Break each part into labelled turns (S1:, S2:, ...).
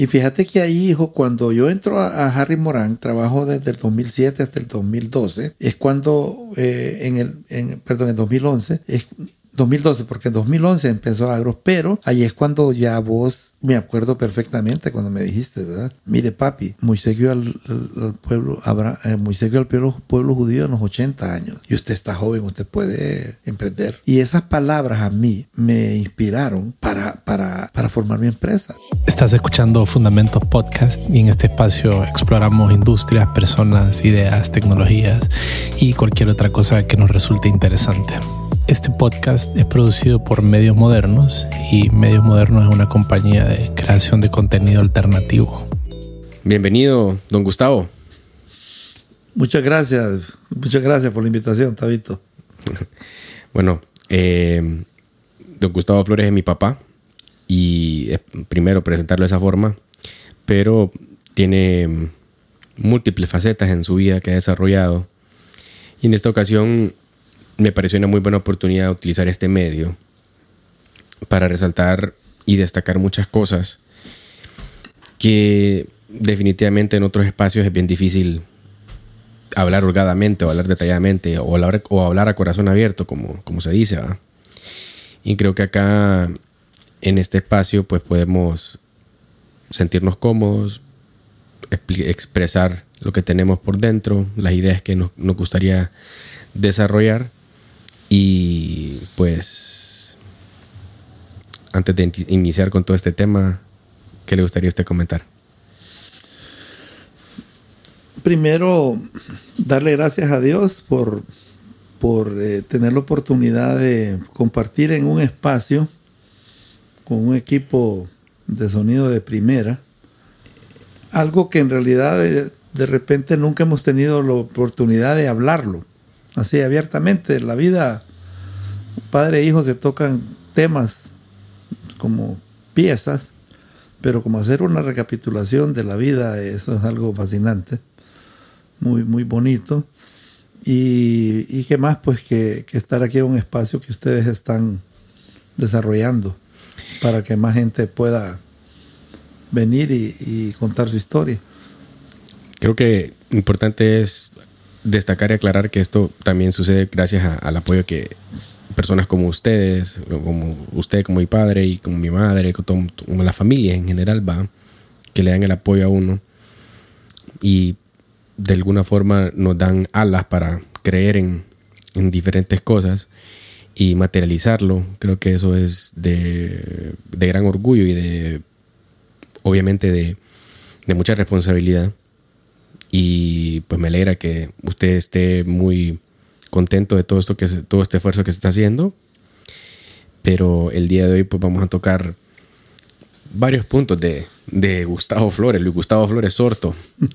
S1: Y fíjate que ahí, hijo, cuando yo entro a, Harry Morán, trabajo desde el 2007 hasta el 2012, es cuando eh, en el, en, perdón, en 2011, es 2012, porque en 2011 empezó Agros, pero ahí es cuando ya vos, me acuerdo perfectamente cuando me dijiste, ¿verdad? Mire, papi, Moisés guió al, pueblo, eh, Moisés al pueblo, pueblo judío en los 80 años, y usted está joven, usted puede emprender. Y esas palabras a mí me inspiraron para, para, para formar mi empresa.
S2: Estás escuchando Fundamentos Podcast y en este espacio exploramos industrias, personas, ideas, tecnologías y cualquier otra cosa que nos resulte interesante. Este podcast es producido por Medios Modernos y Medios Modernos es una compañía de creación de contenido alternativo.
S3: Bienvenido, don Gustavo.
S1: Muchas gracias, muchas gracias por la invitación, Tabito.
S3: bueno, eh, don Gustavo Flores es mi papá y primero presentarlo de esa forma, pero tiene múltiples facetas en su vida que ha desarrollado. Y en esta ocasión me pareció una muy buena oportunidad utilizar este medio para resaltar y destacar muchas cosas que definitivamente en otros espacios es bien difícil hablar holgadamente o hablar detalladamente o hablar, o hablar a corazón abierto, como, como se dice. Y creo que acá, en este espacio, pues podemos sentirnos cómodos, expresar lo que tenemos por dentro, las ideas que nos, nos gustaría desarrollar y pues, antes de iniciar con todo este tema, ¿qué le gustaría a usted comentar?
S1: Primero, darle gracias a Dios por, por eh, tener la oportunidad de compartir en un espacio con un equipo de sonido de primera, algo que en realidad de, de repente nunca hemos tenido la oportunidad de hablarlo así abiertamente. La vida, padre e hijo se tocan temas como piezas, pero como hacer una recapitulación de la vida, eso es algo fascinante, muy, muy bonito. Y, y qué más, pues que, estar aquí en un espacio que ustedes están desarrollando para que más gente pueda venir y, y contar su historia.
S3: Creo que importante es destacar y aclarar que esto también sucede gracias al apoyo que personas como ustedes, como usted, como mi padre y como mi madre, como, la familia en general va, que le dan el apoyo a uno y de alguna forma nos dan alas para creer en, diferentes cosas y materializarlo. Creo que eso es de, de gran orgullo y de, obviamente, de, de mucha responsabilidad. Y pues me alegra que usted esté muy contento de todo esto que todo este esfuerzo que se está haciendo. Pero el día de hoy pues vamos a tocar varios puntos de, de Gustavo Flores, Luis Gustavo Flores Sorto.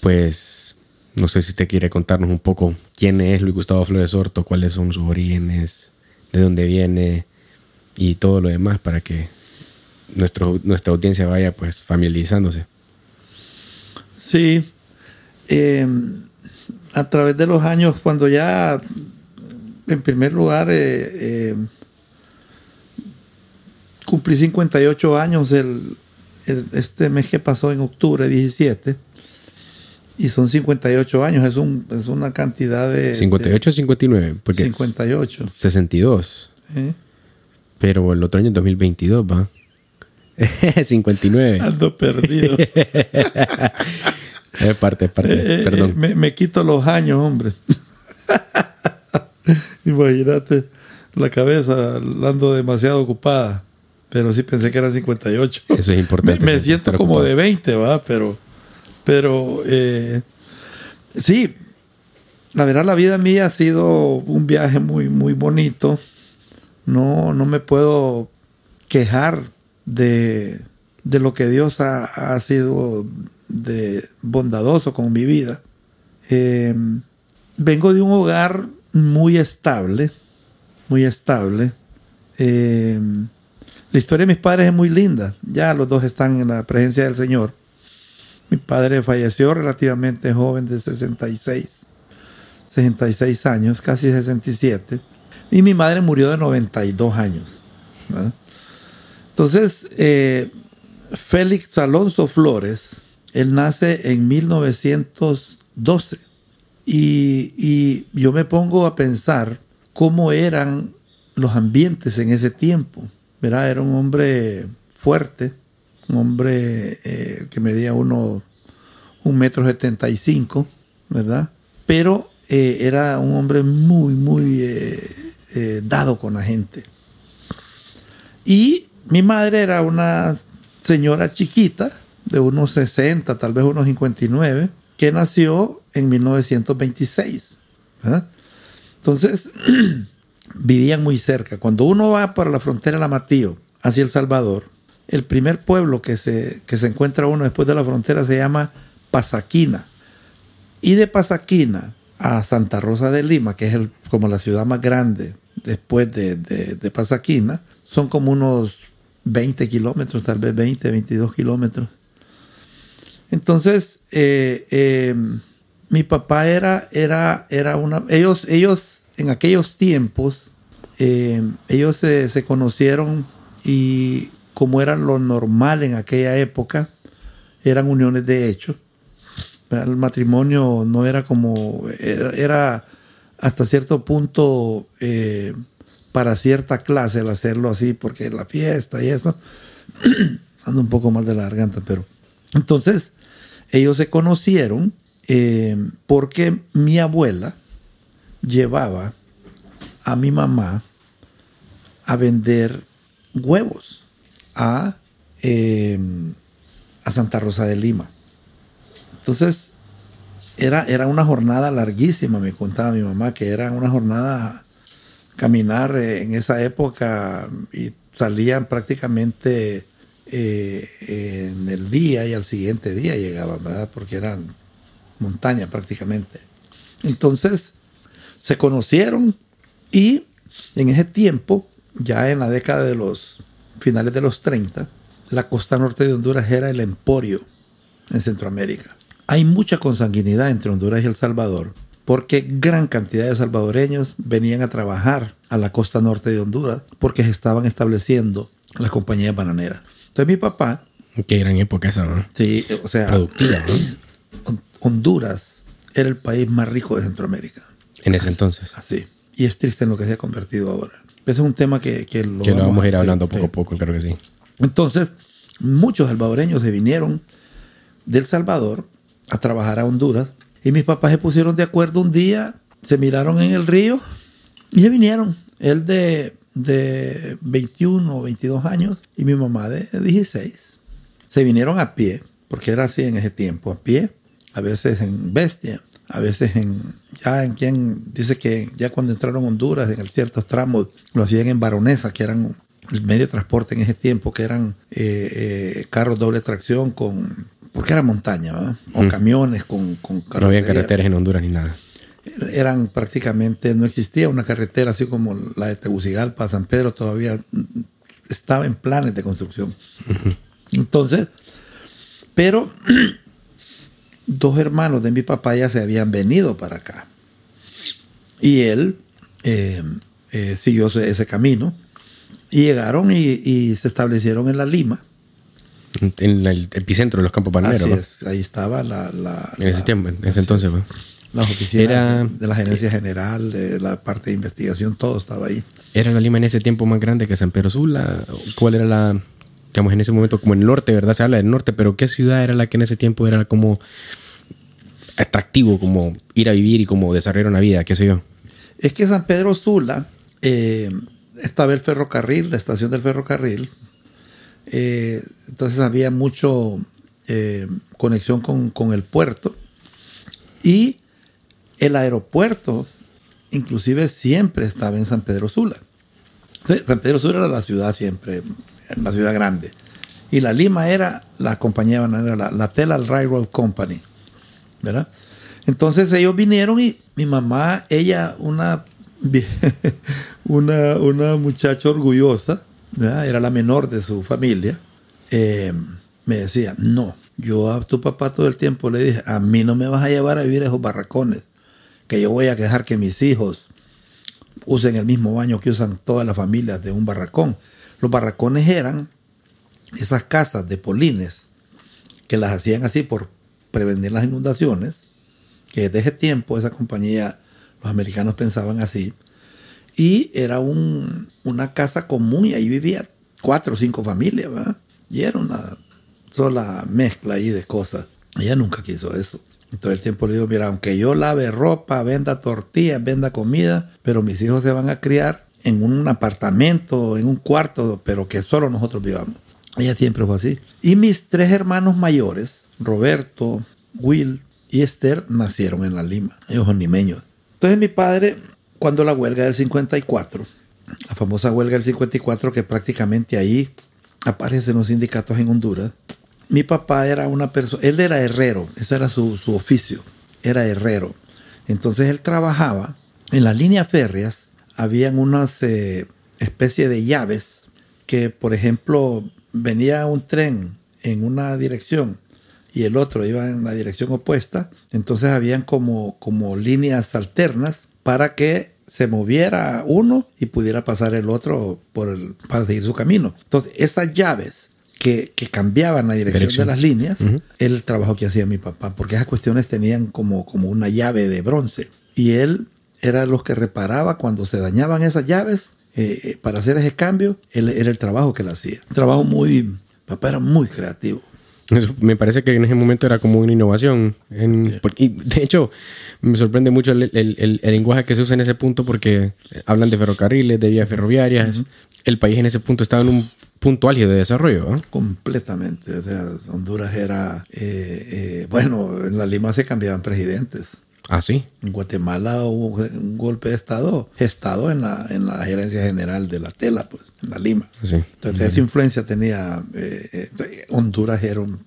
S3: Pues no sé si usted quiere contarnos un poco quién es Luis Gustavo Flores Sorto, cuáles son sus orígenes, de dónde viene y todo lo demás para que nuestro, nuestra audiencia vaya pues familiarizándose.
S1: Sí. Eh, a través de los años, cuando ya, en primer lugar, eh, eh, cumplí 58 años el, este mes que pasó en octubre 17, y son 58 años, es, un, es una cantidad de...
S3: 58 o 59, porque
S1: 58.
S3: 62. Pero el otro año es 2022, va. 59.
S1: Ando perdido.
S3: es parte, es parte. Eh, eh, Perdón.
S1: Me, quito los años, hombre. Imagínate la cabeza ando demasiado ocupada. Pero sí pensé que era 58.
S3: Eso es importante.
S1: Me, siento como de 20, ¿va? Pero, pero eh, sí, la verdad la vida mía ha sido un viaje muy, muy bonito. No, no me puedo quejar de, lo que Dios ha, sido de bondadoso con mi vida. Eh, vengo de un hogar muy estable, muy estable. Eh, la historia de mis padres es muy linda. Ya los dos están en la presencia del Señor. Mi padre falleció relativamente joven, de 66, 66 años, casi 67. Y mi madre murió de 92 años. Entonces, eh, Félix Alonso Flores, él nace en 1912 y, yo me pongo a pensar cómo eran los ambientes en ese tiempo. ¿verdad? Era un hombre fuerte, un hombre eh, que medía uno, un metro setenta y cinco, ¿verdad? Pero eh, era un hombre muy, muy eh, dado con la gente. Y mi madre era una señora chiquita, de unos 60, tal vez unos 59, que nació en 1926. Entonces, vivían muy cerca. Cuando uno va para la frontera de la Matío, hacia El Salvador, el primer pueblo que se, que se encuentra uno después de la frontera se llama Pasaquina. Y de Pasaquina a Santa Rosa de Lima, que es el, como la ciudad más grande después de, de, Pasaquina, son como unos 20 kilómetros, tal vez 20, 22 kilómetros. Entonces, eh, eh, mi papá era, era, era una... Ellos, ellos en aquellos tiempos, eh, ellos se, conocieron y como era lo normal en aquella época, eran uniones de hecho. El matrimonio no era como, era, hasta cierto punto para cierta clase el hacerlo así, porque la fiesta y eso, ando un poco mal de la garganta, pero entonces ellos se conocieron eh, porque mi abuela, llevaba a mi mamá a vender huevos a, em, a Santa Rosa de Lima. Entonces, era, era una jornada larguísima, me contaba mi mamá, que era una jornada caminar eh, en esa época y salían prácticamente eh, en el día y al siguiente día llegaban, ¿verdad? Porque eran montaña prácticamente. Entonces, se conocieron y en ese tiempo, ya en la década de los finales de los 30, la costa norte de Honduras era el emporio en Centroamérica. Hay mucha consanguinidad entre Honduras y El Salvador porque gran cantidad de salvadoreños venían a trabajar a la costa norte de Honduras porque se estaban estableciendo las compañías bananeras. Entonces mi papá...
S3: Qué gran época esa, ¿no?
S1: Sí, o sea...
S3: Productiva,
S1: Honduras era el país más rico de Centroamérica.
S3: En ese entonces.
S1: Así. Y es triste en lo que se ha convertido ahora. Ese es un tema que, que
S3: lo, vamos, a ir hablando poco a poco, claro que sí.
S1: Entonces, muchos salvadoreños se vinieron del Salvador a trabajar a Honduras y mis papás se pusieron de acuerdo un día, se miraron en el río y se vinieron. Él de, de 21 o 22 años y mi mamá de 16. Se vinieron a pie, porque era así en ese tiempo, a pie, a veces en bestia a veces en ya en quien dice que ya cuando entraron a Honduras en ciertos tramos lo hacían en varonesa que eran el medio de transporte en ese tiempo que eran eh, eh, carros doble tracción con porque era montaña o camiones con, con
S3: no había carreteras en Honduras ni nada
S1: eran prácticamente no existía una carretera así como la de Tegucigalpa San Pedro todavía estaba en planes de construcción entonces pero dos hermanos de mi papá ya se habían venido para acá. Y él eh, eh, siguió ese, camino. Y llegaron y, se establecieron en la Lima.
S3: En el epicentro de los campos bananeros.
S1: ahí estaba la...
S3: en ese tiempo, en ese entonces.
S1: Las oficinas de, la gerencia general, de la parte de investigación, todo estaba ahí.
S3: ¿Era la Lima en ese tiempo más grande que San Pedro Sula? ¿Cuál era la, digamos, en ese momento como el norte, ¿verdad? Se habla del norte, pero ¿qué ciudad era la que en ese tiempo era como atractivo, como ir a vivir y como desarrollar una vida, qué sé yo?
S1: Es que San Pedro Sula eh, estaba el ferrocarril, la estación del ferrocarril, eh, entonces había mucho eh, conexión con, con el puerto y el aeropuerto inclusive siempre estaba en San Pedro Sula. San Pedro Sula era la ciudad siempre la ciudad grande. Y la Lima era la compañía bananera, la, la Telal Railroad Company. ¿Verdad? Entonces ellos vinieron y mi mamá, ella, una, una, una muchacha orgullosa, era la menor de su familia, eh, me decía, no, yo a tu papá todo el tiempo le dije, a mí no me vas a llevar a vivir esos barracones, que yo voy a dejar que mis hijos usen el mismo baño que usan todas las familias de un barracón. Los barracones eran esas casas de polines, que las hacían así por prevenir las inundaciones, que desde ese tiempo esa compañía, los americanos pensaban así, y era un, una casa común y ahí vivía cuatro o cinco familias, ¿verdad? Y era una sola mezcla ahí de cosas. Ella nunca quiso eso. Todo el tiempo le digo, mira, aunque yo lave ropa, venda tortillas, venda comida, pero mis hijos se van a criar en un apartamento, en un cuarto, pero que solo nosotros vivamos. Ella siempre fue así. Y mis tres hermanos mayores, Roberto, Will y Esther, nacieron en La Lima. Ellos son limeños. Entonces mi padre, cuando la huelga del 54, la famosa huelga del 54 que prácticamente ahí aparecen los sindicatos en Honduras, mi papá era una persona, él era herrero, ese era su, su oficio, era herrero. Entonces él trabajaba en las líneas férreas, habían unas eh, especies de llaves que, por ejemplo, venía un tren en una dirección y el otro iba en la dirección opuesta, entonces habían como, como líneas alternas para que se moviera uno y pudiera pasar el otro por el, para seguir su camino. Entonces, esas llaves que, que cambiaban la dirección,
S3: Dirección.
S1: de las líneas, el trabajo que hacía mi papá, porque esas cuestiones tenían como, como una llave de bronce. Y él era los que reparaba cuando se dañaban esas llaves eh, eh, para hacer ese cambio, él, era el trabajo que él hacía. Un trabajo muy, papá era muy creativo.
S3: Eso me parece que en ese momento era como una innovación. En- y de hecho, me sorprende mucho el, el- el- el lenguaje que se usa en ese punto porque hablan de ferrocarriles, de vías ferroviarias. El país en ese punto estaba en un punto álgido de desarrollo. ¿no?
S1: Completamente. O sea, Honduras era, eh, eh, bueno, en la Lima se cambiaban presidentes.
S3: Ah, sí.
S1: En Guatemala hubo un golpe de Estado gestado en la, en la gerencia general de la tela, pues, en la Lima.
S3: Sí.
S1: Entonces esa influencia tenía eh, eh, Honduras era un...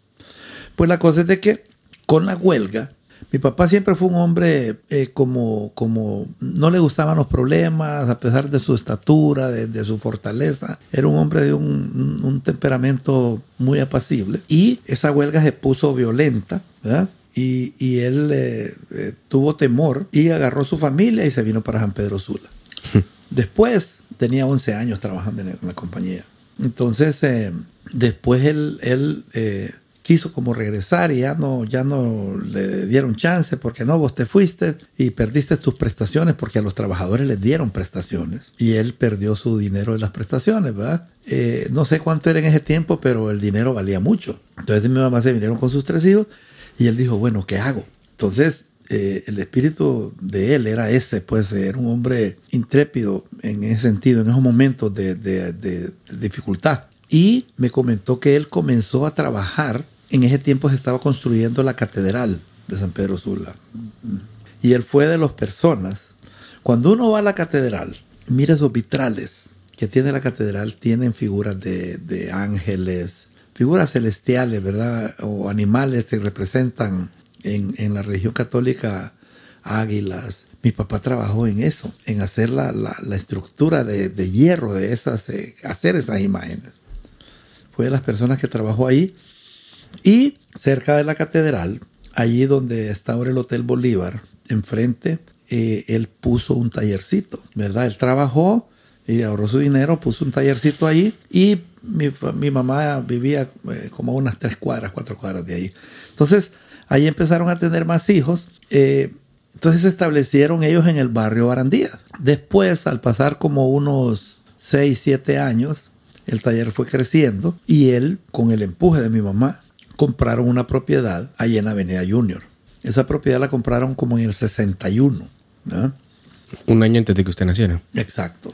S1: Pues la cosa es de que con la huelga, mi papá siempre fue un hombre eh, como, como no le gustaban los problemas, a pesar de su estatura, de, de su fortaleza. Era un hombre de un- un temperamento muy apacible. Y esa huelga se puso violenta, ¿verdad? Y, y él eh, eh, tuvo temor y agarró su familia y se vino para San Pedro Sula. Después tenía 11 años trabajando en, la compañía. Entonces, eh, después él, él, eh, quiso como regresar y ya no, ya no le dieron chance porque no, vos te fuiste y perdiste tus prestaciones porque a los trabajadores les dieron prestaciones y él perdió su dinero de las prestaciones, ¿verdad? Eh, no sé cuánto era en ese tiempo, pero el dinero valía mucho. Entonces mi mamá se vinieron con sus tres hijos y él dijo, bueno, ¿qué hago? Entonces eh, el espíritu de él era ese, pues era un hombre intrépido en ese sentido, en esos momentos de, de- de- de dificultad. Y me comentó que él comenzó a trabajar, en ese tiempo se estaba construyendo la catedral de San Pedro Sula. Y él fue de las personas, cuando uno va a la catedral, mira esos vitrales que tiene la catedral, tienen figuras de, de ángeles, figuras celestiales, ¿verdad? O animales que representan en, en la religión católica águilas. Mi papá trabajó en eso, en hacer la, la- estructura de, de hierro de esas, eh, hacer esas imágenes. Fue de las personas que trabajó ahí. Y cerca de la catedral, allí donde está ahora el Hotel Bolívar, enfrente, eh, él puso un tallercito, ¿verdad? Él trabajó y ahorró su dinero, puso un tallercito ahí y mi, mi mamá vivía eh, como unas tres cuadras, cuatro cuadras de ahí. Entonces, ahí empezaron a tener más hijos. eh, entonces se establecieron ellos en el barrio Barandía. Después, al pasar como unos 6, 7 años, el taller fue creciendo y él, con el empuje de mi mamá, compraron una propiedad allí en Avenida Junior. Esa propiedad la compraron como en el 61. ¿no?
S3: Un año antes de que usted naciera.
S1: Exacto.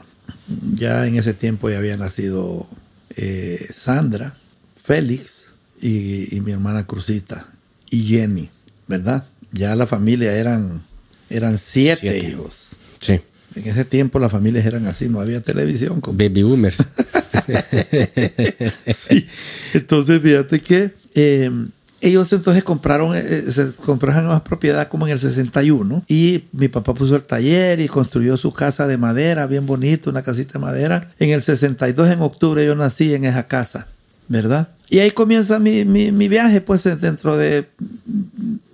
S1: Ya en ese tiempo ya había nacido eh, Sandra, Félix y, y mi hermana Cruzita y Jenny, ¿verdad? Ya la familia eran, eran siete,
S3: Siete.
S1: hijos.
S3: Sí.
S1: En ese tiempo las familias eran así, no había televisión. como-
S3: Baby boomers.
S1: Sí. Entonces, fíjate que eh, ellos entonces compraron, eh, se compraron una propiedad como en el 61 y mi papá puso el taller y construyó su casa de madera, bien bonito, una casita de madera. En el 62, en octubre, yo nací en esa casa, ¿verdad? Y ahí comienza mi, mi, mi viaje, pues dentro de,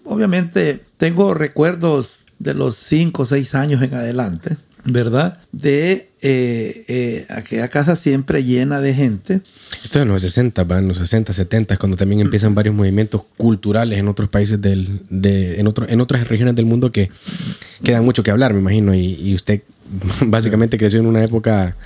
S1: obviamente, tengo recuerdos de los 5 o 6 años en adelante, ¿verdad? De eh, eh, aquella casa siempre llena de gente.
S3: Esto es en los 60, ¿va? en los 60, 70, cuando también empiezan varios movimientos culturales en otros países del, de, en, otro, en otras regiones del mundo que quedan mucho que hablar, me imagino. Y, y usted básicamente creció en una época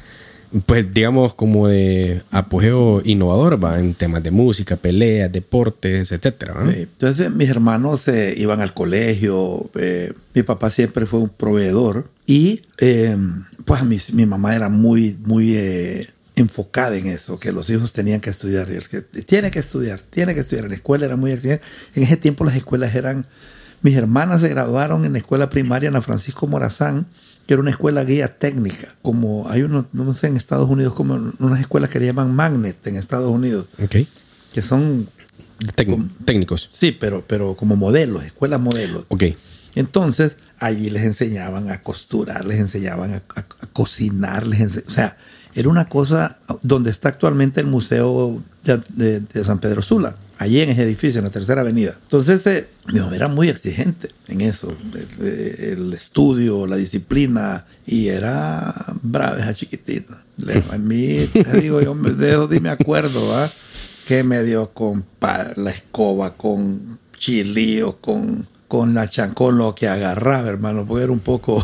S3: pues digamos como de apogeo innovador va en temas de música, peleas, deportes, etcétera.
S1: Entonces mis hermanos eh, iban al colegio, eh, mi papá siempre fue un proveedor y eh, pues mi, mi, mamá era muy muy enfocada en eso, que los hijos tenían que estudiar, que tiene que estudiar, tiene que estudiar. La escuela era muy exigente. En ese tiempo las escuelas eran, mis hermanas se graduaron en la escuela primaria en la Francisco Morazán que era una escuela guía técnica, como hay unos, no sé, en Estados Unidos, como unas escuelas que le llaman Magnet en Estados Unidos,
S3: okay.
S1: que son
S3: técnicos.
S1: Sí, pero, pero como modelos, escuelas modelos.
S3: Ok.
S1: Entonces, allí les enseñaban a costurar, les enseñaban a, a, a cocinar, les o sea, era una cosa donde está actualmente el Museo de, de, de San Pedro Sula allí en ese edificio, en la tercera avenida. Entonces, eh, mi mamá era muy exigente en eso, el, estudio, la disciplina, y era brava esa chiquitita. A mí, te digo, yo de eso me acuerdo, ¿ah? que me dio con la escoba, con chilío, con, con la chancón, lo que agarraba, hermano, porque era un poco...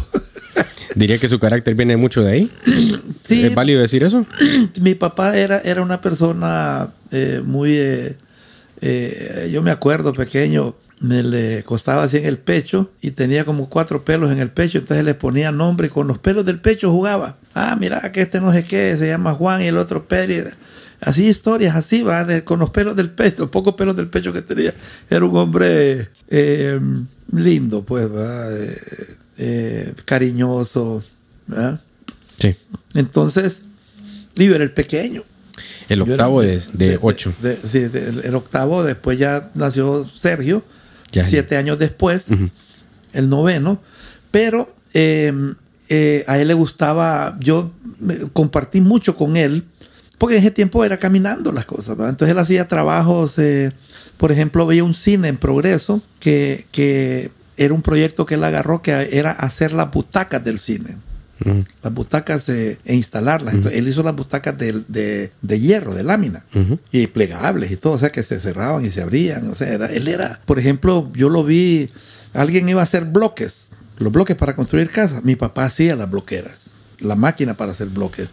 S3: ¿Diría que su carácter viene mucho de ahí?
S1: Sí.
S3: ¿Es válido decir eso?
S1: Mi papá era, era una persona eh, muy... Eh, eh, yo me acuerdo pequeño, me le costaba así en el pecho y tenía como cuatro pelos en el pecho, entonces le ponía nombre y con los pelos del pecho jugaba. Ah, mira que este no sé qué, se llama Juan y el otro Pedro. Así historias, así va, de, con los pelos del pecho, los pocos pelos del pecho que tenía. Era un hombre eh, lindo, pues, eh, eh, cariñoso. ¿verdad?
S3: Sí.
S1: Entonces, yo era el pequeño.
S3: El octavo era, de, de, ocho.
S1: De, sí, el octavo, después ya nació Sergio, ya, siete ya. años después, uh -huh. el noveno. Pero eh, eh, a él le gustaba, yo compartí mucho con él, porque en ese tiempo era caminando las cosas. ¿verdad? Entonces él hacía trabajos, eh, por ejemplo, veía un cine en progreso que, que era un proyecto que él agarró que era hacer las butacas del cine. Uh -huh. las butacas eh, e instalarlas. Uh -huh. Entonces, él hizo las butacas de, de, de hierro, de lámina, uh -huh. y plegables y todo, o sea, que se cerraban y se abrían. O sea, era, él era, por ejemplo, yo lo vi, alguien iba a hacer bloques, los bloques para construir casas. Mi papá hacía las bloqueras, la máquina para hacer bloques.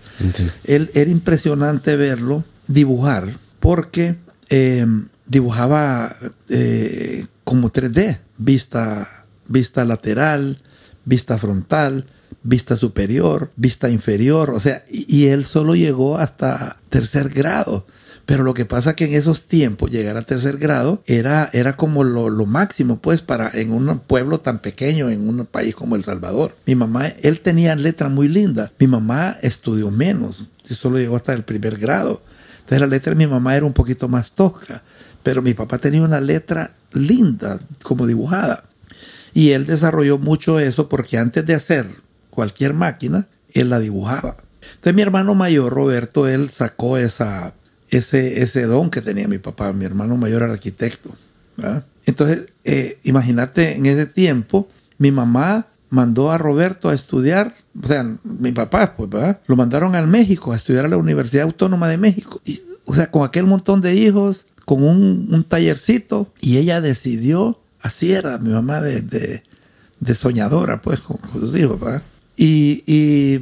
S1: Él, era impresionante verlo dibujar, porque eh, dibujaba eh, como 3D, vista, vista lateral, vista frontal, vista superior, vista inferior, o sea, y, él solo llegó hasta tercer grado. Pero lo que pasa que en esos tiempos llegar a tercer grado era, era como lo, lo, máximo, pues, para en un pueblo tan pequeño, en un país como El Salvador. Mi mamá, él tenía letra muy linda. Mi mamá estudió menos, solo llegó hasta el primer grado. Entonces la letra de mi mamá era un poquito más tosca, pero mi papá tenía una letra linda, como dibujada. Y él desarrolló mucho eso porque antes de hacer cualquier máquina, él la dibujaba. Entonces mi hermano mayor, Roberto, él sacó esa, ese, ese don que tenía mi papá. Mi hermano mayor era arquitecto. Entonces, eh, imagínate, en ese tiempo, mi mamá mandó a Roberto a estudiar, o sea, mi papá, pues. Lo mandaron al México, a estudiar a la Universidad Autónoma de México. Y, o sea, con aquel montón de hijos, con un, un tallercito, y ella decidió, así era mi mamá de, de, de soñadora, pues, con, con sus hijos, ¿verdad? Y, y,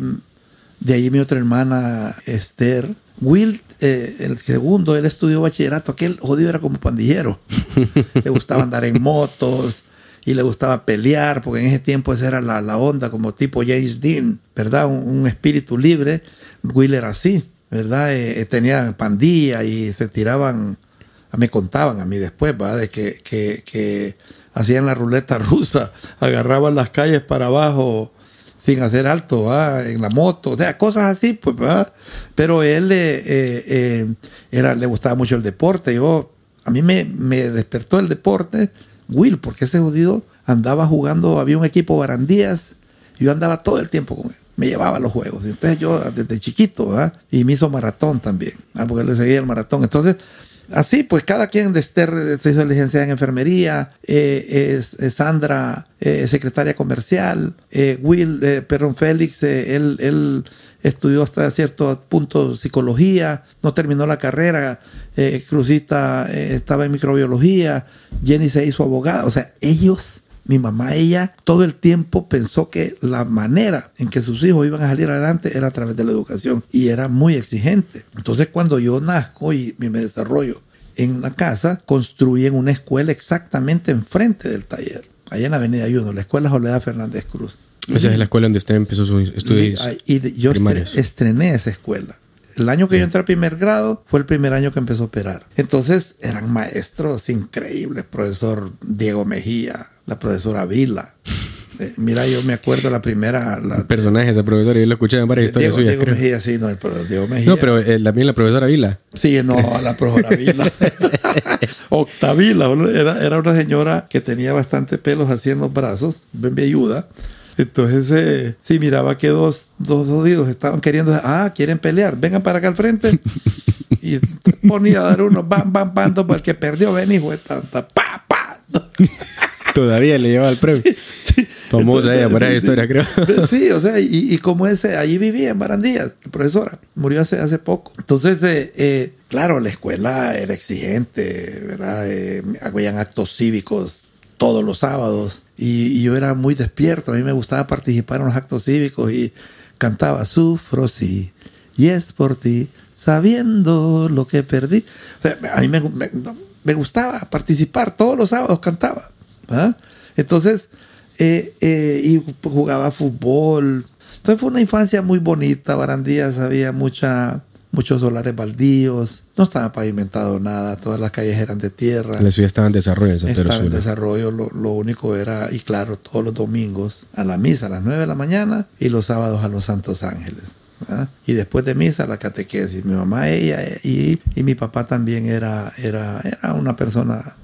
S1: de ahí mi otra hermana, Esther. Will, eh, el segundo, él estudió bachillerato. Aquel jodido era como pandillero. le gustaba andar en motos y le gustaba pelear, porque en ese tiempo esa era la, la onda, como tipo James Dean, ¿verdad? Un, un espíritu libre. Will era así, ¿verdad? Eh, tenía pandilla y se tiraban, me contaban a mí después, ¿verdad? De que, que, que hacían la ruleta rusa, agarraban las calles para abajo sin hacer alto ¿va? en la moto, o sea, cosas así, pues, ¿va? pero él eh, eh, era, le gustaba mucho el deporte. Yo, a mí me, me, despertó el deporte, Will, porque ese jodido andaba jugando, había un equipo barandías, yo andaba todo el tiempo con él. Me llevaba a los juegos. Entonces yo desde chiquito, ¿va? y me hizo maratón también, porque le seguía el maratón. Entonces, así, pues cada quien de Esther se hizo licenciada en enfermería, eh, es, Sandra, eh, secretaria comercial, eh, Will, perdón, Félix, él, estudió hasta cierto punto psicología, no terminó la carrera, Cruzita estaba en microbiología, Jenny se hizo abogada, o sea, ellos mi mamá, ella, todo el tiempo pensó que la manera en que sus hijos iban a salir adelante era a través de la educación y era muy exigente. Entonces, cuando yo nazco y me desarrollo en la casa, construyen una escuela exactamente enfrente del taller, allá en la Avenida Ayuno, la escuela Soledad Fernández Cruz.
S3: Esa es la escuela donde usted empezó sus estudios
S1: Y, y yo
S3: primarios.
S1: estrené esa escuela. El año que yo entré a primer grado fue el primer año que empezó a operar. Entonces eran maestros increíbles, profesor Diego Mejía, la profesora Vila. Eh, mira, yo me acuerdo la primera... La,
S3: personaje esa profesora, yo lo escuché en varias historias
S1: Diego,
S3: suyas,
S1: Diego
S3: creo.
S1: Mejía, sí, no, el pro- Diego Mejía.
S3: No, pero eh, también la profesora Vila.
S1: Sí, no, la profesora Vila. Octavila, era, era una señora que tenía bastante pelos así en los brazos, bien ayuda. Entonces, eh, sí, miraba que dos, dos jodidos estaban queriendo, ah, quieren pelear, vengan para acá al frente. y ponía a dar uno, bam, bam, bam, para el que perdió, ven, hijo de tanta, pa, pa.
S3: Todavía le llevaba el premio.
S1: Sí.
S3: Famosa ella por esa
S1: sí,
S3: historia, creo.
S1: Sí, o sea, y, y como ese, allí vivía en Barandillas, la profesora, murió hace, hace poco. Entonces, eh, eh, claro, la escuela era exigente, ¿verdad? Eh, habían actos cívicos todos los sábados y, yo era muy despierto, a mí me gustaba participar en los actos cívicos y cantaba, sufro sí, y es por ti, sabiendo lo que perdí. A mí me, me- gustaba participar, todos los sábados cantaba. Entonces, eh, eh, y jugaba fútbol. Entonces fue una infancia muy bonita. Barandillas había mucha, muchos solares baldíos. No estaba pavimentado nada. Todas las calles eran de tierra.
S3: La ciudad estaba en desarrollo en
S1: Estaba en desarrollo. Lo, lo único era, y claro, todos los domingos a la misa a las 9 de la mañana y los sábados a los Santos Ángeles. ¿verdad? Y después de misa la catequesis. Mi mamá, ella y, y mi papá también era, era, era una persona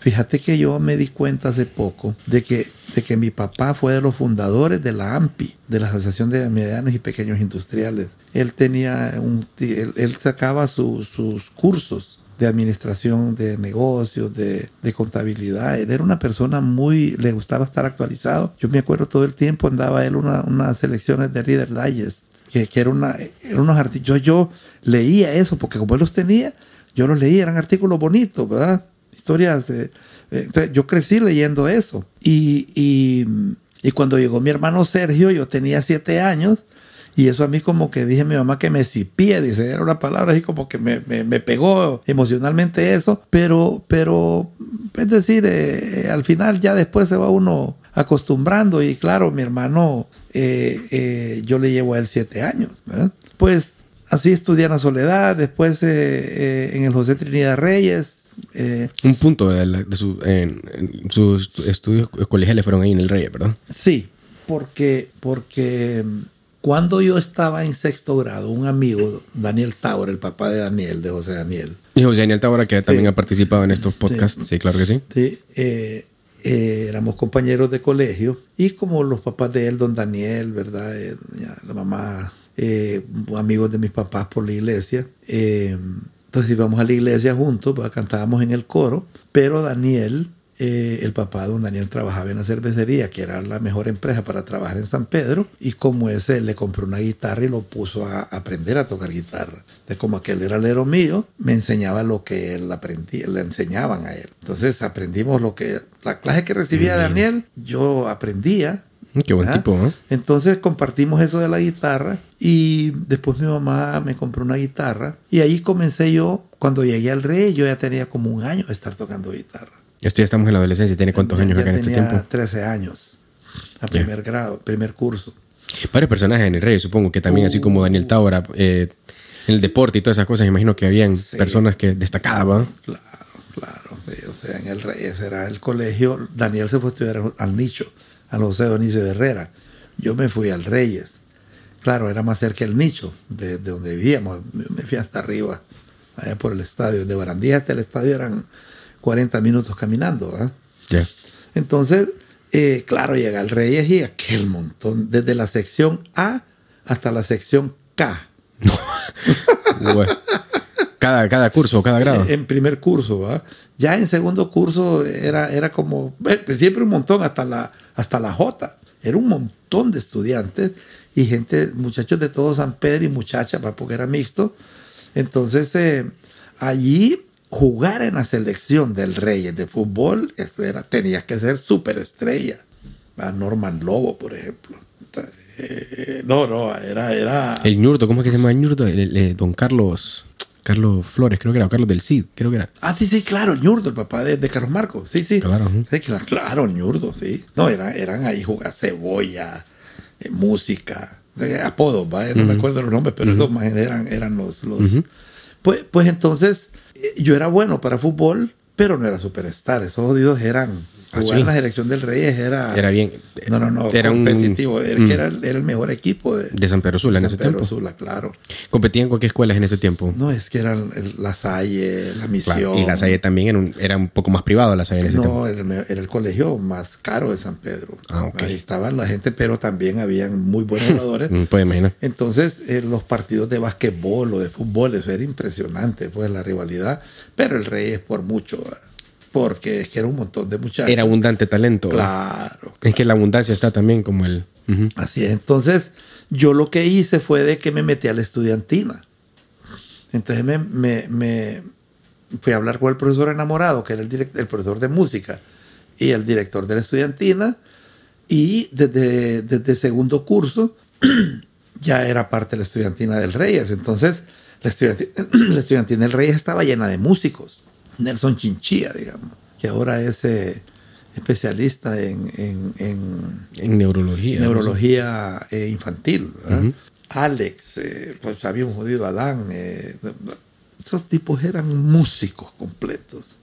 S1: Fíjate que yo me di cuenta hace poco de que, de que mi papá fue de los fundadores de la AMPI, de la Asociación de Medianos y Pequeños Industriales. Él tenía un, él, sacaba su- sus cursos de administración de negocios, de, de contabilidad. Él era una persona muy, le gustaba estar actualizado. Yo me acuerdo todo el tiempo andaba él una, unas selecciones de Reader Digest, que, que era una, eran unos artículos. Yo, yo leía eso porque como él los tenía, yo los leía, eran artículos bonitos, ¿verdad? Historias. eh, eh, entonces, yo crecí leyendo eso. Y, y, y cuando llegó mi hermano Sergio, yo tenía siete años. Y eso a mí como que dije mi mamá que me cipía, dice, era una palabra así como que me, me, me pegó emocionalmente eso, pero, pero es decir, eh, eh, al final ya después se va uno acostumbrando y claro, mi hermano, eh, eh, yo le llevo a él siete años, ¿verdad? Pues así estudié en la Soledad, después eh, en el José Trinidad Reyes, eh,
S3: Un punto de, la- de su, en, en sus estudios colegiales fueron ahí en el Rey, ¿verdad?
S1: Sí, porque, porque mm, cuando yo estaba en sexto grado, un amigo, Daniel Tower, el papá de Daniel, de José Daniel,
S3: Y José Daniel Tabora, que también
S1: Sí.
S3: ha participado en estos podcasts. Sí, claro que sí.
S1: ¿sí? Eh, eh, éramos compañeros de colegio y como los papás de él, don Daniel, ¿verdad? La mamá, amigos de mis papás por la iglesia. eh, entonces íbamos a la iglesia juntos, pues, cantábamos en el coro, pero Daniel, eh, el papá de don Daniel trabajaba en la cervecería, que era la mejor empresa para trabajar en San Pedro, y como ese le compró una guitarra y lo puso a aprender a tocar guitarra. Entonces, como aquel era alero mío, me enseñaba lo que él aprendía, le enseñaban a él. Entonces aprendimos lo que, la clase que recibía Daniel, yo aprendía.
S3: Qué buen
S1: ¿verdad?
S3: tipo, ¿no?
S1: Entonces compartimos eso de la guitarra y después mi mamá me compró una guitarra y ahí comencé yo, cuando llegué al rey, yo ya tenía como un año de estar tocando guitarra.
S3: Esto ya estamos en la adolescencia. ¿Tiene cuántos años acá en este
S1: tenía
S3: tiempo?
S1: 13 años, a
S3: Ya.
S1: primer grado, primer curso.
S3: Varios personajes en el Rey, supongo que también, así como Daniel Tabora, eh, en el deporte y todas esas cosas, imagino que habían
S1: Sí.
S3: personas que destacaban.
S1: Claro, claro, sí, o sea, en el Reyes era el colegio, Daniel se fue a estudiar al nicho, al José Donicio de Herrera. Yo me fui al Reyes. Claro, era más cerca el nicho de, de donde vivíamos. Me fui hasta arriba, allá por el estadio. De Barandilla hasta el estadio eran 40 minutos caminando. Entonces, eh, claro, llega al Reyes y aquel montón, desde la sección A hasta la sección K.
S3: Bueno. Cada, cada curso, cada grado.
S1: En primer curso, ¿va? Ya en segundo curso era, era como, eh, siempre un montón, hasta la, hasta la J. Era un montón de estudiantes y gente, muchachos de todo San Pedro y muchachas, porque era mixto. Entonces, eh, allí jugar en la selección del Reyes de fútbol, eso era, tenías que ser superestrella. A Norman Lobo, por ejemplo. Eh, no, no, era, era.
S3: El ñurdo, ¿cómo es que se llama el ñurdo? El- el- el don Carlos. Carlos Flores, creo que era, o Carlos del Cid, creo que era.
S1: Ah, sí, sí, claro, ñurdo, el papá de, de Carlos Marcos. Sí, sí.
S3: Claro.
S1: Sí, claro, ñurdo, sí. No, eran, eran ahí jugar cebolla, eh, música, eh, apodos, ¿va? no me acuerdo los nombres, pero esos más eran, eran los. los pues, pues entonces, eh, yo era bueno para fútbol, pero no era superstar. Esos jodidos eran. Jugar en la selección del Reyes era.
S3: Era bien.
S1: No, no, no,
S3: Era un-
S1: competitivo. Era,
S3: Mm.
S1: era, el- era el mejor equipo de,
S3: De San Pedro Sula en
S1: de
S3: ese
S1: San Pedro
S3: tiempo.
S1: Sula, claro.
S3: Competían con qué escuelas en ese tiempo.
S1: No, es que eran la Salle, la Misión.
S3: Claro, Y la Salle también era un, era un poco más privado, la Salle en ese tiempo.
S1: No, era era el colegio más caro de San Pedro.
S3: Ah, ok.
S1: Ahí estaban la gente, pero también habían muy buenos jugadores.
S3: Mm, Puede imaginar.
S1: Entonces, eh, los partidos de básquetbol o de fútbol, eso era impresionante, pues la rivalidad. Pero el Rey es por mucho. Porque es que era un montón de muchachos.
S3: Era abundante talento.
S1: Claro.
S3: Es que la abundancia está también como el. Ujú.
S1: Así es. Entonces, yo lo que hice fue de que me metí a la estudiantina. Entonces me, me- me fui a hablar con el profesor enamorado, que era el, direct- el profesor de música, y el director de la estudiantina. Y desde, desde segundo curso ya era parte de la estudiantina del Reyes. Entonces, la estudiantina, la estudiantina del Reyes estaba llena de músicos. Nelson Chinchilla, digamos, que ahora es eh, especialista en- en- en
S3: En neurología.
S1: neurología eh, infantil. Alex, eh, pues había un jodido Adán. eh, esos tipos eran músicos completos.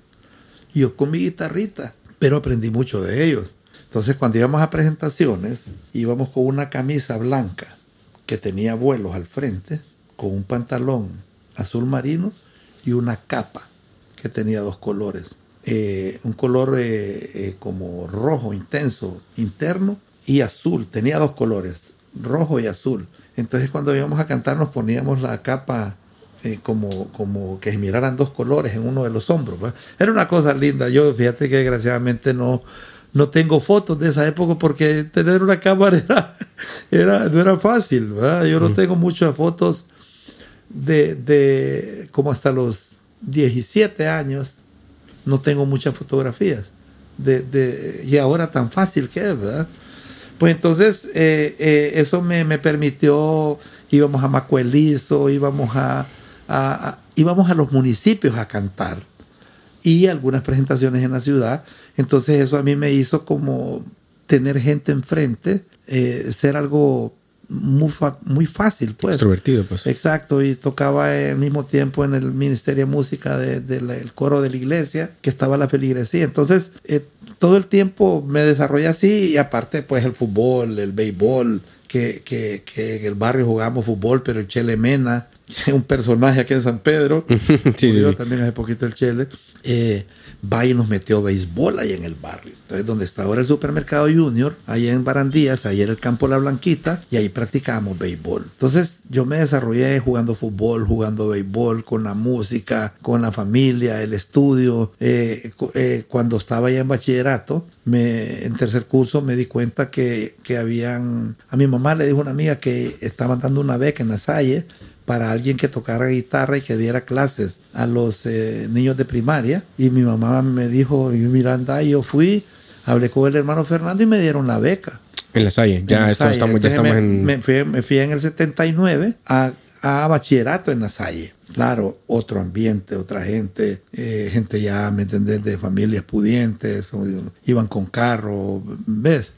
S1: Y yo con mi guitarrita, pero aprendí mucho de ellos. Entonces, cuando íbamos a presentaciones, íbamos con una camisa blanca que tenía vuelos al frente, con un pantalón azul marino y una capa que tenía dos colores. Eh, un color eh, eh, como rojo intenso interno y azul. Tenía dos colores, rojo y azul. Entonces cuando íbamos a cantar nos poníamos la capa eh, como, como que miraran dos colores en uno de los hombros. ¿verdad? Era una cosa linda. Yo fíjate que desgraciadamente no, no tengo fotos de esa época porque tener una cámara era, era- no era fácil. ¿verdad? Yo no tengo muchas fotos de, de como hasta los 17 años no tengo muchas fotografías. De, de- y ahora tan fácil que es, ¿verdad? Pues entonces eh, eh, eso me, me permitió, íbamos a Macuelizo, íbamos a, íbamos a los municipios a cantar y algunas presentaciones en la ciudad. Entonces eso a mí me hizo como tener gente enfrente, eh, ser algo muy, muy fácil, pues.
S3: Extrovertido, pues.
S1: Exacto, y tocaba al mismo tiempo en el Ministerio de Música del de, el coro de la iglesia, que estaba la feligresía. Entonces, eh, todo el tiempo me desarrollé así, y aparte, pues el fútbol, el béisbol, que, que, que en el barrio jugamos fútbol, pero el Chele Mena, que es un personaje aquí en San Pedro,
S3: sí,
S1: murió
S3: sí.
S1: también hace poquito el Chele, eh, va y nos metió béisbol ahí en el barrio. Entonces, donde está ahora el supermercado Junior, ahí en Barandías, ahí era el campo La Blanquita, y ahí practicábamos béisbol. Entonces, yo me desarrollé jugando fútbol, jugando béisbol, con la música, con la familia, el estudio. Eh, eh, cuando estaba ya en bachillerato, me, en tercer curso, me di cuenta que, que habían. A mi mamá le dijo una amiga que estaban dando una beca en la Salle para alguien que tocara guitarra y que diera clases a los eh, niños de primaria. Y mi mamá me dijo, y Miranda, y yo fui, hablé con el hermano Fernando y me dieron la beca.
S3: En la Salle.
S1: En
S3: Ya,
S1: la
S3: esto
S1: Salle.
S3: estamos, ya estamos
S1: me,
S3: en.
S1: me fui, me fui en el 79 a, a bachillerato en la Salle. Claro, otro ambiente, otra gente, eh, gente ya, ¿me entendés?, de familias pudientes, o- iban con carro, ¿ves?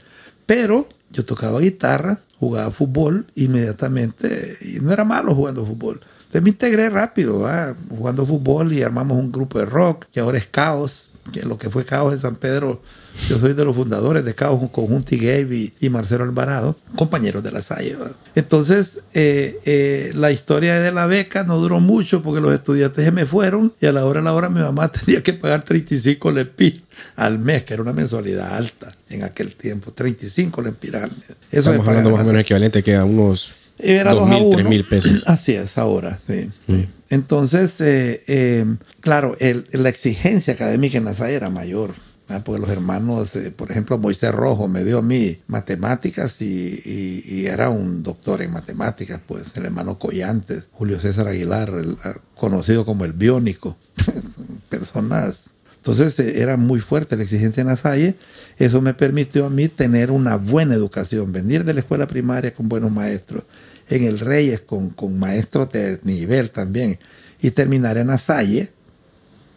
S1: Pero yo tocaba guitarra, jugaba fútbol inmediatamente, y no era malo jugando fútbol. Entonces me integré rápido, ¿va? jugando fútbol y armamos un grupo de rock, que ahora es Caos, que lo que fue Caos en San Pedro, yo soy de los fundadores de Caos con Junti Gabe y, Marcelo Alvarado, compañeros de la Salle. Entonces, eh, eh, la historia de la beca no duró mucho porque los estudiantes se me fueron y a la hora a la hora mi mamá tenía que pagar 35 lempiras al mes, que era una mensualidad alta en aquel tiempo, 35 lempiras al mes. Eso
S3: Estamos hablando más o menos equivalente que a unos
S1: Era
S3: dos
S1: dos a
S3: mil, tres
S1: uno.
S3: mil pesos.
S1: Así es, ahora. sí, sí. Entonces, eh, eh, claro, el- la exigencia académica en la SAI era mayor. ¿Verdad? Porque los hermanos, eh, por ejemplo, Moisés Rojo me dio a mí matemáticas y, y- y era un doctor en matemáticas, pues el hermano Collantes, Julio César Aguilar, el- conocido como el biónico. Personas entonces eh, era muy fuerte la exigencia en la Salle. Eso me permitió a mí tener una buena educación, venir de la escuela primaria con buenos maestros, en el Reyes con, con maestros de nivel también, y terminar en la Salle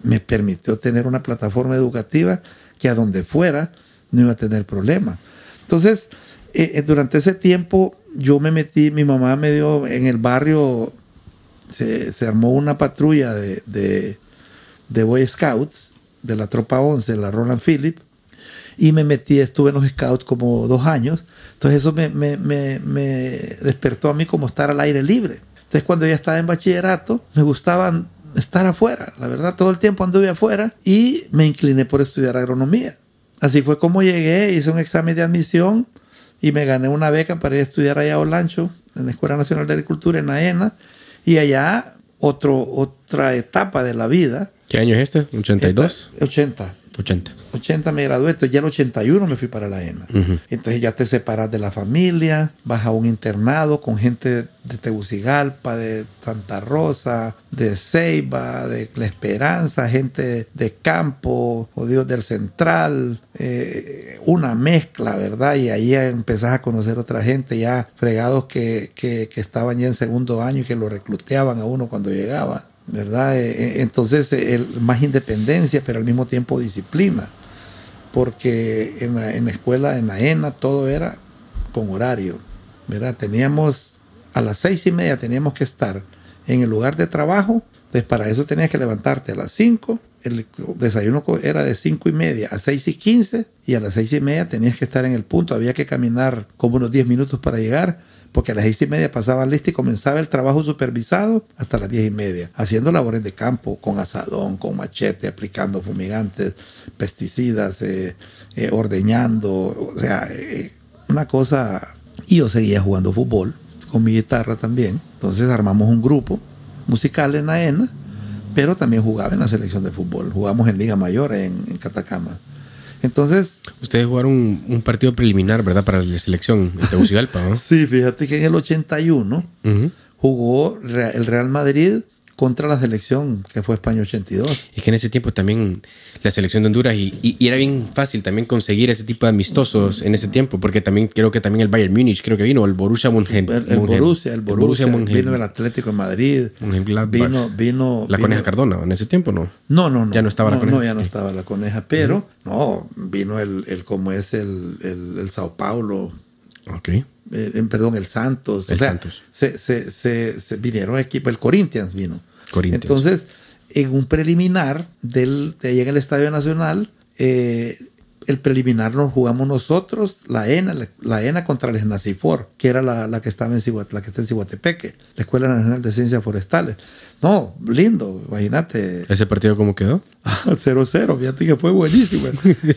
S1: me permitió tener una plataforma educativa que a donde fuera no iba a tener problema. Entonces, eh, eh, durante ese tiempo yo me metí, mi mamá me dio en el barrio, se, se armó una patrulla de, de, de Boy Scouts, de la Tropa 11, la Roland Phillip, y me metí, estuve en los Scouts como dos años. Entonces eso me, me, me, me despertó a mí como estar al aire libre. Entonces cuando ya estaba en bachillerato, me gustaba estar afuera. La verdad, todo el tiempo anduve afuera y me incliné por estudiar agronomía. Así fue como llegué, hice un examen de admisión y me gané una beca para ir a estudiar allá a Olancho, en la Escuela Nacional de Agricultura, en AENA. Y allá otro, otra etapa de la vida.
S3: ¿Qué año es este? ¿82?
S1: Esta- 80.
S3: 80.
S1: 80 me gradué, entonces ya en el 81 me fui para la ENA. Entonces ya te separas de la familia, vas a un internado con gente de Tegucigalpa, de Santa Rosa, de Ceiba, de La Esperanza, gente de campo, o Dios del Central, eh, una mezcla, ¿verdad? Y ahí empezás a conocer otra gente, ya fregados que, que, que estaban ya en segundo año y que lo recluteaban a uno cuando llegaba. ¿Verdad? Eh, eh, Entonces, eh, más independencia, pero al mismo tiempo disciplina porque en la, en la escuela, en la ENA, todo era con horario, ¿verdad? Teníamos, a las seis y media teníamos que estar en el lugar de trabajo, entonces para eso tenías que levantarte a las cinco, el desayuno era de cinco y media a seis y quince, y a las seis y media tenías que estar en el punto, había que caminar como unos 10 minutos para llegar, porque a las seis y media pasaban lista y comenzaba el trabajo supervisado hasta las diez y media, haciendo labores de campo, con asadón, con machete, aplicando fumigantes, pesticidas, eh, eh, ordeñando, o sea, eh, una cosa... Y yo seguía jugando fútbol con mi guitarra también, entonces armamos un grupo musical en la ENA, pero también jugaba en la selección de fútbol, jugamos en Liga Mayor en, en Catacama. Entonces,
S3: Ustedes jugaron un, partido preliminar, ¿verdad? Para la selección en Tegucigalpa, ¿no?
S1: sí, fíjate que en el 81
S3: Ujú.
S1: jugó Re- el Real Madrid contra la selección que fue España 82.
S3: Es que en ese tiempo también la selección de Honduras y, y- y era bien fácil también conseguir ese tipo de amistosos en ese tiempo, porque también creo que también el Bayern Múnich creo que vino, el Borussia Mönchen,
S1: El, el Borussia, el Borussia,
S3: Mönchen-
S1: vino el Atlético de Madrid,
S3: Mönchengladbach.
S1: vino, vino,
S3: la
S1: vino-
S3: Coneja Cardona, en ese tiempo no.
S1: No, no, no.
S3: Ya no estaba la
S1: no,
S3: Coneja.
S1: No, ya no estaba la coneja, pero no, vino el, el como es el, el, el Sao Paulo,
S3: Ok.
S1: Eh, perdón, el Santos.
S3: El
S1: o sea,
S3: Santos.
S1: Se, se, se, se vinieron equipos, el Corinthians vino.
S3: Corinthians.
S1: Entonces, en un preliminar del, de allá en el Estadio Nacional, eh, el preliminar nos jugamos nosotros, la ENA, la, la ENA contra el Nacifor, que era la, la que estaba en Cihuat- la que está en Cihuatepeque, la Escuela Nacional de Ciencias Forestales. No, lindo, imagínate.
S3: ¿Ese partido cómo quedó?
S1: 0-0, fíjate que fue buenísimo.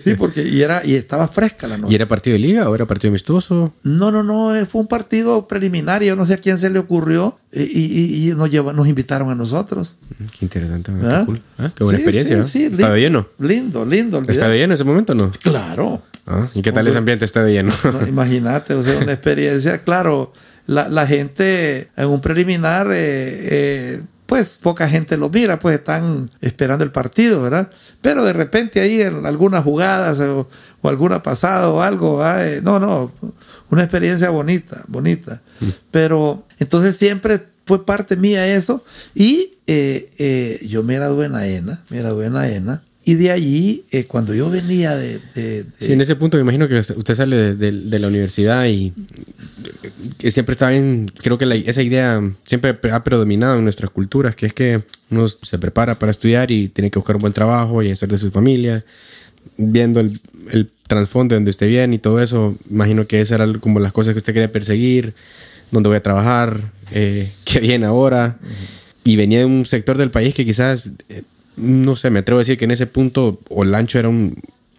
S1: Sí, porque y era y estaba fresca la noche.
S3: ¿Y era partido de liga o era partido amistoso?
S1: No, no, no, eh, fue un partido preliminar y yo no sé a quién se le ocurrió eh, y, y- y nos, lleva- nos invitaron a nosotros.
S3: Mm, Qué interesante, ah,
S1: ¿verdad?
S3: qué cool. Ah, qué buena
S1: Sí,
S3: experiencia.
S1: sí, sí,
S3: ¿Estaba
S1: lindo,
S3: lleno?
S1: Lindo, lindo.
S3: ¿Estaba lleno en ese momento o no?
S1: Claro.
S3: Ah, ¿Y qué tal
S1: Hombre.
S3: ese ambiente? ¿Estaba lleno?
S1: No, imagínate, o sea, una experiencia, claro, la, la gente en un preliminar, eh, eh, pues poca gente lo mira, pues están esperando el partido, ¿verdad? Pero de repente ahí en algunas jugadas o, o alguna pasada o algo, ah, eh, no, no, una experiencia bonita, bonita. Pero entonces siempre fue parte mía eso y eh, eh, yo me gradué en AENA, me gradué en AENA. Y de allí, eh, cuando yo venía de, de- de-
S3: Sí, en ese punto me imagino que usted sale de, la universidad y que siempre está bien, creo que la- esa idea siempre ha predominado en nuestras culturas, que es que uno se prepara para estudiar y tiene que buscar un buen trabajo y hacer de su familia, viendo el, el trasfondo de donde usted viene y todo eso, imagino que esas eran como las cosas que usted quería perseguir, dónde voy a trabajar, eh, qué viene ahora, y venía de un sector del país que quizás... eh, no sé, me atrevo a decir que en ese punto Olancho era un,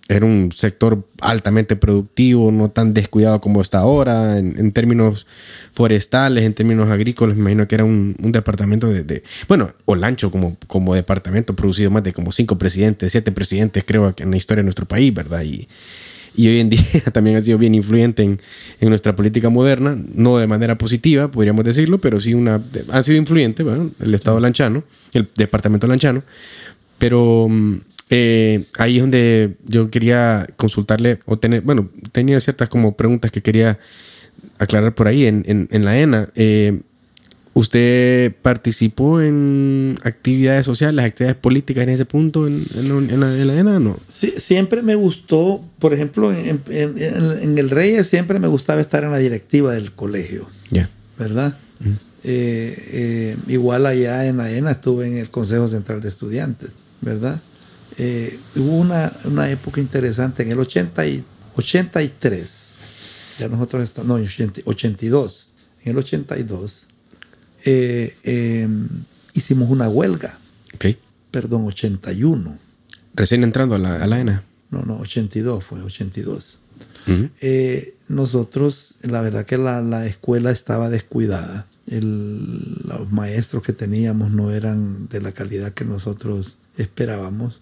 S3: era un sector altamente productivo, no tan descuidado como está ahora, en, términos forestales, en términos agrícolas, me imagino que era un, departamento de, bueno, Olancho como, como departamento producido más de como cinco presidentes, siete presidentes creo en la historia de nuestro país, ¿verdad? Y, y hoy en día también ha sido bien influyente en, en, nuestra política moderna, no de manera positiva, podríamos decirlo, pero sí una, ha sido influyente, bueno, el Estado lanchano, el departamento lanchano, pero mm, eh, ahí es donde yo quería consultarle o tener, bueno, tenía ciertas como preguntas que quería aclarar por ahí en, en, la ENA. Eh, ¿Usted participó en actividades sociales, actividades políticas en ese punto en, la, ENA no?
S1: Sí, siempre me gustó, por ejemplo, en, el Reyes siempre me gustaba estar en la directiva del colegio. Ya. ¿Verdad? Eh, igual allá en la ENA estuve en el Consejo Central de Estudiantes, ¿verdad? Eh, hubo una, una, época interesante en el 80 y, 83, ya nosotros estamos, no, 82, en el 82 eh, em, hicimos una huelga.
S3: Okay.
S1: Perdón, 81.
S3: Recién entrando a la, a la ENA.
S1: No, no, 82 fue, 82. Eh, nosotros, la verdad que la, la escuela estaba descuidada. El, los maestros que teníamos no eran de la calidad que nosotros esperábamos.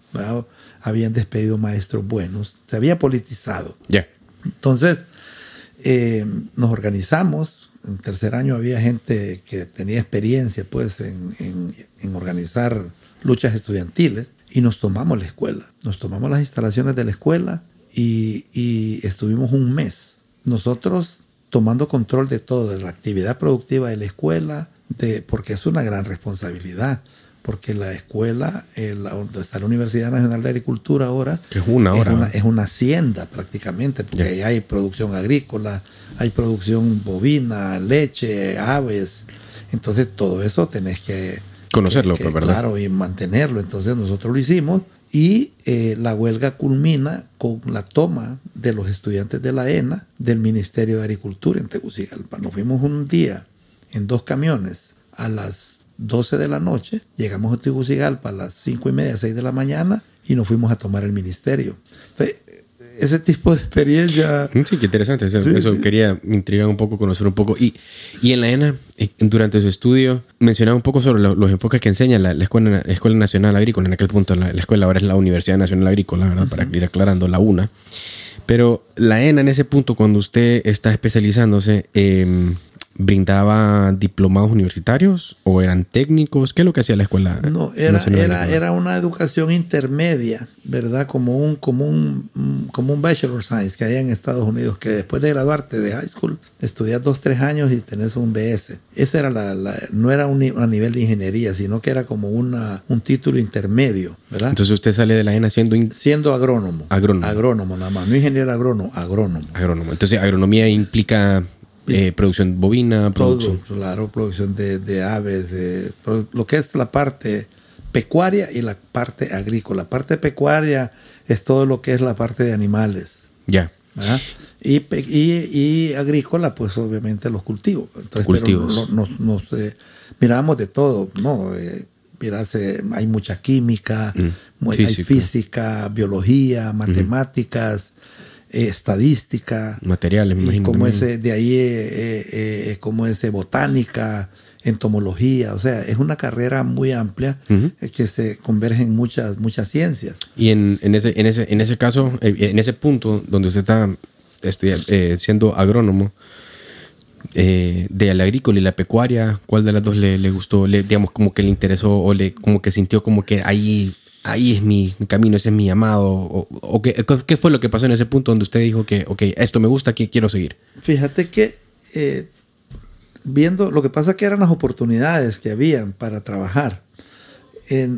S1: Habían despedido maestros buenos, se había politizado.
S3: Ya.
S1: Entonces, eh, nos organizamos. En tercer año había gente que tenía experiencia pues, en, en, organizar luchas estudiantiles y nos tomamos la escuela. Nos tomamos las instalaciones de la escuela y, y estuvimos un mes. Nosotros tomando control de todo, de la actividad productiva de la escuela, de, porque es una gran responsabilidad porque la escuela, donde está la Universidad Nacional de Agricultura ahora,
S3: es una.
S1: Es una, hacienda prácticamente, porque ahí hay producción agrícola, hay producción bovina, leche, aves. Entonces todo eso tenés que
S3: conocerlo, pues, ¿verdad?
S1: Claro, y mantenerlo. Entonces nosotros lo hicimos y eh, la huelga culmina con la toma de los estudiantes de la ENA del Ministerio de Agricultura en Tegucigalpa. Nos fuimos un día en dos camiones a las 12 de la noche, llegamos a Tegucigalpa a las 5 y media, 6 de la mañana y nos fuimos a tomar el ministerio. ese tipo de experiencia.
S3: Mm, sí, qué interesante. Eso, quería, me intrigar un poco, conocer un poco. Y, y en la ENA, eh, durante su estudio, mencionaba un poco sobre los enfoques que enseña la, escuela, Escuela, Nacional Agrícola. En aquel punto, la, escuela ahora es la Universidad Nacional Agrícola, ¿verdad? Para ir aclarando, la UNA. Pero la ENA, en ese punto, cuando usted está especializándose, eh, brindaba diplomados universitarios o eran técnicos? ¿Qué es lo que hacía la escuela?
S1: No, era, era, era una educación intermedia, ¿verdad? Como un, como, un, como un Bachelor Science que hay en Estados Unidos, que después de graduarte de high school, estudias dos, tres años y tenés un BS. Ese era la, no era un, a nivel de ingeniería, sino que era como una, un título intermedio, ¿verdad?
S3: Entonces usted sale de la ENA siendo...
S1: Siendo agrónomo.
S3: Agrónomo.
S1: Agrónomo nada más, no ingeniero agrónomo, agrónomo.
S3: Agrónomo. Entonces agronomía implica eh, producción bovina, producción.
S1: claro, producción de, aves, de, lo que es la parte pecuaria y la parte agrícola. La parte pecuaria es todo lo que es la parte de animales.
S3: Ya.
S1: Y, y, agrícola, pues obviamente los cultivos. Entonces,
S3: Cultivos.
S1: nos, eh, miramos de todo, ¿no? Eh, hay mucha química, mm. hay física, biología, matemáticas. Eh, estadística.
S3: Materiales, me
S1: Como ese, de ahí, eh, eh, como ese botánica, entomología. O sea, es una carrera muy amplia que se converge en muchas, muchas ciencias.
S3: Y en, en, ese, en, ese, en ese caso, en ese punto donde usted está siendo agrónomo, de la agrícola y la pecuaria, ¿cuál de las dos le, le gustó? Le, digamos, como que le interesó o le, como que sintió como que ahí ahí es mi, camino, ese es mi llamado? O, qué, fue lo que pasó en ese punto donde usted dijo que, ok, esto me gusta, aquí quiero seguir?
S1: Fíjate que eh, viendo, lo que pasa que eran las oportunidades que habían para trabajar.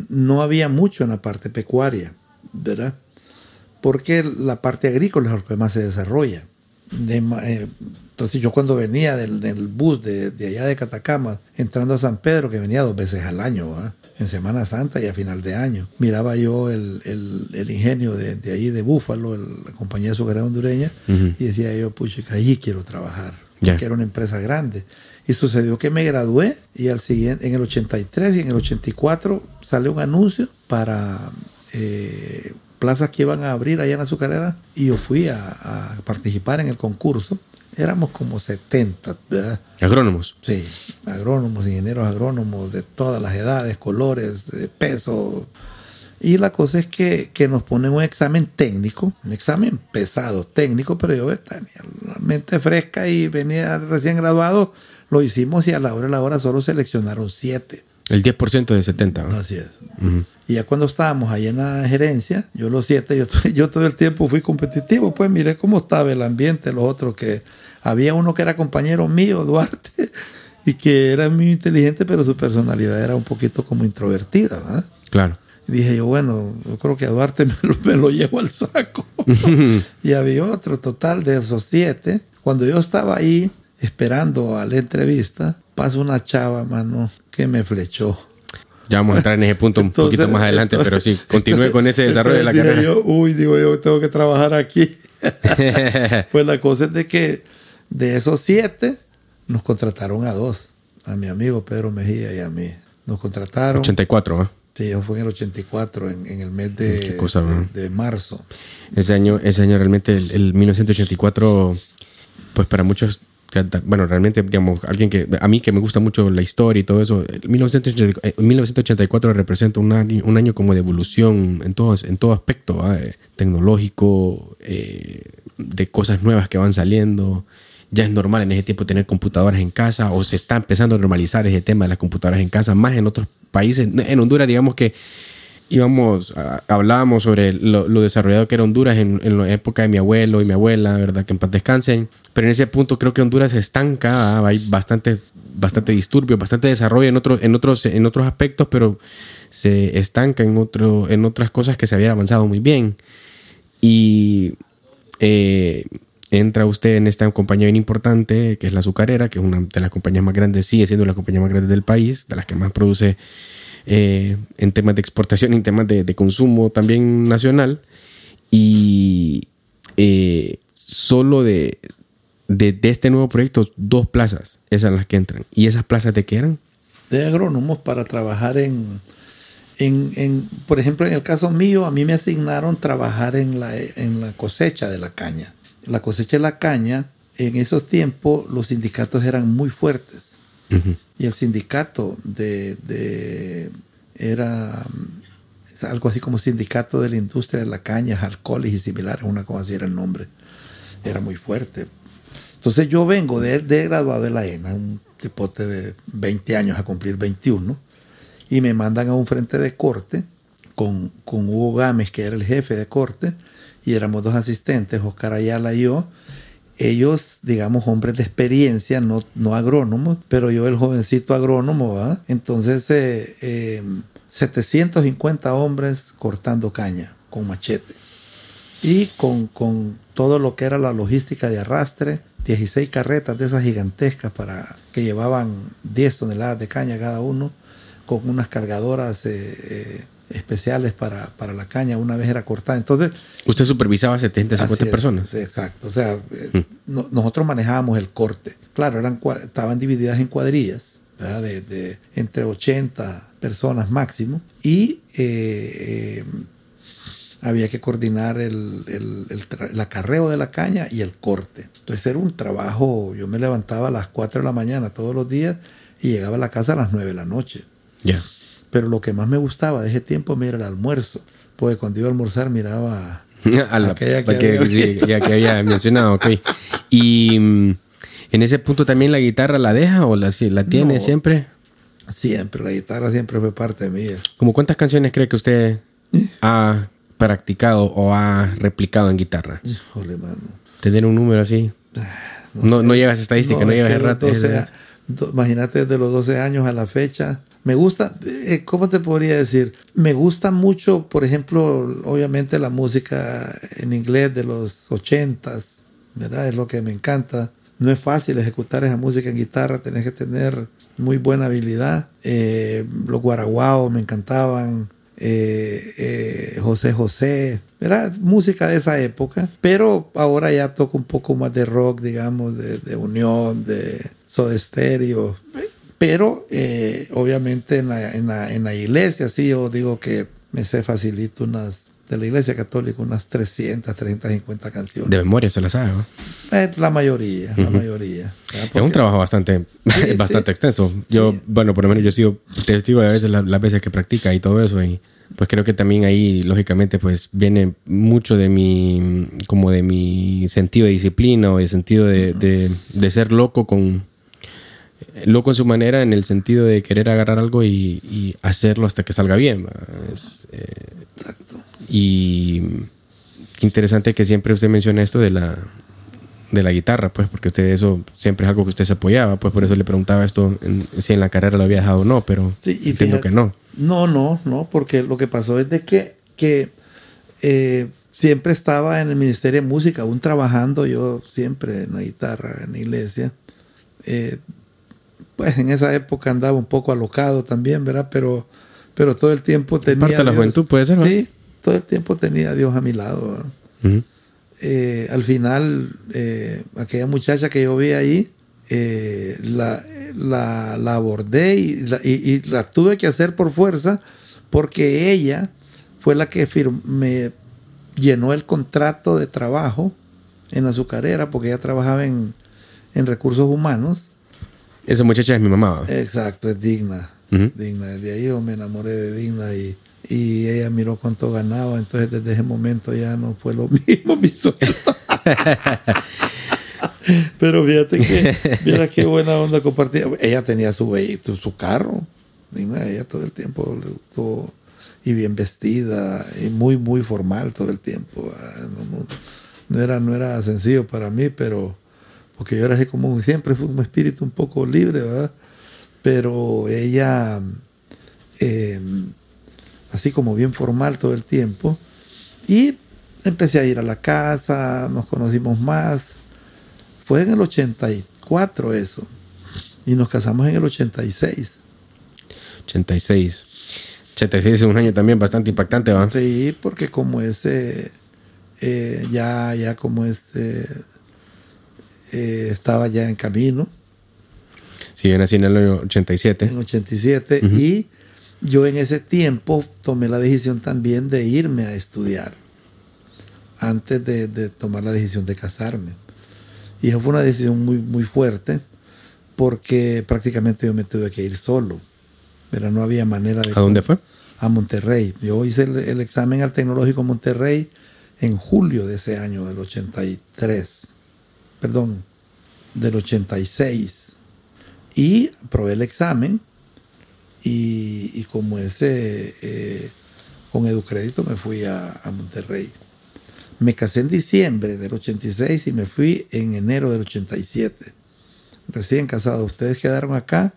S1: no había mucho en la parte pecuaria, ¿verdad? Porque la parte agrícola es lo que más se desarrolla. Eh, entonces yo cuando venía del, bus de, de, allá de Catacama, entrando a San Pedro, que venía dos veces al año, ¿verdad? En Semana Santa y a final de año. Miraba yo el, el, ingenio de, de, ahí de Búfalo, la compañía azucarera hondureña, y decía yo, pucha, ahí quiero trabajar, porque era una empresa grande. Y sucedió que me gradué y al siguiente, en el 83 y en el 84 sale un anuncio para, eh, plazas que iban a abrir allá en la azucarera y yo fui a, a participar en el concurso. Éramos como 70, ¿verdad?
S3: Agrónomos.
S1: Sí, agrónomos, ingenieros agrónomos de todas las edades, colores, peso. Y la cosa es que, que nos ponen un examen técnico, un examen pesado, técnico, pero yo tenía la mente fresca y venía recién graduado, lo hicimos y a la hora de la hora solo seleccionaron siete.
S3: El 10% de 70. ¿no?
S1: Así es.
S3: Ujú.
S1: Y ya cuando estábamos ahí en la gerencia, yo los siete, yo, yo todo el tiempo fui competitivo, pues miré cómo estaba el ambiente, los otros que había uno que era compañero mío, Duarte, y que era muy inteligente, pero su personalidad era un poquito como introvertida, ¿verdad?
S3: Claro.
S1: Y dije yo, bueno, yo creo que a Duarte me lo, me lo llevo al saco. y había otro total de esos siete. Cuando yo estaba ahí esperando a la entrevista, pasa una chava, mano, que me flechó.
S3: Ya vamos a entrar en ese punto un
S1: Entonces,
S3: poquito más adelante, pero sí, continúe con ese desarrollo de la
S1: dije
S3: carrera.
S1: yo, uy, digo yo, tengo que trabajar aquí. pues la cosa es de que de esos siete, nos contrataron a dos. A mi amigo Pedro Mejía y a mí. Nos contrataron.
S3: 84, ¿ah?
S1: Sí, eso fue en el 84, en, en el mes de,
S3: cosa,
S1: de- marzo.
S3: Ese año, ese año realmente, el, el 1984, pues para muchos, bueno, realmente, digamos, alguien que, a mí que me gusta mucho la historia y todo eso, el 1984, eh, 1984 representa un año, un año como de evolución en todo, en todo aspecto. Eh, tecnológico, eh, de cosas nuevas que van saliendo. Ya es normal en ese tiempo tener computadoras en casa o se está empezando a normalizar ese tema de las computadoras en casa, más en otros países. En Honduras, digamos que íbamos, a- hablábamos sobre lo, lo desarrollado que era Honduras en, en la época de mi abuelo y mi abuela, ¿verdad? Que en paz descansen. Pero en ese punto creo que Honduras se estanca, ¿ah? hay bastante, bastante disturbio, bastante desarrollo en, otros en, otros, en otros aspectos, pero se estanca en, otro, en otras cosas que se habían avanzado muy bien. Y eh, entra usted en esta compañía bien importante, que es la azucarera, que es una de las compañías más grandes, sigue siendo la compañía más grande del país, de las que más produce eh, en temas de exportación, en temas de, consumo también nacional. Y eh, solo de, de, de este nuevo proyecto, dos plazas, esas las que entran. ¿Y esas plazas de qué eran?
S1: de agrónomos para trabajar en, en, en- por ejemplo, en el caso mío, a mí me asignaron trabajar en la, en la cosecha de la caña. La cosecha de la caña, en esos tiempos los sindicatos eran muy fuertes. Y el sindicato de, de- era algo así como sindicato de la industria de la caña, alcoholes y similares, una cosa así era el nombre. Era muy fuerte. Entonces yo vengo de, de graduado de la ENA, un tipote de 20 años a cumplir 21, y me mandan a un frente de corte con, con Hugo Gámez, que era el jefe de corte, y éramos dos asistentes, Oscar Ayala y yo. Ellos, digamos, hombres de experiencia, no, no agrónomos, pero yo el jovencito agrónomo. Entonces, eh, eh, 750 hombres cortando caña con machete y con, con todo lo que era la logística de arrastre, 16 carretas de esas gigantescas para que llevaban 10 toneladas de caña cada uno, con unas cargadoras eh, eh, especiales para, para la caña, una vez era cortada. Entonces,
S3: Usted supervisaba 70,
S1: Así
S3: 50
S1: es,
S3: personas.
S1: Exacto. O sea, eh, no- nosotros manejábamos el corte. Claro, eran, estaban divididas en cuadrillas, ¿verdad? De, de entre 80 personas máximo. Y eh, eh, había que coordinar el, el- el el acarreo de la caña y el corte. Entonces era un trabajo, yo me levantaba a las 4 de la mañana todos los días y llegaba a la casa a las 9 de la noche.
S3: Ya.
S1: Pero lo que más me gustaba de ese tiempo era el almuerzo, porque cuando iba a almorzar miraba
S3: A la-
S1: Aquella que
S3: que,
S1: había
S3: sí, ya que había mencionado, ok. Y mm, en ese punto también la guitarra la deja o la, la tiene
S1: No.
S3: siempre.
S1: Siempre, la guitarra siempre fue parte mía.
S3: ¿Como cuántas canciones cree que usted ha practicado o ha replicado en guitarra?
S1: Híjole, mano.
S3: Tener un número así. No, no,
S1: sé.
S3: llevas estadística, no, llevas
S1: que los
S3: errata.
S1: 12 a- do- imagínate desde los 12 años a la fecha. Me gusta, eh, ¿cómo te podría decir? Me gusta mucho, por ejemplo, obviamente la música en inglés de los 80s, ¿verdad? Es lo que me encanta. No es fácil ejecutar esa música en guitarra, tenés que tener muy buena habilidad. Eh, los guaraguaos me encantaban. eh, eh, José José, era música de esa época, pero ahora ya toco un poco más de rock, digamos, de, Unión, de Soda Stereo, pero eh, obviamente en la, en, la, en la iglesia sí yo digo que me sé facilito unas de la Iglesia Católica, unas 300, 350 canciones.
S3: De memoria se las sabe, ¿no?
S1: Eh, la mayoría, la mayoría.
S3: Es un trabajo bastante,
S1: Sí,
S3: bastante
S1: sí.
S3: extenso. Yo,
S1: Sí.
S3: bueno, por lo menos yo he sido testigo de a veces la- las veces que practica y todo eso. Y pues creo que también ahí, lógicamente, pues viene mucho de mi, como de mi sentido de disciplina o de sentido de, de, de ser loco con, loco en su manera en el sentido de querer agarrar algo y, y hacerlo hasta que salga bien. eh,
S1: Exacto.
S3: y qué interesante que siempre usted menciona esto de la, de la guitarra, pues, porque usted eso siempre es algo que usted se apoyaba, pues por eso le preguntaba esto, en- si en la carrera lo había dejado o no, pero
S1: Sí, y
S3: entiendo
S1: fíjate-
S3: que no.
S1: No, no, no, porque lo que pasó es de que, que eh, siempre estaba en el Ministerio de Música, aún trabajando yo siempre en la guitarra, en la iglesia. Eh, pues en esa época andaba un poco alocado también, ¿verdad? Pero, pero todo el tiempo tenía...
S3: parte de la
S1: Dios-
S3: juventud, puede ser, ¿no?
S1: Sí, todo el tiempo tenía a Dios a mi lado. eh, al final, eh, aquella muchacha que yo vi ahí, eh, la, la, la abordé y la, y- y la tuve que hacer por fuerza porque ella fue la que me llenó el contrato de trabajo en azucarera porque ella trabajaba en, en recursos humanos.
S3: Esa muchacha es mi mamá.
S1: Exacto, es digna. Digna. Desde ahí yo me enamoré de Digna y, y ella miró cuánto ganaba. Entonces desde ese momento ya no fue lo mismo mi sueldo. Pero fíjate que, mira qué buena onda compartida. Ella tenía su vehículo, su carro. Digna, ella todo el tiempo le gustó y bien vestida y muy, muy formal todo el tiempo. ah, no era, no era sencillo para mí, pero porque yo era así como siempre fue un espíritu un poco libre, ¿verdad? Pero ella, eh, así como bien formal todo el tiempo. Y empecé a ir a la casa, nos conocimos más. Fue en el 84 eso. Y nos casamos en el 86.
S3: 86. 86 es un año también bastante impactante, ¿va?
S1: Sí, porque como ese, eh, ya, ya como ese, eh, estaba ya en camino,
S3: Sí, yo nací en el año 87.
S1: en 87, y yo en ese tiempo tomé la decisión también de irme a estudiar, antes de, de tomar la decisión de casarme. Y eso fue una decisión muy, muy fuerte, porque prácticamente yo me tuve que ir solo, pero no había manera de...
S3: ¿A dónde fue?
S1: a Monterrey. Yo hice el, el examen al Tecnológico Monterrey en julio de ese año, del 83. Perdón, del 86. Y probé el examen y, como ese, eh, con Educrédito me fui a, a Monterrey. Me casé en diciembre del 86 y me fui en enero del 87. Recién casado. Ustedes quedaron acá,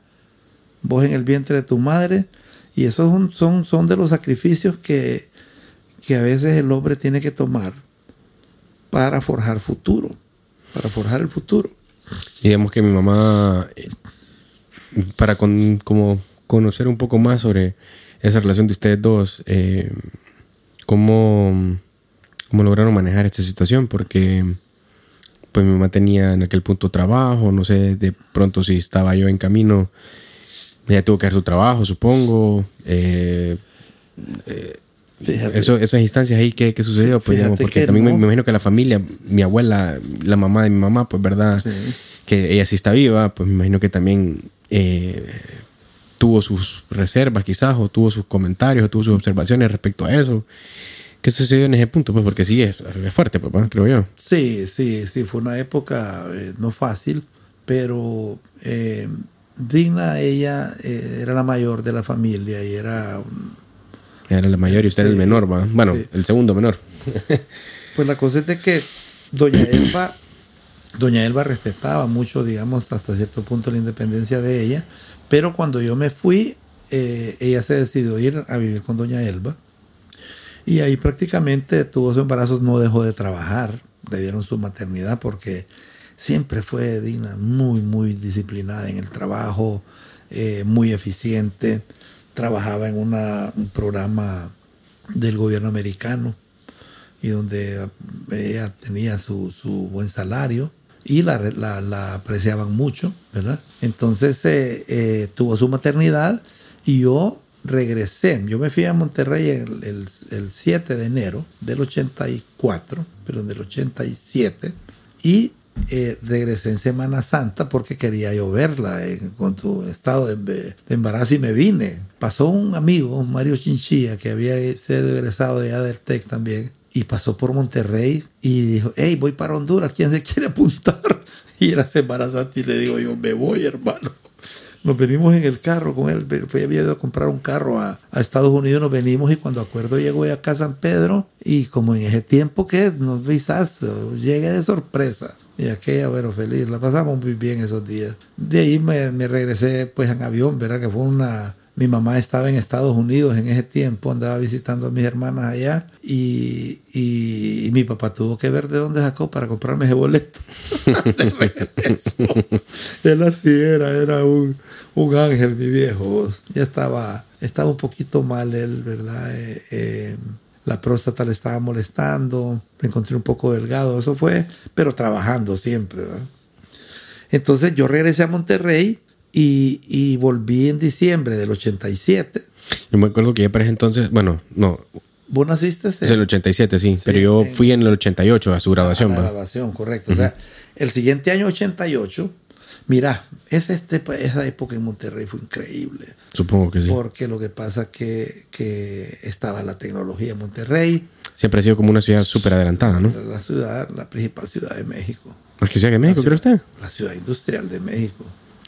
S1: vos en el vientre de tu madre, y esos son, son, son de los sacrificios que, que a veces el hombre tiene que tomar para forjar futuro, para forjar el futuro.
S3: Digamos que mi mamá, eh, para con- como conocer un poco más sobre esa relación de ustedes dos, eh, cómo, cómo lograron manejar esta situación, porque pues mi mamá tenía en aquel punto trabajo, no sé de pronto si estaba yo en camino, ella tuvo que hacer su trabajo, supongo. eh,
S1: Fíjate.
S3: eso, esas instancias ahí, ¿qué, qué sucedió? Pues, digamos, porque
S1: que
S3: también me,
S1: no.
S3: me imagino que la familia, mi abuela, la mamá de mi mamá, pues, ¿verdad?
S1: Sí.
S3: Que ella sí está viva, pues me imagino que también eh, tuvo sus reservas quizás, o tuvo sus comentarios, o tuvo sus observaciones respecto a eso. ¿Qué sucedió en ese punto? Pues porque sí, es, es fuerte, papá, creo yo.
S1: Sí, sí, sí, fue una época eh, no fácil, pero eh, Digna, ella eh, era la mayor de la familia y era,
S3: Era la mayor y usted era el
S1: Sí,
S3: menor, ¿va? Bueno,
S1: sí.
S3: el segundo menor.
S1: pues la cosa es de que Doña Elba, Doña Elba respetaba mucho, digamos, hasta cierto punto la independencia de ella, pero cuando yo me fui, eh, ella se decidió ir a vivir con Doña Elba y ahí prácticamente tuvo su embarazo, no dejó de trabajar, le dieron su maternidad porque siempre fue digna, muy, muy disciplinada en el trabajo, eh, muy eficiente, trabajaba en un programa del gobierno americano y donde ella tenía su, su buen salario y la, la- la apreciaban mucho, ¿verdad? Entonces eh, eh, tuvo su maternidad y yo regresé. Yo me fui a Monterrey el, el, el 7 de enero del 84, perdón, del 87, y eh, regresé en Semana Santa porque quería yo verla en, con su estado de, embarazo y me vine. Pasó un amigo, Mario Chinchilla, que había sido egresado de allá TEC también, y pasó por Monterrey y dijo, hey, voy para Honduras, ¿quién se quiere apuntar? Y era Semana Santa y le digo yo, me voy hermano nos venimos en el carro con él. Fui, había ido a comprar un carro a, a, Estados Unidos, nos venimos y cuando acuerdo llegó acá a San Pedro y como en ese tiempo que nos visazo, llegué de sorpresa. Y aquella, bueno, feliz, la pasamos muy bien esos días. De ahí me, me regresé pues en avión, ¿verdad? Que fue una, mi mamá estaba en Estados Unidos en ese tiempo, andaba visitando a mis hermanas allá y, mi papá tuvo que ver de dónde sacó para comprarme ese boleto. él así era, era un, un, ángel, mi viejo. Ya estaba, estaba un poquito mal él, ¿verdad? Eh, eh, la próstata le estaba molestando, me encontré un poco delgado, eso fue, pero trabajando siempre, ¿verdad? Entonces yo regresé a Monterrey y, y, volví en diciembre del 87.
S3: Yo me acuerdo que ya para ese entonces, bueno, no.
S1: ¿Vos naciste?
S3: En el 87, sí, sí pero yo en, fui en el 88 a su graduación.
S1: A la graduación, correcto. Uh -huh. O sea, el siguiente año 88, mira, esa, este, esa época en Monterrey fue increíble.
S3: Supongo que sí.
S1: Porque lo que pasa que, que estaba la tecnología en Monterrey.
S3: Siempre ha sido como una ciudad súper adelantada, ¿no?
S1: La ciudad, la principal ciudad de México.
S3: ¿Más que ciudad de México, cree usted?
S1: La ciudad industrial de México.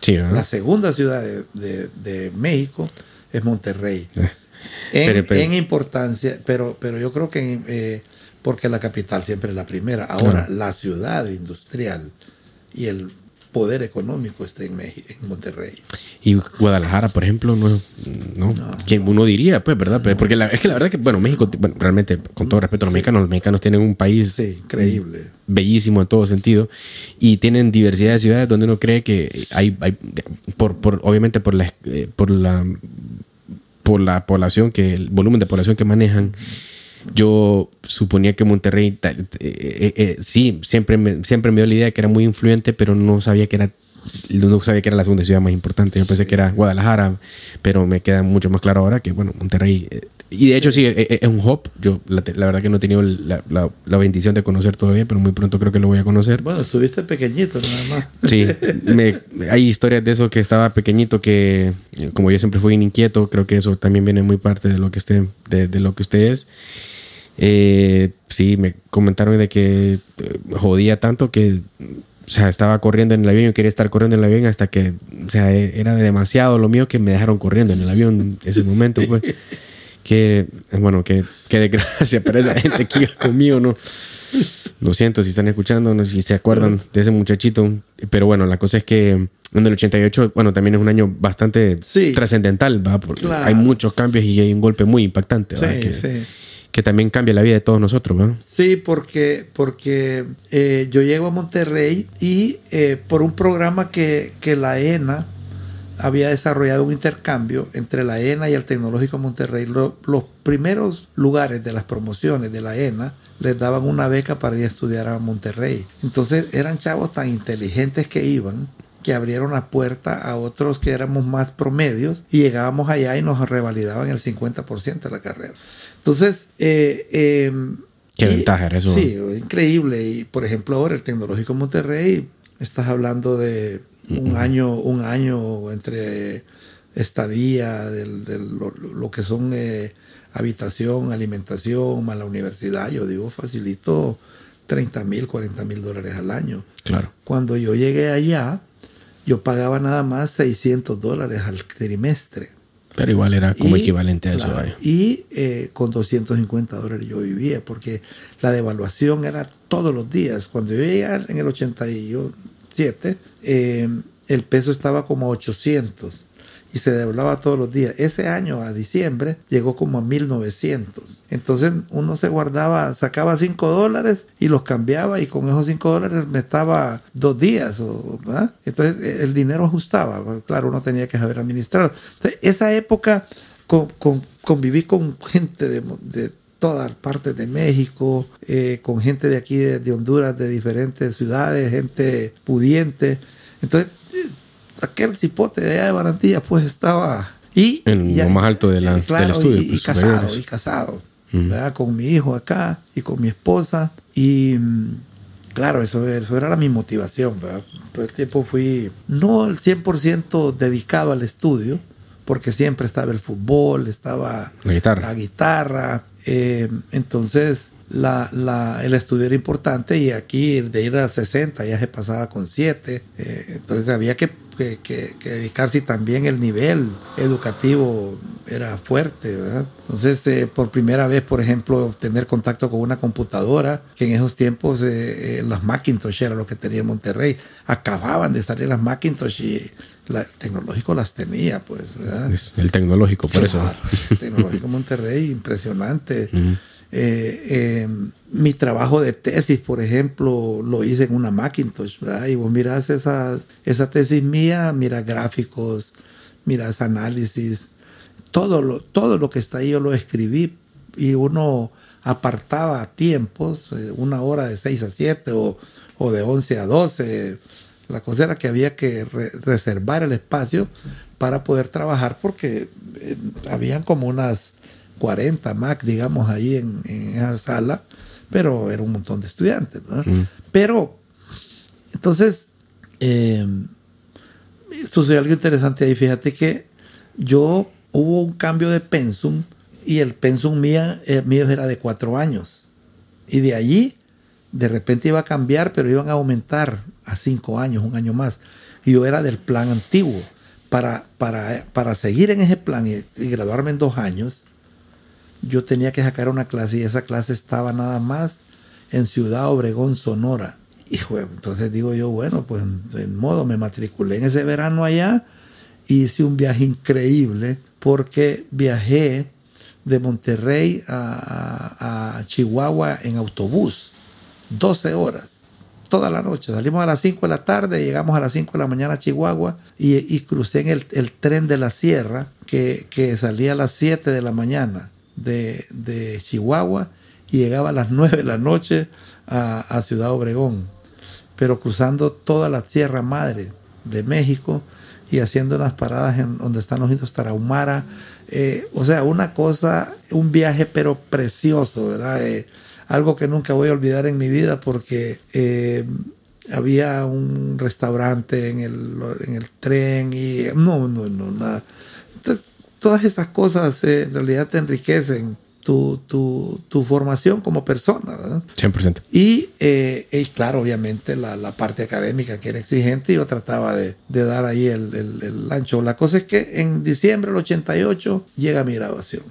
S1: La segunda ciudad de, de, de México es Monterrey. Eh. En, pero, pero, en, importancia, pero, pero yo creo que eh, porque la capital siempre es la primera. Ahora, claro. la ciudad industrial y el poder económico está en, México, en Monterrey.
S3: Y Guadalajara, por ejemplo, no, no, no uno diría, pues, ¿verdad? Porque la, es que la verdad que, bueno, México, bueno, realmente, con todo respeto a los sí. mexicanos, los mexicanos tienen un país
S1: sí, increíble.
S3: bellísimo en todo sentido y tienen diversidad de ciudades donde uno cree que hay, hay por, por, obviamente por la, eh, por la por la población que el volumen de población que manejan yo suponía que Monterrey eh, eh, eh, sí siempre me, siempre me dio la idea de que era muy influyente pero no sabía que era no sabía que era la segunda ciudad más importante. Yo pensé que era Guadalajara pero me queda mucho más claro ahora que bueno Monterrey y de hecho sí, sí es, un hop. Yo la, la, verdad que no he tenido la, la, la, bendición de conocer todavía pero muy pronto creo que lo voy a conocer.
S1: Bueno estuviste pequeñito nada más.
S3: Sí me, hay historias de eso que estaba pequeñito que como yo siempre fui inquieto creo que eso también viene muy parte de lo que usted de, de lo que usted es. Eh, sí, me comentaron de que eh, jodía tanto que o sea, estaba corriendo en el avión, yo quería estar corriendo en el avión hasta que, o sea, era demasiado lo mío que me dejaron corriendo en el avión en ese momento, pues. Que, bueno, que, que desgracia para esa gente que iba conmigo, ¿no? Lo siento si están escuchando, no si se acuerdan de ese muchachito. Pero bueno, la cosa es que en el 88, bueno, también es un año bastante sí. trascendental, ¿va? Porque claro. hay muchos cambios y hay un golpe muy impactante, ¿va?
S1: Sí,
S3: que,
S1: sí
S3: que también cambia la vida de todos nosotros, ¿no?
S1: Sí, porque, porque eh, yo llego a Monterrey y eh, por un programa que, que, la ENA había desarrollado un intercambio entre la ENA y el Tecnológico Monterrey, lo, los primeros lugares de las promociones de la ENA les daban una beca para ir a estudiar a Monterrey. Entonces eran chavos tan inteligentes que iban que abrieron la puerta a otros que éramos más promedios y llegábamos allá y nos revalidaban el 50% de la carrera. Entonces, eh, eh,
S3: qué y, ventaja era eso.
S1: Sí, increíble. Y por ejemplo, ahora el Tecnológico Monterrey, estás hablando de un año, un año entre estadía, del, del lo, lo, que son eh, habitación, alimentación, más la universidad. Yo digo, facilito 30 mil, 40 mil dólares al año.
S3: Claro.
S1: Cuando yo llegué allá, yo pagaba nada más 600 dólares al trimestre.
S3: Pero igual era como y, equivalente a eso.
S1: Claro, y eh, con 250 dólares yo vivía, porque la devaluación era todos los días. Cuando yo llegué en el 87, eh, el peso estaba como a 800 y se devaluaba todos los días. Ese año, a diciembre, llegó como a 1900. Entonces uno se guardaba, sacaba 5 dólares y los cambiaba y con esos 5 dólares me estaba dos días. O. Entonces el dinero ajustaba. Claro, uno tenía que saber administrar. Entonces, esa época con, con, conviví con gente de todas partes de México, eh, con gente de aquí, de, de Honduras, de diferentes ciudades, gente pudiente. Entonces aquel cipote de allá de Barandilla pues estaba Y,
S3: En lo más alto de la-
S1: eh, claro,
S3: del estudio,
S1: Y, y
S3: pues,
S1: casado,
S3: superiores.
S1: y casado. ¿verdad? Con mi hijo acá y con mi esposa. Y mm, claro, eso, eso era mi motivación. ¿verdad? Todo el tiempo fui, no el 100% dedicado al estudio, porque siempre estaba el fútbol, estaba
S3: La guitarra.
S1: la guitarra. Eh, entonces, la, la- el estudio era importante y aquí de ir a 60 ya se pasaba con 7. entonces había que, que- que- que dedicarse y también el nivel educativo era fuerte. ¿verdad? Entonces, eh, por primera vez, por ejemplo, tener contacto con una computadora, que en esos tiempos eh, eh, las Macintosh era lo que tenía en Monterrey. Acababan de salir las Macintosh y la- el tecnológico las tenía, pues. ¿verdad?
S3: El tecnológico, por eso.
S1: Claro, sí, Tecnológico Monterrey, impresionante.
S3: Ujú.
S1: Eh, eh, mi trabajo de tesis, por ejemplo, lo hice en una Macintosh. Y vos mirás esa, esa tesis mía, miras gráficos, miras análisis, todo lo, todo lo que está ahí yo lo escribí y uno apartaba tiempos, eh, una hora de 6 a 7 o, o de 11 a 12. La cosa era que había que re- reservar el espacio para poder trabajar porque eh, habían como unas 40 Mac, digamos, ahí en, en esa sala, pero era un montón de estudiantes. ¿no?
S3: Mm.
S1: Pero, entonces, eh, sucedió algo interesante ahí. Fíjate que yo hubo un cambio de pensum y el pensum mía, eh, mío era de cuatro años. Y de allí, de repente iba a cambiar, pero iban a aumentar a cinco años, un año más. Y yo era del plan antiguo. Para, para, para seguir en ese plan y, y graduarme en dos años, yo tenía que sacar una clase y esa clase estaba nada más en Ciudad Obregón, Sonora. Y jue- entonces digo yo, bueno, pues en, modo me matriculé en ese verano allá hice un viaje increíble porque viajé de Monterrey a Chihuahua en autobús, 12 horas, toda la noche. Salimos a las 5 de la tarde, llegamos a las 5 de la mañana a Chihuahua y, y crucé en el, el tren de la sierra que, que salía a las 7 de la mañana de, de Chihuahua y llegaba a las 9 de la noche a, a Ciudad Obregón, pero cruzando toda la Sierra Madre de México y haciendo unas paradas en donde están los indios Tarahumara. Eh, o sea, una cosa, un viaje pero precioso, ¿verdad? Eh, algo que nunca voy a olvidar en mi vida porque eh, había un restaurante en el, en el tren y no, no, no, nada. Todas esas cosas eh, en realidad te enriquecen tu, tu, tu formación como persona, ¿verdad?
S3: 100%.
S1: Y, eh, y claro, obviamente la, la parte académica que era exigente, yo trataba de, de dar ahí el, el, el ancho. La cosa es que en diciembre del 88 llega mi graduación.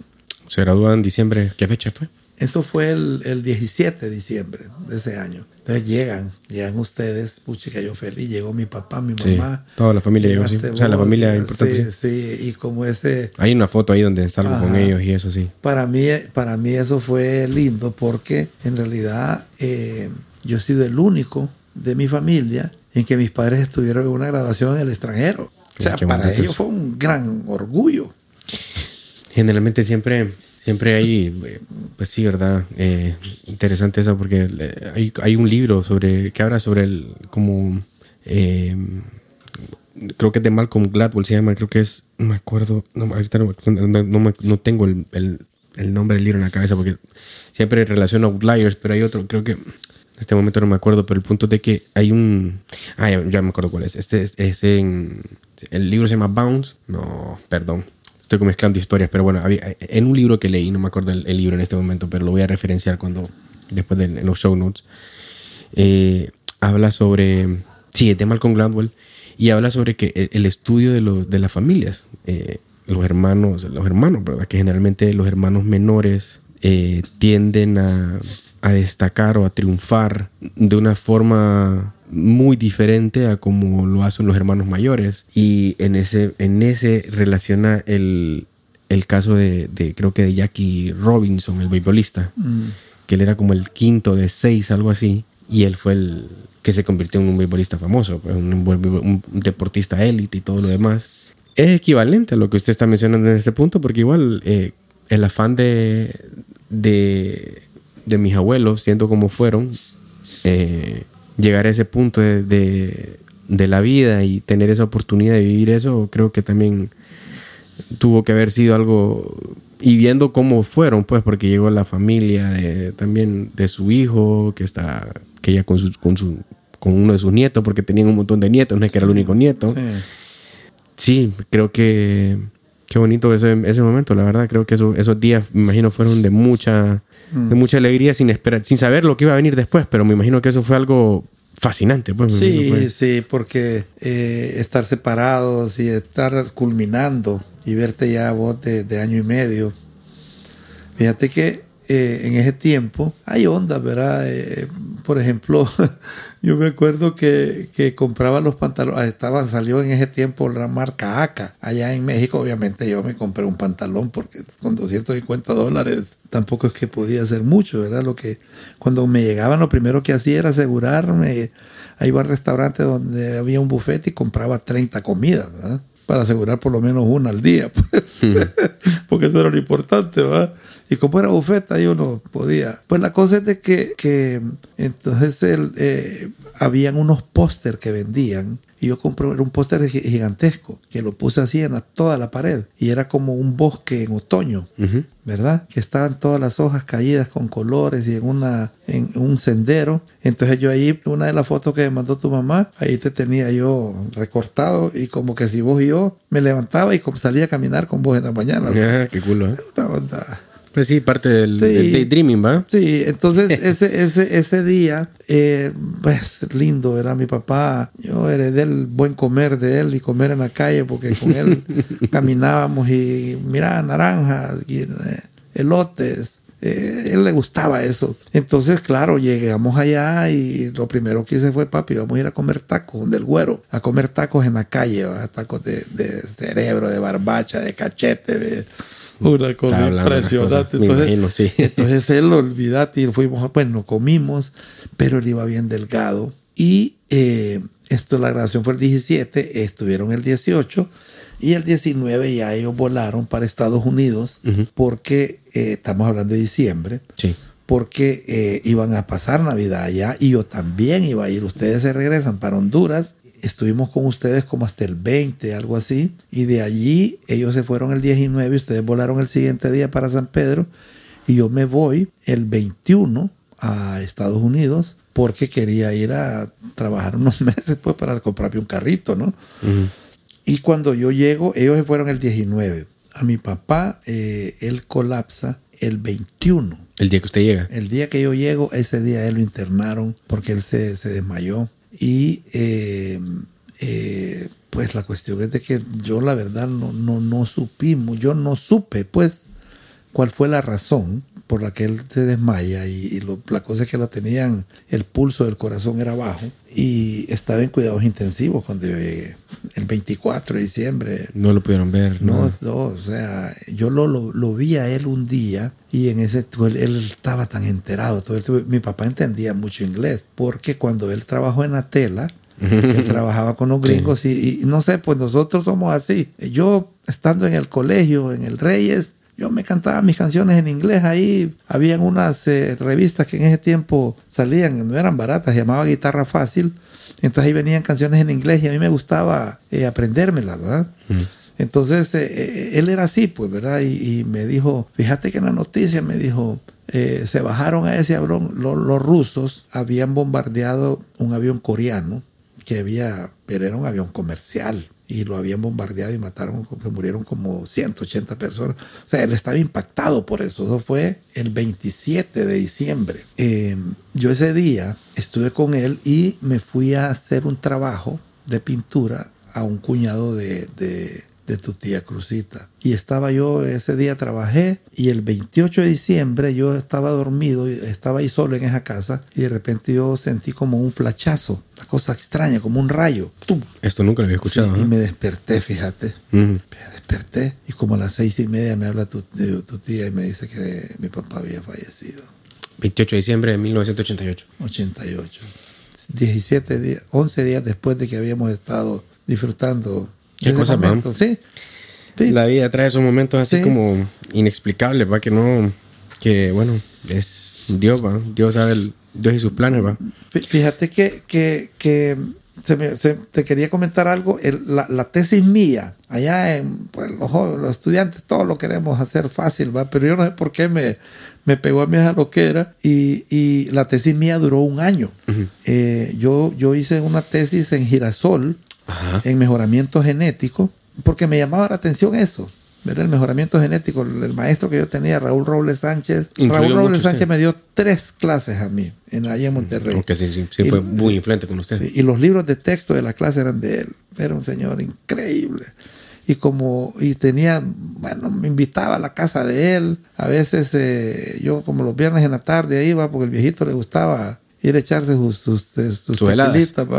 S3: Se gradúa en diciembre. ¿Qué fecha fue?
S1: Eso fue el, el 17 de diciembre de ese año. Entonces llegan, llegan ustedes, puchica, yo feliz, llegó mi papá, mi
S3: Sí,
S1: mamá.
S3: toda la familia llegó, sí. O sea, la familia
S1: sí,
S3: importante,
S1: Sí, sí, y como ese,
S3: Hay una foto ahí donde salgo con ellos y eso sí.
S1: para mí, para mí eso fue lindo porque en realidad eh, yo he sido el único de mi familia en que mis padres estuvieron en una graduación en el extranjero. O sea, para ellos fue un gran orgullo.
S3: Generalmente siempre, siempre hay, eh, pues sí, ¿verdad? Eh, interesante eso porque eh, hay, hay un libro sobre que habla sobre el, como, eh, creo que es de Malcolm Gladwell, se llama, creo que es, no me acuerdo, no, ahorita no, no, no no tengo el, el- el nombre del libro en la cabeza porque siempre relaciono Outliers, pero hay otro, creo que en este momento no me acuerdo, pero el punto es de que hay un, ah, ya, ya me acuerdo cuál es, este es, es en, el libro se llama Bounce, no, perdón, estoy mezclando historias, pero bueno, en un libro que leí, no me acuerdo el, libro en este momento, pero lo voy a referenciar cuando, después de los show notes, eh, habla sobre, sí, es de Malcolm Gladwell, y habla sobre que el, el estudio de, los de las familias, eh, los hermanos, los hermanos, ¿verdad? Que generalmente los hermanos menores eh, tienden a, a destacar o a triunfar de una forma muy diferente a como lo hacen los hermanos mayores. Y en ese, en ese relaciona el, el caso de, de, creo que de Jackie Robinson, el beisbolista que él era como el quinto de seis, algo así, y él fue el que se convirtió en un beisbolista famoso, pues, un, un deportista élite y todo lo demás. Es equivalente a lo que usted está mencionando en este punto, porque igual eh, el afán de, de, de mis abuelos, siendo como fueron, eh, llegar a ese punto de, de, de la vida y tener esa oportunidad de vivir eso, creo que también tuvo que haber sido algo y viendo cómo fueron, pues, porque llegó la familia de, también de su hijo, que está, que ella con su, con su, con uno de sus nietos, porque tenían un montón de nietos, no es que era el único nieto.
S1: Sí.
S3: Sí, creo que qué bonito ese, ese momento, la verdad, creo que eso- esos días, me imagino, fueron de mucha, de mucha alegría sin esperar, sin saber lo que iba a venir después, pero me imagino que eso fue algo fascinante, pues.
S1: Sí,
S3: fue-
S1: sí, porque eh, estar separados y estar culminando y verte ya vos de, de año y medio. Fíjate que eh, en ese tiempo hay ondas, ¿verdad? Eh, por ejemplo, yo me acuerdo que, que compraba los pantalones, estaban, salió en ese tiempo la marca ACA, allá en México, obviamente yo me compré un pantalón porque con 250 dólares tampoco es que podía hacer mucho, ¿verdad? Lo que cuando me llegaban lo primero que hacía era asegurarme, ahí iba al restaurante donde había un buffet y compraba 30 comidas, ¿verdad? Para asegurar por lo menos una al día, pues. porque eso era lo importante, ¿verdad? Y como era bufeta, yo no podía. Pues la cosa es de que, que entonces el, eh, habían unos póster que vendían y yo compré un póster gi- gigantesco que lo puse así en la- toda la pared y era como un bosque en otoño.
S3: Ujú.
S1: ¿verdad? Que estaban todas las hojas caídas con colores y en una en un sendero. Entonces yo ahí una de las fotos que me mandó tu mamá, ahí te tenía yo recortado y como que si vos y yo me levantaba y salía a caminar con vos en la mañana.
S3: Ah, qué culo, ¿eh?
S1: Una onda.
S3: Pues sí, parte del,
S1: Sí.
S3: del daydreaming, ¿va?
S1: Sí, entonces ese, ese, ese día, eh, pues lindo, era mi papá. Yo heredé el buen comer de él y comer en la calle porque con él caminábamos y mira, naranjas, y, eh, elotes. Eh, él le gustaba eso. Entonces, claro, llegamos allá y lo primero que hice fue, papi, vamos a ir a comer tacos del güero, a comer tacos en la calle, ¿va? tacos de, de cerebro, de barbacha, de cachete, de una cosa impresionante. Entonces,
S3: imagino, sí.
S1: entonces él, olvídate, y fuimos, bueno, comimos, pero él iba bien delgado. Y eh, esto, la grabación fue el 17, estuvieron el 18 y el 19 ya ellos volaron para Estados Unidos porque eh, estamos hablando de diciembre
S3: Sí.
S1: porque eh, iban a pasar Navidad allá y yo también iba a ir. Ustedes se regresan para Honduras. Estuvimos con ustedes como hasta el 20, algo así. Y de allí ellos se fueron el 19 y ustedes volaron el siguiente día para San Pedro. Y yo me voy el 21 a Estados Unidos porque quería ir a trabajar unos meses pues para comprarme un carrito, ¿no? Y cuando yo llego, ellos se fueron el 19. A mi papá, eh, él colapsa el 21.
S3: El día que usted llega.
S1: El día que yo llego, ese día él lo internaron porque él se, se desmayó. Y eh, eh, pues la cuestión es de que yo la verdad no, no, no supimos, yo no supe pues cuál fue la razón por la que él se desmaya y, y lo- la cosa es que lo tenían, el pulso del corazón era bajo y estaba en cuidados intensivos cuando yo llegué, el 24 de diciembre.
S3: No lo pudieron ver.
S1: No,
S3: No.
S1: no, o sea, yo lo, lo, lo vi a él un día y en ese él, él estaba tan enterado. Todo el- mi papá entendía mucho inglés porque cuando él trabajó en la tela, él trabajaba con los gringos y, y no sé, pues nosotros somos así. Yo estando en el colegio, en el Reyes, yo me cantaba mis canciones en inglés ahí. Habían unas eh, revistas que en ese tiempo salían, no eran baratas, se llamaba Guitarra Fácil. Entonces ahí venían canciones en inglés y a mí me gustaba eh, aprendérmelas, ¿verdad? Entonces, eh, eh, él era así, pues, ¿verdad? Y, y me dijo, fíjate que en la noticia me dijo, eh, se bajaron a ese avión, lo- los rusos habían bombardeado un avión coreano, que había, pero era un avión comercial, y lo habían bombardeado y mataron, se murieron como 180 personas. O sea, él estaba impactado por eso. Eso fue el 27 de diciembre. Eh, yo ese día estuve con él y me fui a hacer un trabajo de pintura a un cuñado de, de, de tu tía Cruzita. Y estaba yo, ese día trabajé y el 28 de diciembre yo estaba dormido, estaba ahí solo en esa casa y de repente yo sentí como un flachazo, cosa extraña, como un rayo. ¡Tum!
S3: Esto nunca lo había escuchado.
S1: Sí, y me desperté, fíjate.
S3: Ujú.
S1: Me desperté y como a las seis y media me habla tu, tu- tía y me dice que mi papá había fallecido.
S3: 28 de diciembre de 1988.
S1: 88. 17 días, 11 días después de que habíamos estado disfrutando
S3: Qué cosa,
S1: momento. Sí. Sí.
S3: La vida trae esos momentos así
S1: Sí.
S3: como inexplicables, va, que no, que bueno, es Dios, va, Dios sabe, el- Dios y sus planes, va.
S1: Fí- Fíjate que, que, que se me- se- te quería comentar algo. El- la, la tesis mía, allá en pues, los, jóvenes, los estudiantes, todos lo queremos hacer fácil, ¿va? pero yo no sé por qué me, me pegó a mi esa loquera y, y la tesis mía duró un año. Eh, yo, yo hice una tesis en girasol,
S3: Ajá.
S1: en mejoramiento genético, porque me llamaba la atención eso. Ver el mejoramiento genético, el, maestro que yo tenía, Raúl Robles Sánchez. Raúl Robles
S3: mucho
S1: Sánchez me dio tres clases a mí, en, ahí en Monterrey.
S3: Aunque sí, sí, sí
S1: Y-
S3: fue muy influente con usted.
S1: Sí, y los libros de texto de la clase eran de él. Era un señor increíble. Y como, y tenía, bueno, me invitaba a la casa de él. A veces eh, yo como los viernes en la tarde iba porque el viejito le gustaba ir a echarse sus, sus, sus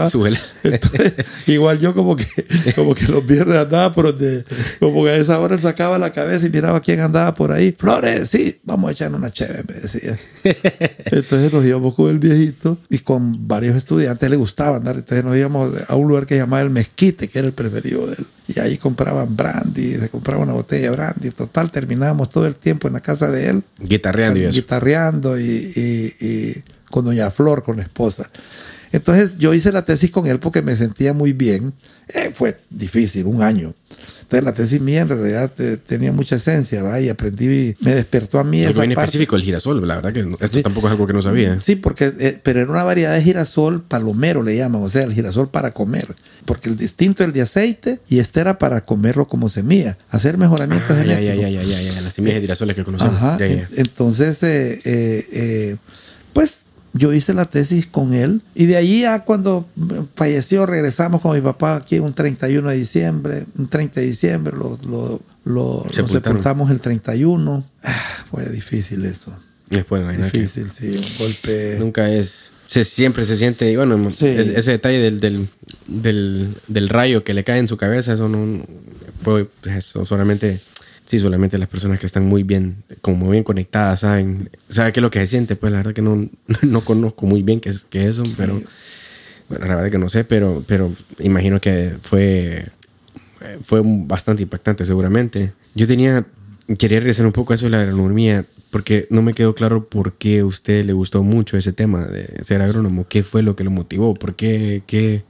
S3: Sus
S1: igual yo como que, como que los viernes andaba por donde, como que a esa hora él sacaba la cabeza y miraba quién andaba por ahí. Flores, sí, vamos a echar una chévere, me decía. Entonces nos íbamos con el viejito y con varios estudiantes le gustaba andar. Entonces nos íbamos a un lugar que llamaba El Mezquite, que era el preferido de él. Y ahí compraban brandy, se compraba una botella de brandy. Total, terminábamos todo el tiempo en la casa de él
S3: Guitarreando y eso.
S1: guitarreando y, y- y con Doña Flor, con la esposa. Entonces yo hice la tesis con él porque me sentía muy bien. Eh, fue difícil, un año. Entonces la tesis mía en realidad eh, tenía mucha esencia, ¿va? Y aprendí, me despertó a mí
S3: Algo
S1: esa parte.
S3: específico, el girasol. La verdad que esto
S1: Sí.
S3: tampoco es algo que no sabía.
S1: Sí, porque, eh, pero era una variedad de girasol palomero, le llaman, o sea, el girasol para comer. Porque el distinto es el de aceite y este era para comerlo como semilla, hacer mejoramientos
S3: Ah,
S1: genéticos.
S3: ya, ya, ya, ya, ya, Las semillas de girasoles que conocemos.
S1: Ajá.
S3: Ya, ya,
S1: en- Entonces, eh, eh, eh, pues yo hice la tesis con él y de ahí a cuando falleció regresamos con mi papá aquí un 31 de diciembre, un 30 de diciembre, lo, lo, lo- lo sepultamos el 31. Ah, fue difícil eso.
S3: Después.
S1: Difícil, sí, un golpe.
S3: Nunca es. Se, siempre se siente. Bueno,
S1: Sí.
S3: ese detalle del, del, del, del rayo que le cae en su cabeza, eso no. Eso solamente. Sí, solamente las personas que están muy bien, como muy bien conectadas, saben, saben qué es lo que se siente. Pues la verdad que no, no conozco muy bien qué es, qué es eso, pero. Bueno, la verdad que no sé, pero, pero imagino que fue, fue bastante impactante seguramente. Yo tenía, quería regresar un poco a eso de la agronomía, porque no me quedó claro por qué a usted le gustó mucho ese tema de ser agrónomo. ¿Qué fue lo que lo motivó? ¿Por qué? qué?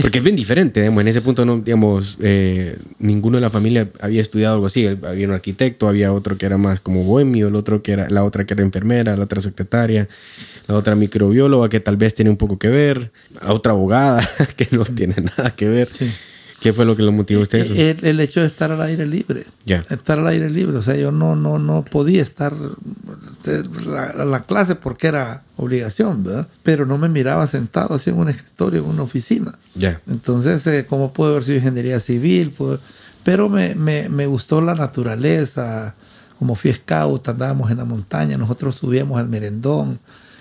S3: Porque es bien diferente, digamos, en ese punto no, digamos, eh, ninguno de la familia había estudiado algo así. Había un arquitecto, había otro que era más como bohemio, el otro que era, la otra que era enfermera, la otra secretaria, la otra microbióloga que tal vez tiene un poco que ver, la otra abogada que no tiene nada que ver.
S1: Sí.
S3: ¿Qué fue lo que lo motivó a usted eso?
S1: El, el hecho de estar al aire libre.
S3: Ya.
S1: Estar al aire libre. O sea, yo no, no, no podía estar la, la clase porque era obligación, ¿verdad? Pero no me miraba sentado así en un escritorio, en una oficina.
S3: Ya.
S1: Entonces, eh, ¿cómo puedo haber sido ingeniería civil? Puedo- Pero me, me, me gustó la naturaleza. Como fui scout, andábamos en la montaña, nosotros subíamos al merendón,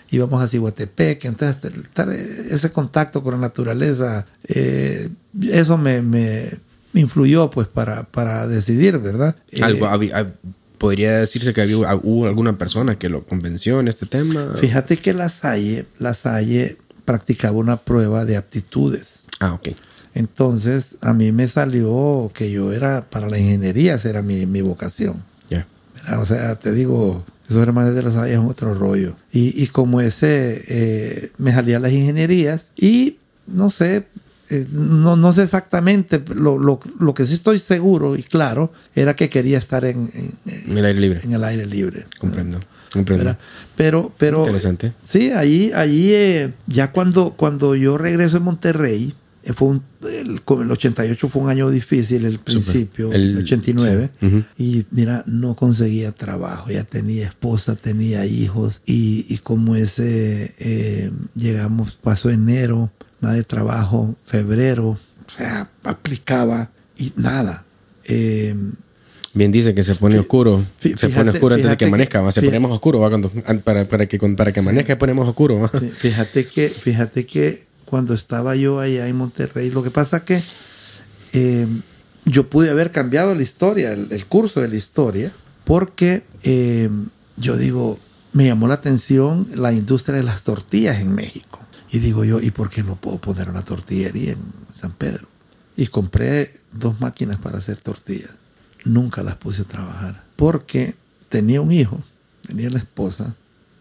S1: íbamos a Cihuatepec. Entonces, estar- ese contacto con la naturaleza, eh, eso me, me influyó pues para, para decidir, ¿verdad? Eh,
S3: Algo, hab- podría decirse que había, hubo alguna persona que lo convenció en este tema.
S1: Fíjate que la Salle, la Salle practicaba una prueba de aptitudes.
S3: Ah, ok.
S1: Entonces, a mí me salió que yo era, para la ingeniería, esa era mi, mi vocación.
S3: Ya.
S1: ¿verdad? O sea, te digo, esos hermanos de la Salle es otro rollo. Y, y como ese, eh, me salía las ingenierías y, no sé, eh, no, no sé exactamente, lo, lo, lo que sí estoy seguro y claro, era que quería estar en, en- en-
S3: el aire libre.
S1: en el aire libre.
S3: Comprendo. Comprendo.
S1: Pero, pero
S3: Interesante.
S1: Sí, allí, allí eh, ya cuando, cuando yo regreso a Monterrey, fue un, el, el 88 fue un año difícil, el principio, el,
S3: El-
S1: 89.
S3: sí. Ujú.
S1: Y mira, no conseguía trabajo, ya tenía esposa, tenía hijos, y, y como ese, eh, llegamos, pasó enero, nada de trabajo, febrero, o sea, aplicaba y nada. Eh,
S3: Bien dice que se pone oscuro. se pone oscuro antes de que
S1: que-
S3: amanezca. ¿va? Se ponemos oscuro ¿va? Cuando, an- para, para que, para que amanezca ponemos oscuro.
S1: Fíjate que, fíjate que cuando estaba yo allá en Monterrey, lo que pasa que eh, yo pude haber cambiado la historia, el, el curso de la historia, porque eh, yo digo, me llamó la atención la industria de las tortillas en México. Y digo yo, ¿y por qué no puedo poner una tortillería en San Pedro? Y compré dos máquinas para hacer tortillas. Nunca las puse a trabajar, porque tenía un hijo, tenía la esposa,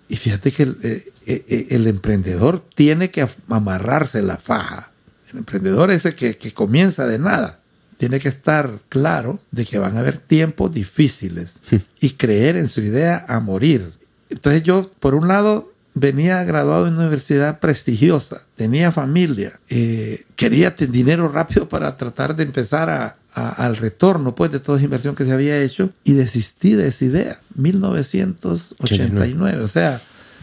S1: y fíjate que el, eh, eh, eh, el emprendedor tiene que amarrarse la faja. El emprendedor es el que, que comienza de nada. Tiene que estar claro de que van a haber tiempos difíciles y creer en su idea a morir. Entonces yo, por un lado, venía graduado en una universidad prestigiosa, tenía familia, eh, quería dinero rápido para tratar de empezar a, al retorno pues, de toda esa inversión que se había hecho y desistí de esa idea. 1989. O sea,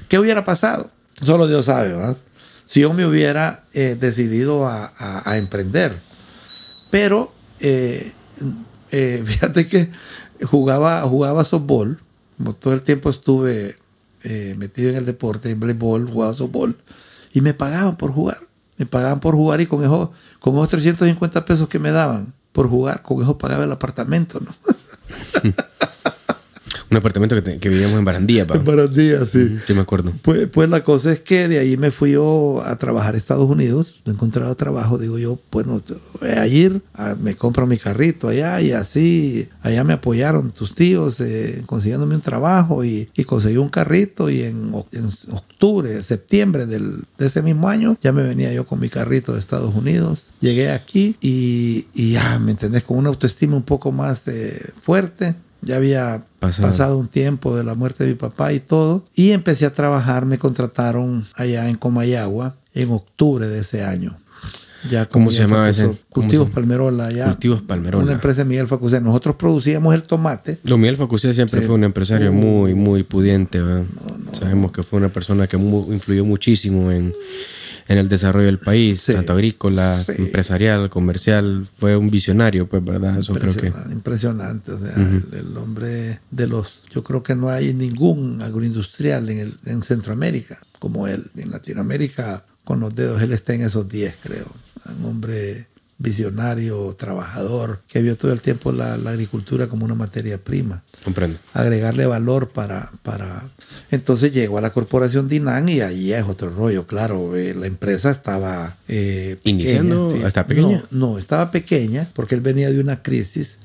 S1: ¿qué hubiera pasado? Solo Dios sabe, ¿verdad? Si yo me hubiera eh, decidido a, emprender. Pero eh, eh, fíjate que jugaba, jugaba softball. Como todo el tiempo estuve eh, metido en el deporte, en voleibol, jugaba softball. Y me pagaban por jugar. Me pagaban por jugar y con, eso, con esos 350 pesos que me daban por jugar, con eso pagaba el apartamento, ¿no?
S3: Un apartamento que, te, que vivíamos en Barandía,
S1: En Barandía, sí.
S3: Sí, me acuerdo.
S1: Pues, pues, la cosa es que de ahí me fui yo a trabajar a Estados Unidos. No encontraba trabajo. Digo yo, bueno, voy a ir, a, me compro mi carrito allá y así. Allá me apoyaron tus tíos eh, consiguiéndome un trabajo y, y, conseguí un carrito. Y en, en octubre, septiembre del, de ese mismo año, ya me venía yo con mi carrito de Estados Unidos. Llegué aquí y, y ya, ¿me entendés? Con una autoestima un poco más eh, fuerte ya había pasado. pasado. un tiempo de la muerte de mi papá y todo. Y empecé a trabajar, me contrataron allá en Comayagua en octubre de ese año.
S3: Ya ¿Cómo se llamaba ese?
S1: Cultivos se... Palmerola. Ya,
S3: Cultivos Palmerola.
S1: Una empresa de Miguel Facusé. Nosotros producíamos el tomate.
S3: Don Miguel Facusé siempre sí. fue un empresario uh, muy, muy pudiente. No, no, Sabemos que fue una persona que influyó muchísimo en en el desarrollo del país, sí, tanto agrícola, sí. empresarial, comercial, fue un visionario, pues, ¿verdad?
S1: Eso creo que... Impresionante, o sea, uh -huh. el, el, hombre de los... Yo creo que no hay ningún agroindustrial en, el, en Centroamérica como él. En Latinoamérica, con los dedos, él está en esos 10, creo. Un hombre visionario, trabajador, que vio todo el tiempo la, la, agricultura como una materia prima.
S3: Comprendo.
S1: Agregarle valor para, para... Entonces llegó a la corporación Dinan y ahí es otro rollo, claro. Eh, la empresa estaba... Eh,
S3: ¿Iniciando?
S1: pequeña,
S3: ¿Está pequeña?
S1: No, no, estaba pequeña porque él venía de una crisis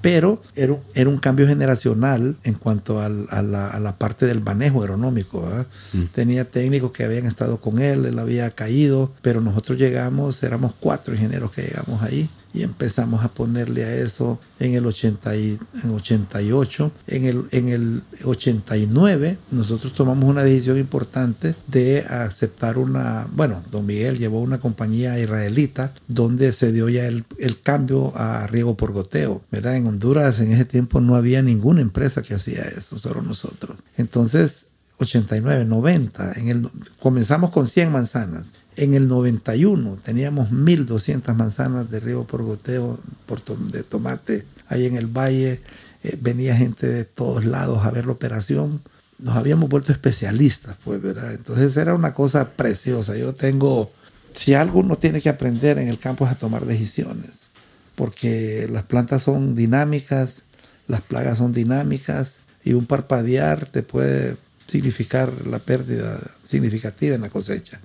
S1: pero era, era, un cambio generacional en cuanto al, a, la, a, la, parte del manejo aeronómico. Mm. Tenía técnicos que habían estado con él, él había caído, pero nosotros llegamos, éramos cuatro ingenieros que llegamos ahí y empezamos a ponerle a eso en el 80 y, en 88. En el, en el 89 nosotros tomamos una decisión importante de aceptar una, bueno, don Miguel llevó una compañía israelita donde se dio ya el, el cambio a riego por goteo. ¿verdad? En Honduras en ese tiempo no había ninguna empresa que hacía eso, solo nosotros. Entonces 89, 90. En el, comenzamos con 100 manzanas. En el 91 teníamos 1.200 manzanas de riego por goteo por to de tomate ahí en el valle. Eh, venía gente de todos lados a ver la operación. Nos habíamos vuelto especialistas, pues, ¿verdad? Entonces era una cosa preciosa. Yo tengo, si algo uno tiene que aprender en el campo es a tomar decisiones, porque las plantas son dinámicas, las plagas son dinámicas y un parpadear te puede significar la pérdida significativa en la cosecha.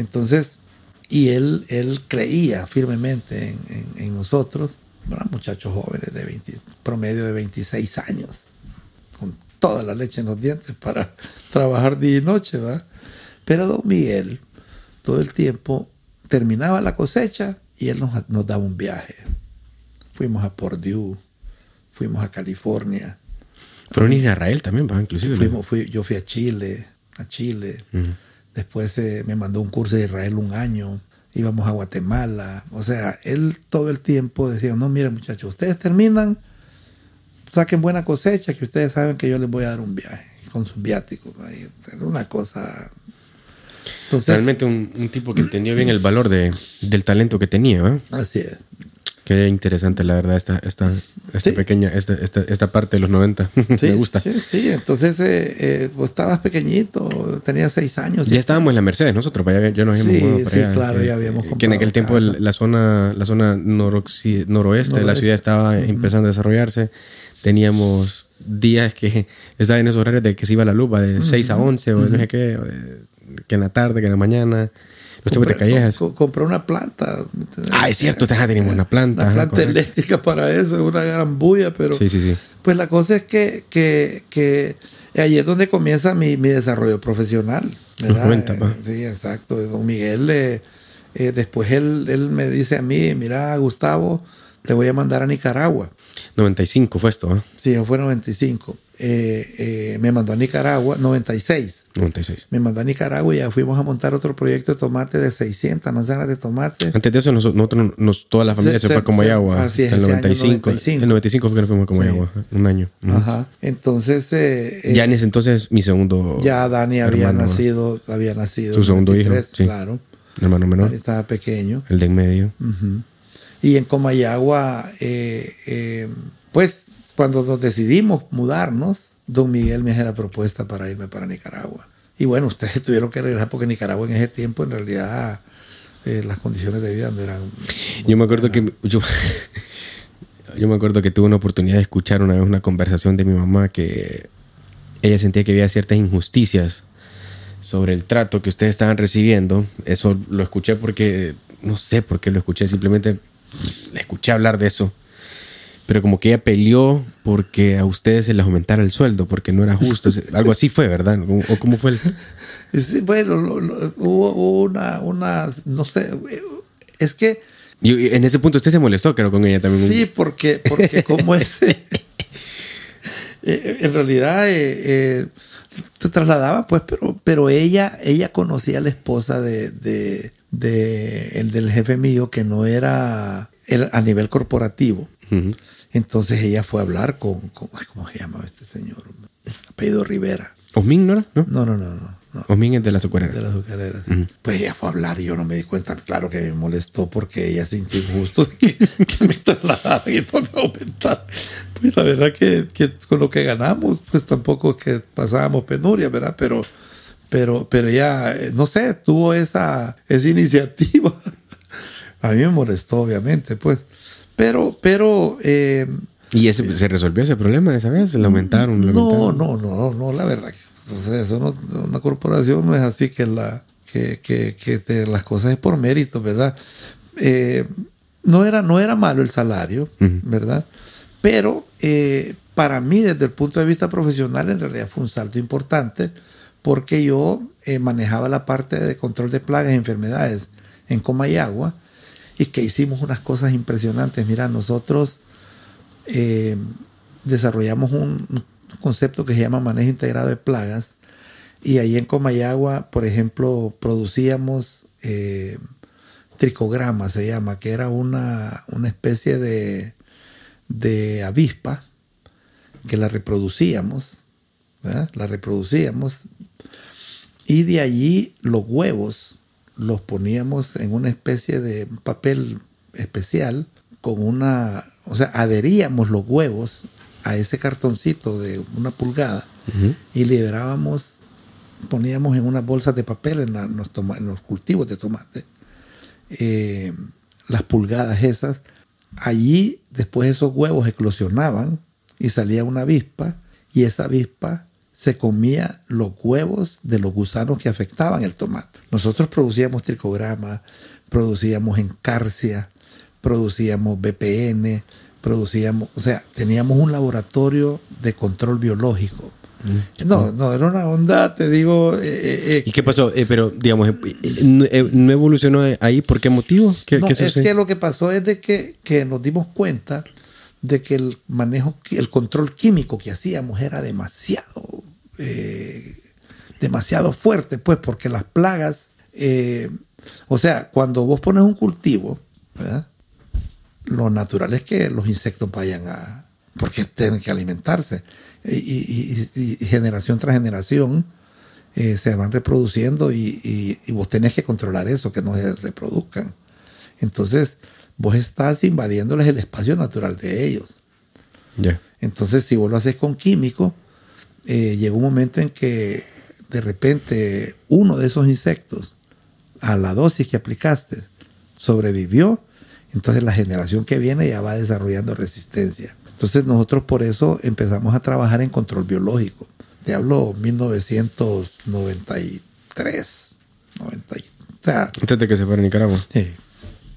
S1: Entonces, y él, él creía firmemente en, en, en nosotros, bueno, muchachos jóvenes de 20, promedio de 26 años, con toda la leche en los dientes para trabajar día y noche, ¿va? Pero don Miguel, todo el tiempo, terminaba la cosecha y él nos, nos daba un viaje. Fuimos a Purdue, fuimos a California,
S3: fueron a Israel también, ¿va? inclusive.
S1: Fuimos, fui, yo fui a Chile, a Chile. Uh -huh. Después eh, me mandó un curso de Israel un año. Íbamos a Guatemala. O sea, él todo el tiempo decía, no, miren muchachos, ustedes terminan, saquen buena cosecha, que ustedes saben que yo les voy a dar un viaje con sus viáticos. Era una cosa...
S3: Entonces, Realmente un, un, tipo que entendió bien el valor de, del talento que tenía. ¿eh?
S1: Así es.
S3: Qué interesante, la verdad, esta, esta, esta sí. pequeña, esta, esta, esta, parte de los 90.
S1: Sí,
S3: Me gusta.
S1: Sí, sí. entonces eh, eh, pues estabas pequeñito, tenías seis años.
S3: Ya estábamos en la Mercedes nosotros, para allá, ya nos habíamos mudado para
S1: sí,
S3: allá.
S1: claro, ya habíamos
S3: Que en aquel tiempo el, la zona, la zona noroeste, noroeste de la ciudad estaba uh -huh. empezando a desarrollarse. Teníamos días que estaba en esos horarios de que se iba la lupa de uh -huh. 6 a 11 o uh -huh. no sé qué, que en la tarde, que en la mañana. Los
S1: compré,
S3: te callejas.
S1: Co compré una planta.
S3: Ah, es cierto, te teníamos una planta.
S1: Una planta ajá, eléctrica para eso, es una gran bulla, pero.
S3: Sí, sí, sí.
S1: Pues la cosa es que, que, que ahí es donde comienza mi, mi desarrollo profesional.
S3: Los 90,
S1: eh, sí, exacto. Don Miguel, eh, Eh, después él, él me dice a mí, mira Gustavo, te voy a mandar a Nicaragua.
S3: 95 fue esto, ¿eh?
S1: Sí, fue 95. Eh, eh, me mandó a Nicaragua, 96.
S3: 96.
S1: Me mandó a Nicaragua y ya fuimos a montar otro proyecto de tomate de 600 manzanas de tomate.
S3: Antes de eso, nos- nosotros, nos, toda la familia
S1: Se-
S3: se, fue a Comayagua.
S1: así es,
S3: el
S1: ese año
S3: 95.
S1: 95.
S3: El 95 fue que nos fuimos a Comayagua. Un año.
S1: Ajá. Entonces, eh, eh,
S3: Ya en ese entonces, mi segundo.
S1: ya Dani había nacido, había nacido.
S3: Su segundo hijo,
S1: 93,
S3: sí.
S1: Claro.
S3: El hermano menor.
S1: Dani estaba pequeño.
S3: El de en medio.
S1: Y en Comayagua, eh, pues cuando nos decidimos mudarnos, don Miguel me hace la propuesta para irme para Nicaragua. Y bueno, ustedes tuvieron que regresar porque Nicaragua en ese tiempo en realidad eh, las condiciones de vida no eran...
S3: Yo me acuerdo que yo, yo me acuerdo que tuve una oportunidad de escuchar una vez una conversación de mi mamá que ella sentía que había ciertas injusticias sobre el trato que ustedes estaban recibiendo. Eso lo escuché porque no sé por qué lo escuché, simplemente le escuché hablar de eso. Pero como que ella peleó porque a ustedes se les aumentara el sueldo, porque no era justo. Algo así fue, ¿verdad? ¿O cómo fue? El...
S1: Sí, bueno, lo- lo- hubo una, una, no sé, es que
S3: Y en ese punto usted se molestó, creo, con ella también.
S1: Sí, porque, porque como es... eh, en realidad eh, eh, se trasladaba, pues, pero, pero ella, ella conocía a la esposa de, de- de el del jefe mío que no era el- a nivel corporativo.
S3: Ujú.
S1: Entonces ella fue a hablar con, con- ¿cómo se llama este señor? Apellido Rivera.
S3: ¿Osmin no era? ¿No?
S1: No, no, no, no. no.
S3: Osmin es de la azucarera.
S1: De las azucareras.
S3: Ujú.
S1: Pues ella fue a hablar y yo no me di cuenta. Claro que me molestó porque ella sintió injusto que, que me trasladaran y no me aumentaran. Pues la verdad que, que con lo que ganamos, pues tampoco es que pasábamos penuria, ¿verdad? Pero, pero, pero ella, eh, no sé, tuvo esa, esa iniciativa. A mí me molestó, obviamente, pues. Pero, pero, eh,
S3: ¿Y ese, se resolvió ese problema esa vez? ¿Le aumentaron? le
S1: no,
S3: aumentaron?
S1: no, no, no, la verdad. sea, eso no, una corporación no es así que, la, que, que, que te- las cosas es por mérito, ¿verdad? Eh, no, era, no era malo el salario. ¿verdad? Pero eh, para mí, desde el punto de vista profesional, en realidad fue un salto importante porque yo eh, manejaba la parte de control de plagas y enfermedades en Comayagua y que hicimos unas cosas impresionantes. Mira, nosotros eh, desarrollamos un, concepto que se llama manejo integrado de plagas y ahí en Comayagua, por ejemplo, producíamos eh, tricograma, se llama, que era una, una especie de, de avispa que la reproducíamos, la reproducíamos y de allí los huevos los poníamos en una especie de papel especial con una, o sea, adheríamos los huevos a ese cartoncito de una pulgada y liberábamos, poníamos en unas bolsas de papel en, la- en los, toma- en los cultivos de tomate, eh, las pulgadas esas. Allí después esos huevos eclosionaban y salía una avispa y esa avispa se comía los huevos de los gusanos que afectaban el tomate. Nosotros producíamos tricograma, producíamos encarcia, producíamos BPN, producíamos, o sea, teníamos un laboratorio de control biológico. No, no, era una onda, te digo. eh, eh, eh,
S3: ¿Y qué pasó? Eh, pero, digamos, no, eh, ¿no evolucionó ahí? ¿Por qué motivo? ¿Qué,
S1: No,
S3: qué
S1: es que lo que pasó es de que, que nos dimos cuenta de que el manejo, el control químico que hacíamos era demasiado, eh, demasiado fuerte, pues, porque las plagas, eh, o sea, cuando vos pones un cultivo, ¿verdad? lo natural es que los insectos vayan a, porque tienen que alimentarse, y, y- y- y generación tras generación eh, se van reproduciendo y, vos tenés que controlar eso, que no se reproduzcan. Entonces, vos estás invadiéndoles el espacio natural de ellos. Entonces, si vos lo haces con químico, eh, llega un momento en que de repente uno de esos insectos, a la dosis que aplicaste, sobrevivió, entonces la generación que viene ya va desarrollando resistencia. Entonces nosotros por eso empezamos a trabajar en control biológico. Te hablo 1993, 90, y- o sea,
S3: Antes de que se fuera a Nicaragua.
S1: Sí.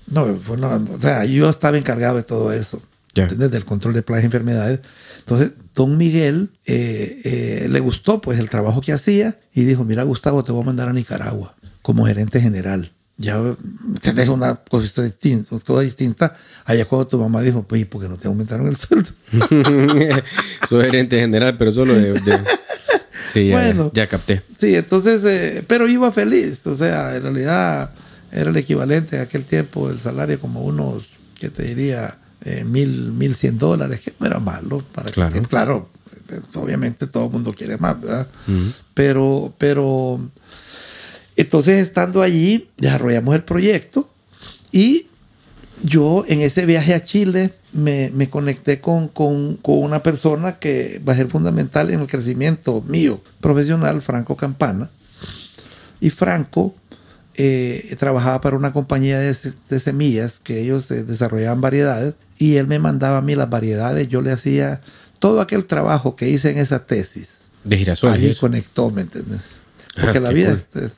S1: No, fue una- o sea, yo estaba encargado de todo eso. Del control de plagas y enfermedades. Entonces, don Miguel eh, eh, le gustó pues el trabajo que hacía y dijo, mira Gustavo, te voy a mandar a Nicaragua como gerente general. ya te deja una cosa distinta, toda distinta. Allá cuando tu mamá dijo, pues, ¿por qué no te aumentaron el sueldo?
S3: Soy gerente general, pero solo de... Sí, ya, bueno, ya, capté.
S1: Sí, entonces, eh, pero iba feliz. O sea, en realidad era el equivalente a aquel tiempo el salario como unos, ¿qué te diría? Eh, mil, mil cien dólares, que no era malo. Para claro. claro, eh, obviamente todo el mundo quiere más, ¿verdad? Pero, pero entonces, estando allí, desarrollamos el proyecto y yo en ese viaje a Chile me, conecté con, una persona que va a ser fundamental en el crecimiento mío profesional, Franco Campana. Y Franco eh, trabajaba para una compañía de, semillas que ellos eh, desarrollaban variedades y él me mandaba a mí las variedades, yo le hacía todo aquel trabajo que hice en esa tesis.
S3: De girasol.
S1: Allí conectó, ¿me entiendes? Porque ah, la vida es,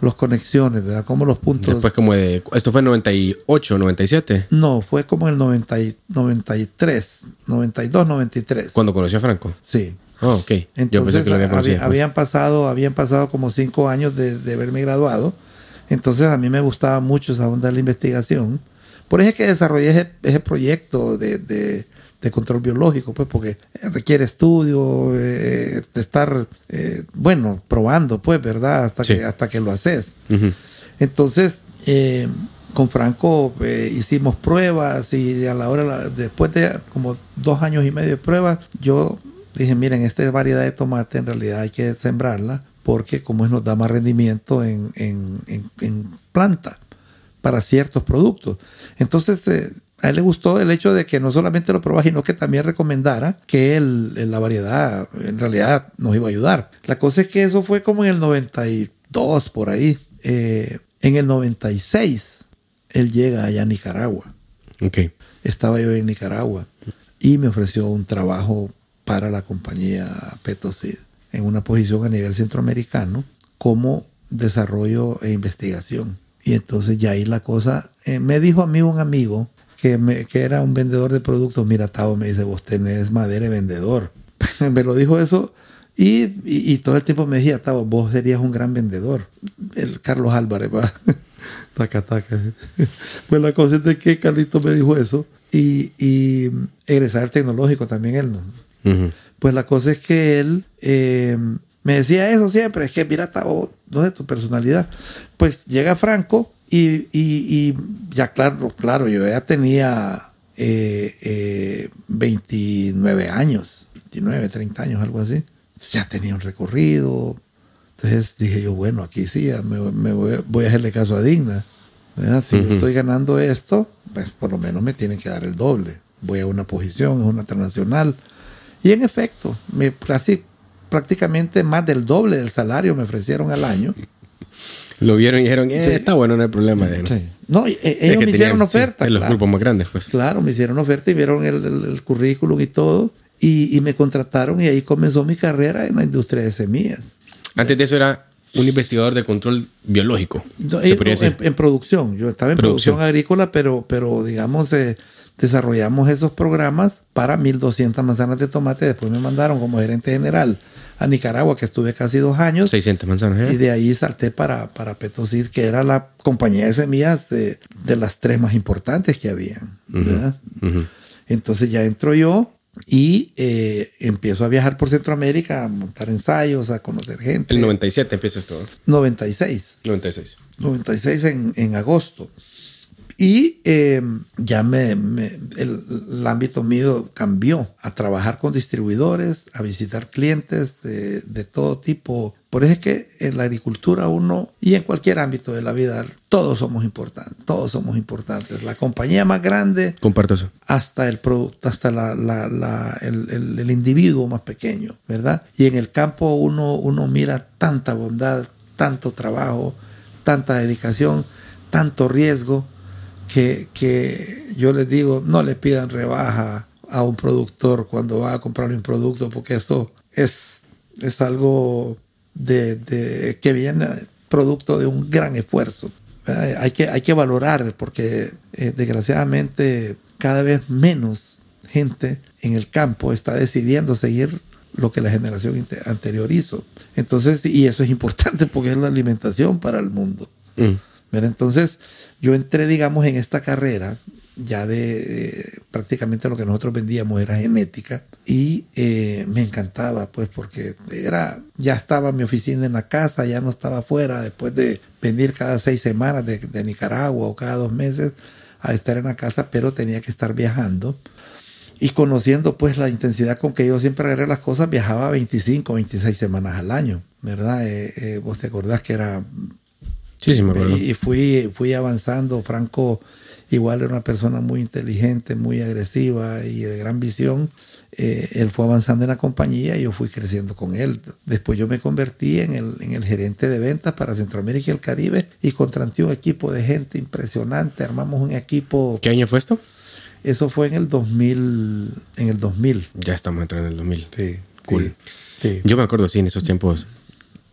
S1: los conexiones, ¿verdad? Como los puntos.
S3: Después como de... ¿Esto fue en 98, 97?
S1: No, fue como en el 90, 93, 92, 93.
S3: ¿Cuando conoció a Franco?
S1: Sí.
S3: Oh, ok.
S1: Entonces, habían, pasado, habían pasado como cinco años de, de, haberme graduado. Entonces a mí me gustaba mucho esa onda de la investigación. Por eso es que desarrollé ese, ese proyecto de, de de control biológico, pues porque requiere estudio, eh, de estar, eh, bueno, probando, pues, ¿verdad? Hasta, que, hasta que lo haces. Entonces, eh, con Franco hicimos pruebas y a la hora, después de como dos años y medio de pruebas, yo dije, miren, esta variedad de tomate en realidad hay que sembrarla porque como es nos da más rendimiento en, en, en, en planta para ciertos productos. Entonces, a él le gustó el hecho de que no solamente lo probara, sino que también recomendara que el, la variedad en realidad nos iba a ayudar. La cosa es que eso fue como en el 92, por ahí. Eh, en el 96, él llega allá a Nicaragua.
S3: Okay.
S1: Estaba yo en Nicaragua y me ofreció un trabajo para la compañía Petosid en una posición a nivel centroamericano como desarrollo e investigación. Y entonces ya ahí la cosa, eh, me dijo a mí un amigo que, me, que era un vendedor de productos, mira, Tavo me dice, vos tenés madera vendedor. me lo dijo eso y, y, todo el tiempo me decía, Tavo, vos serías un gran vendedor. El Carlos Álvarez, va. taca, taca. pues la cosa es de que Carlito me dijo eso y, y egresar tecnológico también él, ¿no? Pues la cosa es que él eh, me decía eso siempre, es que mira, Tavo, ¿dónde es tu personalidad? Pues llega Franco y, y, ya claro, claro, yo ya tenía eh, 29 eh, años, 29, 30 años, algo así. Ya tenía un recorrido. Entonces dije yo, bueno, aquí sí, me, voy, a hacerle caso a Digna. Si yo estoy ganando esto, pues por lo menos me tienen que dar el doble. Voy a una posición, es una transnacional. Y en efecto, me, casi, prácticamente más del doble del salario me ofrecieron al año.
S3: Lo vieron y dijeron, eh, está bueno, no hay problema. ¿no?
S1: No, eh, ellos me hicieron oferta.
S3: En los grupos más grandes, pues.
S1: Claro, me hicieron oferta y vieron el, currículum y todo. Y, me contrataron y ahí comenzó mi carrera en la industria de semillas.
S3: Antes de eso era un investigador de control biológico.
S1: en, producción. Yo estaba en producción, agrícola, pero, pero digamos, eh, desarrollamos esos programas para 1.200 manzanas de tomate. Después me mandaron como gerente general a Nicaragua, que estuve casi dos años.
S3: 600 manzanas.
S1: ¿eh? Y de ahí salté para, para Petosid, que era la compañía de semillas de, las tres más importantes que habían. Entonces ya entro yo y eh, empiezo a viajar por Centroamérica, a montar ensayos, a conocer gente.
S3: El 97 empiezas todo.
S1: 96.
S3: 96.
S1: 96 en, en agosto. Y em, ya me, el, ámbito mío cambió a trabajar con distribuidores, a visitar clientes de, de, todo tipo. Por eso es que en la agricultura uno y en cualquier ámbito de la vida, todos somos importantes, todos somos importantes. La compañía más grande.
S3: Comparto eso.
S1: Hasta el producto, hasta la, la, la, el, el, individuo más pequeño, ¿verdad? Y en el campo uno, uno mira tanta bondad, tanto trabajo, tanta dedicación, tanto riesgo que, yo les digo, no le pidan rebaja a un productor cuando va a comprar un producto, porque eso es, es algo de, que viene producto de un gran esfuerzo. Hay que, hay que valorar, porque eh, desgraciadamente cada vez menos gente en el campo está decidiendo seguir lo que la generación anterior hizo. Entonces, y eso es importante porque es la alimentación para el mundo. Mm. Entonces, yo entré, digamos, en esta carrera ya de prácticamente lo que nosotros vendíamos era genética y eh, me encantaba pues porque era ya estaba mi oficina en la casa ya no estaba afuera después de venir cada seis semanas de, de Nicaragua o cada dos meses a estar en la casa pero tenía que estar viajando. Y conociendo pues la intensidad con que yo siempre agarré las cosas viajaba 25 26 semanas al año verdad eh, eh, vos te acordás que era
S3: sí sí me acuerdo
S1: y fui fui avanzando Franco Igual era una persona muy inteligente, muy agresiva y de gran visión. Eh, él fue avanzando en la compañía y yo fui creciendo con él. Después yo me convertí en el, en el gerente de ventas para Centroamérica y el Caribe y contraté un equipo de gente impresionante. Armamos un equipo...
S3: ¿Qué año fue esto?
S1: Eso fue en el 2000. En el 2000.
S3: Ya estamos entrando en el 2000.
S1: Sí.
S3: Cool. Sí. Yo me acuerdo, sí, en esos tiempos,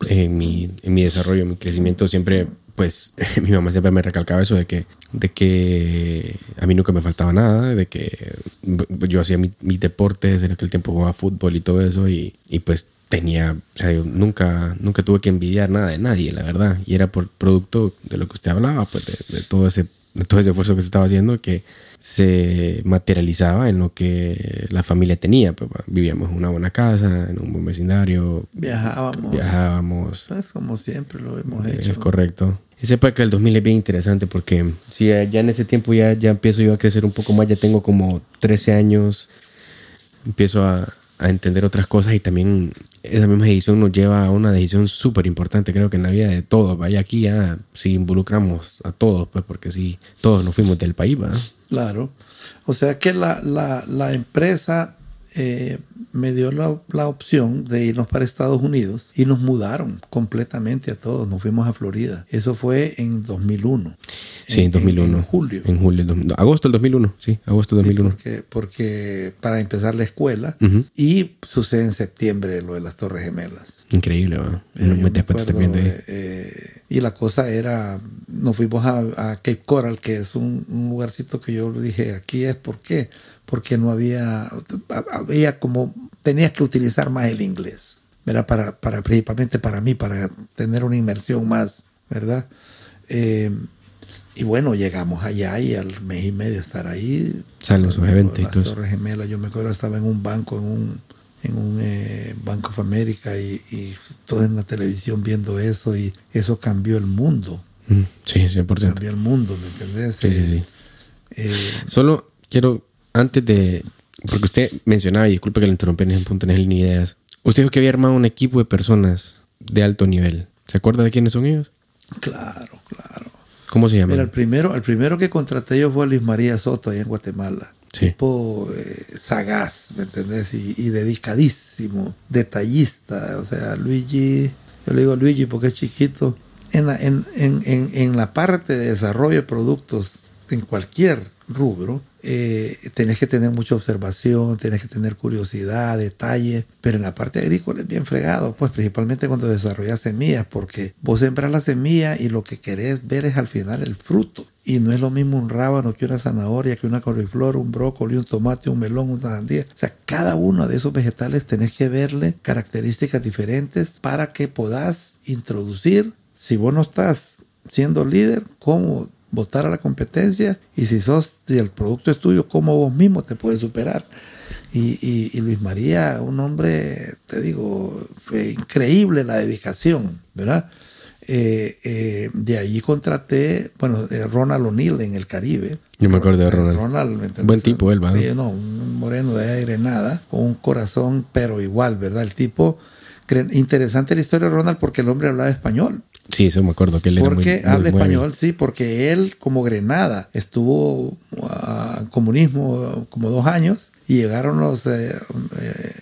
S3: en mi, en mi desarrollo, en mi crecimiento, siempre pues mi mamá siempre me recalcaba eso de que, de que a mí nunca me faltaba nada, de que yo hacía mis deportes, en aquel tiempo jugaba fútbol y todo eso, y, y pues tenía, o sea, yo nunca, nunca tuve que envidiar nada de nadie, la verdad, y era por producto de lo que usted hablaba, pues de, todo ese de todo ese esfuerzo que se estaba haciendo que se materializaba en lo que la familia tenía. Pues, vivíamos en una buena casa, en un buen vecindario.
S1: Viajábamos.
S3: Viajábamos.
S1: Pues como siempre lo hemos hecho.
S3: Es correcto. Esa época del 2000 es bien interesante porque si ya, en ese tiempo ya, ya empiezo yo a crecer un poco más, ya tengo como 13 años, empiezo a, a entender otras cosas y también esa misma decisión nos lleva a una decisión súper importante, creo que en la vida de todos. Vaya aquí ya, si involucramos a todos, pues porque si todos nos fuimos del país, ¿va?
S1: Claro. O sea que la, la, la empresa eh, me dio la, opción de irnos para Estados Unidos y nos mudaron completamente a todos. Nos fuimos a Florida. Eso fue en 2001.
S3: Sí, en, 2001.
S1: En, julio.
S3: En julio. Agosto del 2001. Sí, agosto del 2001.
S1: porque, porque, para empezar la escuela y sucede en septiembre lo de las Torres Gemelas.
S3: Increíble, ¿verdad?
S1: Eh, eh, y la cosa era, nos fuimos a, Cape Coral, que es un, un, lugarcito que yo le dije, aquí es, ¿por qué? porque no había, había como, tenías que utilizar más el inglés, ¿verdad? Para, para, principalmente para mí, para tener una inmersión más, ¿verdad? Eh, y bueno, llegamos allá y al mes y medio estar ahí.
S3: Salen sus eventos y todo.
S1: Torres Gemelas, yo me acuerdo, estaba en un banco, en un, en un eh, Banco of America y, y todo en la televisión viendo eso y eso cambió el mundo.
S3: Mm, sí, 100%.
S1: Cambió el mundo, ¿me entendés?
S3: Sí, sí, sí.
S1: Eh,
S3: Solo quiero antes de. Porque usted mencionaba, y disculpe que le interrumpí en ese punto, no es ni ideas. Usted dijo que había armado un equipo de personas de alto nivel. ¿Se acuerda de quiénes son ellos?
S1: Claro, claro.
S3: ¿Cómo se llama?
S1: Mira, el primero, el primero que contraté yo fue Luis María Soto, allá en Guatemala. Tipo eh, sagaz, ¿me entendés? Y, dedicadísimo, detallista. O sea, Luigi, yo le digo Luigi porque es chiquito. En la, en, en, en la parte de desarrollo de productos, en cualquier rubro, eh, tenés que tener mucha observación, tenés que tener curiosidad, detalle, pero en la parte agrícola es bien fregado, pues principalmente cuando desarrollas semillas, porque vos sembras la semilla y lo que querés ver es al final el fruto. Y no es lo mismo un rábano que una zanahoria, que una coliflor, un brócoli, un tomate, un melón, una sandía. O sea, cada uno de esos vegetales tenés que verle características diferentes para que puedas introducir, si vos no estás siendo líder, cómo votar a la competencia y si sos, si el producto es tuyo, como vos mismo te puedes superar. Y, y, Luis María, un hombre, te digo, fue increíble la dedicación, ¿verdad? Eh, eh, de allí contraté, bueno, Ronald O'Neill en el Caribe.
S3: Yo me acuerdo de Ronald.
S1: Ronald
S3: Buen tipo él, ¿verdad?
S1: no, un moreno de aire nada, con un corazón, pero igual, ¿verdad? El tipo, interesante la historia de Ronald porque el hombre hablaba español.
S3: Sí, eso me acuerdo que él
S1: era Porque habla español, sí, porque él como Grenada estuvo a comunismo como dos años y llegaron los eh, eh,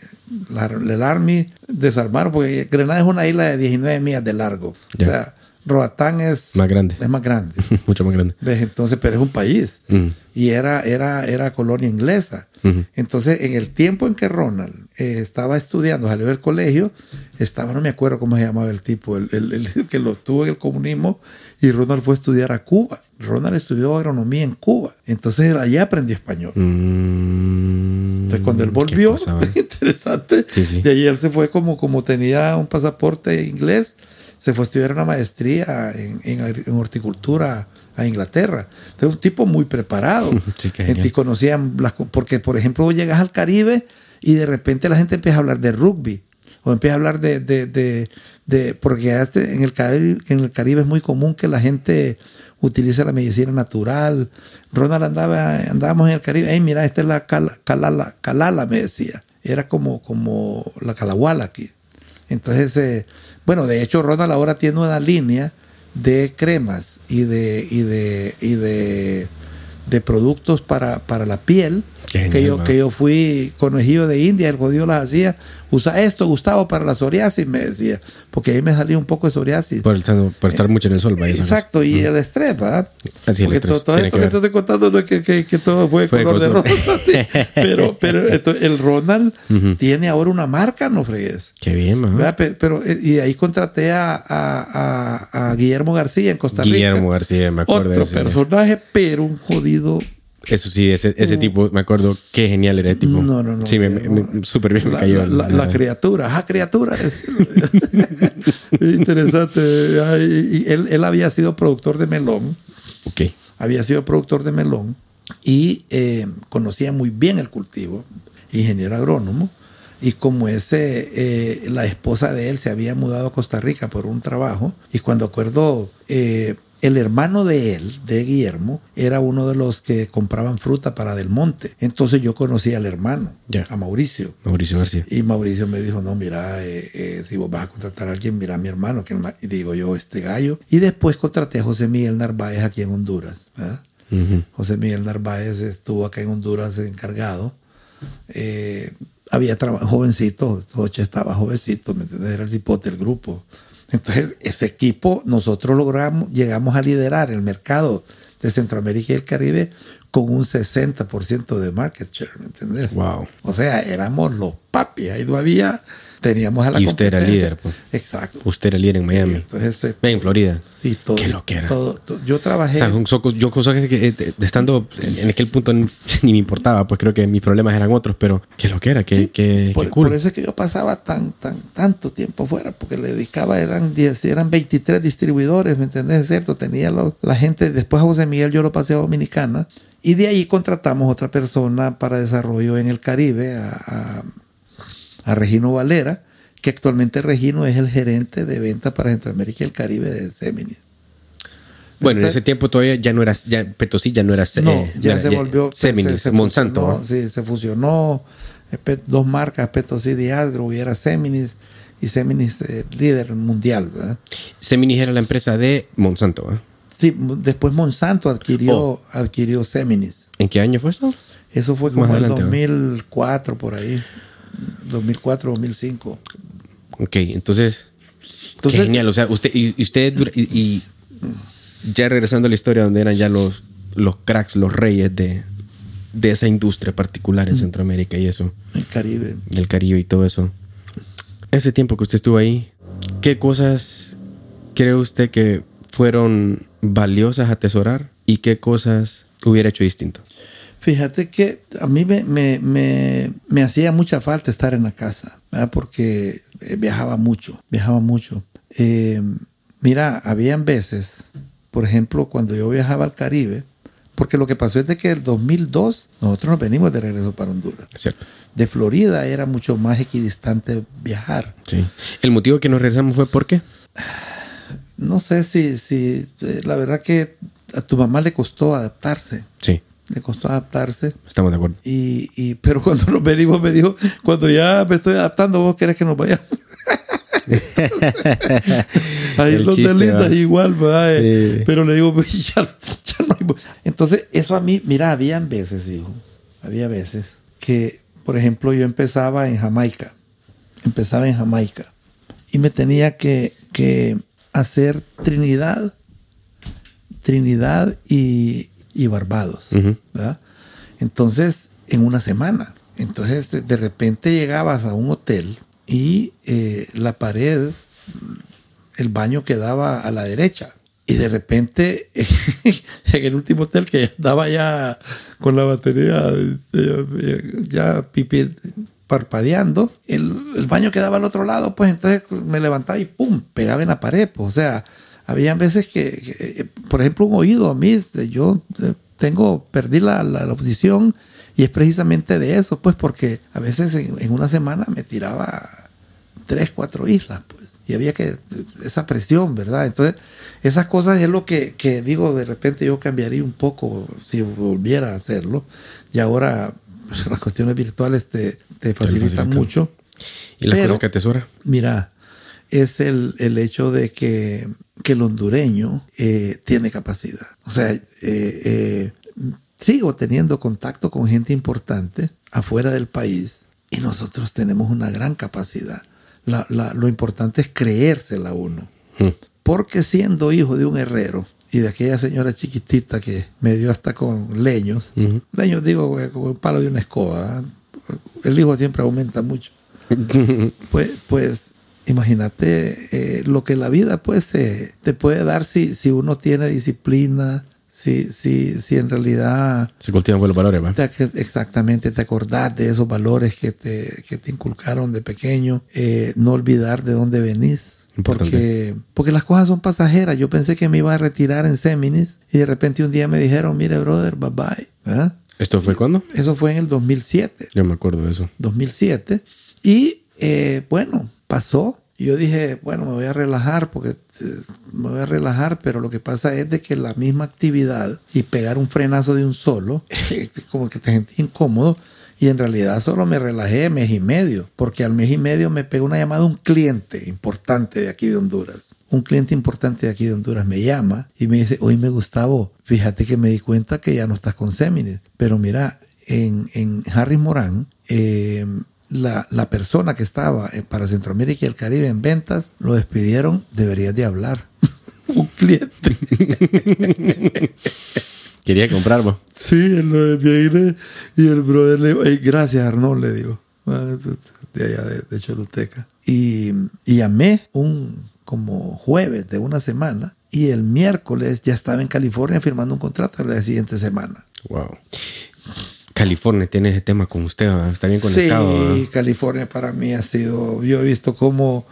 S1: el Army desarmaron porque Grenada es una isla de 19 millas de largo. O sea, Roatán es
S3: más grande.
S1: Es más grande.
S3: Mucho más grande.
S1: Entonces, pero es un país.
S3: Mm.
S1: Y era, era, era colonia inglesa. Entonces, en el tiempo en que Ronald eh, estaba estudiando, salió del colegio, estaba, no me acuerdo cómo se llamaba el tipo, el, el, que lo tuvo en el comunismo, y Ronald fue a estudiar a Cuba. Ronald estudió agronomía en Cuba. Entonces, allá aprendió español.
S3: Mm.
S1: Entonces, cuando él volvió, interesante, de ahí él se fue como, como tenía un pasaporte inglés se fue a estudiar una maestría en, en, en horticultura a Inglaterra. Entonces, un tipo muy preparado.
S3: Sí, qué
S1: Gente
S3: genial.
S1: conocían las porque por ejemplo llegas al Caribe y de repente la gente empieza a hablar de rugby o empieza a hablar de, de, de, porque este- en el Caribe, en el Caribe es muy común que la gente utilice la medicina natural. Ronald andaba, andábamos en el Caribe, hey mira, esta es la cala- calala, calala, me decía. Era como, como la calahuala aquí. Entonces, eh, bueno, de hecho Ronald ahora tiene una línea de cremas y de, y de, y de, de productos para, para la piel.
S3: Genial,
S1: que, yo, que yo fui conejillo de India, el jodido las hacía. Usa esto, Gustavo, para la psoriasis, me decía. Porque ahí me salía un poco de psoriasis.
S3: Por, estar, por estar mucho en el sol, vaya.
S1: Exacto, y el estrés, ¿verdad?
S3: Así el
S1: Porque
S3: estrés
S1: todo, esto
S3: que
S1: que te estoy contando no es que, que- que todo fue,
S3: Fue
S1: color de rosa, sí. pero, pero esto- el Ronald tiene ahora una marca, no fregues.
S3: Qué bien, man.
S1: ¿verdad? Pe- Pero, eh, y ahí contraté a, a- a- a Guillermo García en Costa Rica.
S3: Guillermo García, me acuerdo de
S1: Otro
S3: ese.
S1: personaje, pero un jodido.
S3: Eso sí, ese, ese tipo, me acuerdo qué genial era el tipo.
S1: No, no, no.
S3: Sí, me, me- me- súper bien me
S1: La,
S3: cayó.
S1: la- la- la criatura, ajá, criatura. Interesante. Ay, Y él, él había sido productor de melón,
S3: Ok.
S1: había sido productor de melón y eh, conocía muy bien el cultivo, ingeniero agrónomo. Y como ese, eh, la esposa de él se había mudado a Costa Rica por un trabajo, y cuando acuerdo, eh, el hermano de él, de Guillermo, era uno de los que compraban fruta para Del Monte. Entonces yo conocí al hermano, a Mauricio.
S3: Mauricio García.
S1: Y Mauricio me dijo, no, mira, eh, eh, si vos vas a contratar a alguien, mira a mi hermano. Que el ma-". y digo yo, este gallo. Y después contraté a José Miguel Narváez aquí en Honduras. ¿verdad?
S3: Ujú.
S1: José Miguel Narváez estuvo acá en Honduras encargado. Eh, había trabajado jovencito, Joche estaba jovencito, ¿me entiendes? Era el cipote del grupo. Entonces, ese equipo, nosotros logramos, llegamos a liderar el mercado de Centroamérica y el Caribe con un 60% de market share, ¿me entiendes?
S3: Wow.
S1: O sea, éramos los papis, ahí no había, teníamos a la
S3: Y usted era líder, pues.
S1: Exacto.
S3: Usted era líder en Miami.
S1: Entonces, eh,
S3: en Florida.
S1: sí, todo,
S3: Qué loquera.
S1: todo- todo- yo trabajé.
S3: O sea, cos- yo cosas que eh, estando en aquel punto ni ni me importaba, pues creo que mis problemas eran otros, pero qué lo que era, qué,
S1: Sí,
S3: qué,
S1: por,
S3: qué cool.
S1: por eso es que yo pasaba tan, tan, tanto tiempo fuera, porque le dedicaba, eran 10, eran 23 distribuidores, ¿me entendés? Es cierto, tenía lo- la gente, después a José Miguel yo lo pasé a Dominicana, y de ahí contratamos otra persona para desarrollo en el Caribe, a, a, a Regino Valera, que actualmente Regino es el gerente de venta para Centroamérica y el Caribe de Seminis.
S3: bueno, en ese tiempo todavía ya no era, ya Petosí ya no era eh,
S1: No, ya
S3: era-
S1: se volvió.
S3: Seminis,
S1: se- se
S3: Monsanto.
S1: Sí, se fusionó. eh, Dos marcas, Petocid y Asgro, y era Seminis. Y Seminis eh, líder mundial. ¿verdad?
S3: Seminis era la empresa de Monsanto. ¿verdad?
S1: Sí, m- después Monsanto adquirió,
S3: Oh.
S1: adquirió Seminis.
S3: ¿En qué año fue esto?
S1: Eso fue como en
S3: ¿va?
S1: 2004, por ahí. 2004, 2005.
S3: Ok, entonces,
S1: Entonces-
S3: qué genial. O sea, usted y, usted y, y ya regresando a la historia donde eran ya los, los cracks, los reyes de, de esa industria particular en Centroamérica y eso,
S1: El Caribe.
S3: y el Caribe y todo eso. Ese tiempo que usted estuvo ahí, ¿qué cosas cree usted que fueron valiosas a atesorar y qué cosas hubiera hecho distinto?
S1: Fíjate que a mí me, me, me, me hacía mucha falta estar en la casa, ¿verdad? porque eh, viajaba mucho, viajaba mucho. Eh, mira, habían veces, por ejemplo, cuando yo viajaba al Caribe, porque lo que pasó es de que el 2002 nosotros nos venimos de regreso para Honduras.
S3: ¿Cierto?
S1: De Florida era mucho más equidistante viajar.
S3: Sí. El motivo que nos regresamos fue por qué.
S1: No sé si, si eh, la verdad que a tu mamá le costó adaptarse,
S3: Sí,
S1: le costó adaptarse.
S3: estamos de acuerdo.
S1: Y, y- pero cuando nos venimos me dijo, cuando ya me estoy adaptando, vos querés que nos vayamos. Ahí son
S3: chiste,
S1: de lindas igual, ¿verdad? Eh,
S3: Sí.
S1: Pero le digo, "Pues, ya, ya no hay... Entonces, eso a mí, mira, habían veces, hijo, había veces que, por ejemplo, yo empezaba en Jamaica, empezaba en Jamaica, y me tenía que, que hacer Trinidad, Trinidad y, y Barbados. Entonces, en una semana. Entonces, de- repente llegabas a un hotel y eh, la pared, el baño quedaba a la derecha. Y de repente, en el último hotel que estaba ya con la batería, eh, ya pipi, parpadeando, el, el, baño quedaba al otro lado, pues entonces me levantaba y pum, pegaba en la pared. Pues, o sea, habían veces que, por ejemplo, un oído a mí, yo eh, tengo, perdí la, la, audición y es precisamente de eso, pues porque a veces en, en, una semana me tiraba tres, cuatro islas, pues, y había que, esa presión, ¿verdad? Entonces, esas cosas es lo que, que digo, de repente yo cambiaría un poco si volviera a hacerlo, y ahora las cuestiones virtuales te, te facilitan mucho.
S3: ¿Y la cosa que atesora?
S1: Mira, es el, el hecho de que, que el hondureño eh, tiene capacidad. O sea, eh, eh, sigo teniendo contacto con gente importante afuera del país y nosotros tenemos una gran capacidad. La, la, lo importante es creérsela uno. Hmm. Porque siendo hijo de un herrero y de aquella señora chiquitita que me dio hasta con leños, leños digo con el palo de una escoba, el hijo siempre aumenta mucho. pues, pues imagínate eh, lo que la vida pues eh, te puede dar si, si uno tiene disciplina, si, si, si en realidad...
S3: Se cultivan buenos valores, ¿va?
S1: Te, exactamente, te acordás de esos valores que te, que te inculcaron de pequeño, eh, no olvidar de dónde venís. Porque, porque las cosas son pasajeras. Yo pensé que me iba a retirar en Séminis y de repente un día me dijeron, mire, brother, bye bye. ¿Ah?
S3: ¿Esto fue cuándo?
S1: Eso fue en el 2007.
S3: Yo me acuerdo de eso.
S1: 2007. Y eh, bueno, pasó. Y yo dije, bueno, me voy a relajar porque eh, me voy a relajar, pero lo que pasa es de que la misma actividad y pegar un frenazo de un solo, como que te sentís incómodo. Y en realidad solo me relajé mes y medio, porque al mes y medio me pegó una llamada un cliente importante de aquí de Honduras. Un cliente importante de aquí de Honduras me llama y me dice, oye, Gustavo, fíjate que me di cuenta que ya no estás con Seminis, pero mira, en, en Harris Morán, eh, la, la, persona que estaba para Centroamérica y el Caribe en ventas, lo despidieron, deberías de hablar. un cliente.
S3: Quería comprar.
S1: Sí, él lo viene y el brother le dijo, hey, gracias Arnold, le digo, ah, de allá de, de Choluteca. Y, y llamé un como jueves de una semana y el miércoles ya estaba en California firmando un contrato la siguiente semana.
S3: Wow. California tiene ese tema con usted, ¿verdad? está bien conectado.
S1: Sí, ¿verdad? California para mí ha sido, yo he visto cómo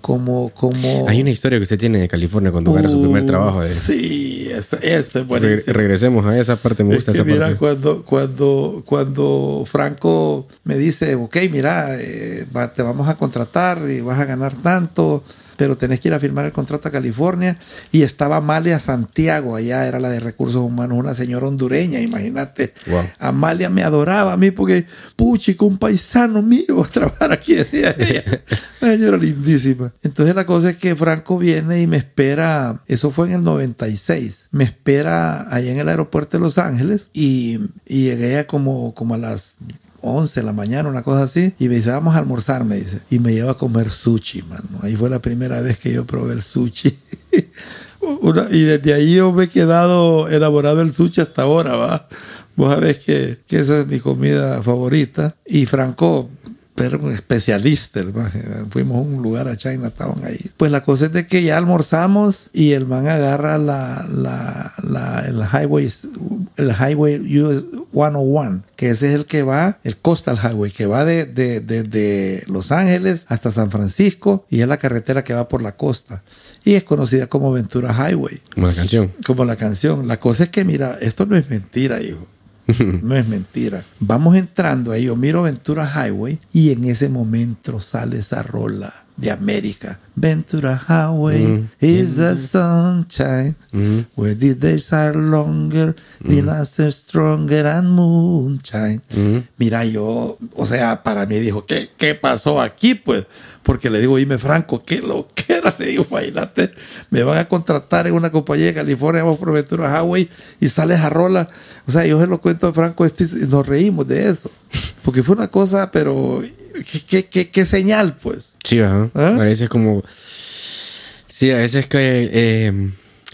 S1: como, como...
S3: Hay una historia que usted tiene de California cuando uh, agarra su primer trabajo. De...
S1: Sí, eso, eso es.
S3: Re regresemos a esa parte, me gusta
S1: es que
S3: esa
S1: mira,
S3: parte.
S1: Cuando, cuando, cuando Franco me dice, ok, mira, eh, va, te vamos a contratar y vas a ganar tanto, pero tenés que ir a firmar el contrato a California. Y estaba Amalia Santiago, allá era la de recursos humanos, una señora hondureña, imagínate.
S3: Wow.
S1: Amalia me adoraba a mí porque, puchico, un paisano mío a trabajar aquí, decía ella. Señora lindísima. Entonces la cosa es que Franco viene y me espera, eso fue en el 96, me espera allá en el aeropuerto de Los Ángeles y, y llegué a como, como a las 11 de la mañana, una cosa así, y me dice, vamos a almorzar, me dice. Y me lleva a comer sushi, mano. Ahí fue la primera vez que yo probé el sushi. Y desde ahí yo me he quedado enamorado del sushi hasta ahora, ¿va? Vos sabés que, que esa es mi comida favorita. Y Franco, pero un especialista, hermano. Fuimos a un lugar a Chinatown ahí. Pues la cosa es de que ya almorzamos y el man agarra la, la, la, el highway, el highway US 101, que ese es el que va, el Coastal Highway, que va de, de, de, de Los Ángeles hasta San Francisco y es la carretera que va por la costa. Y es conocida como Ventura Highway.
S3: Como la canción.
S1: Como la canción. La cosa es que, mira, esto no es mentira, hijo. No es mentira. Vamos entrando ahí, yo miro Ventura Highway y en ese momento sale esa rola de América. Ventura Highway
S3: Mm.
S1: is the sunshine
S3: Mm.
S1: where the days are longer, the nights are stronger and moonshine.
S3: Mm.
S1: Mira, yo, o sea, para mí dijo, ¿qué, qué pasó aquí? Pues, porque le digo, dime Franco, ¿qué lo que era? Le digo, imagínate, me van a contratar en una compañía de California, vamos por Ventura Highway y sale esa rola. O sea, yo se lo cuento a Franco este, y nos reímos de eso. Porque fue una cosa, pero qué, qué, qué, señal, pues.
S3: Sí, ajá.
S1: ¿Ah?
S3: A veces como... Sí, a veces que... Eh,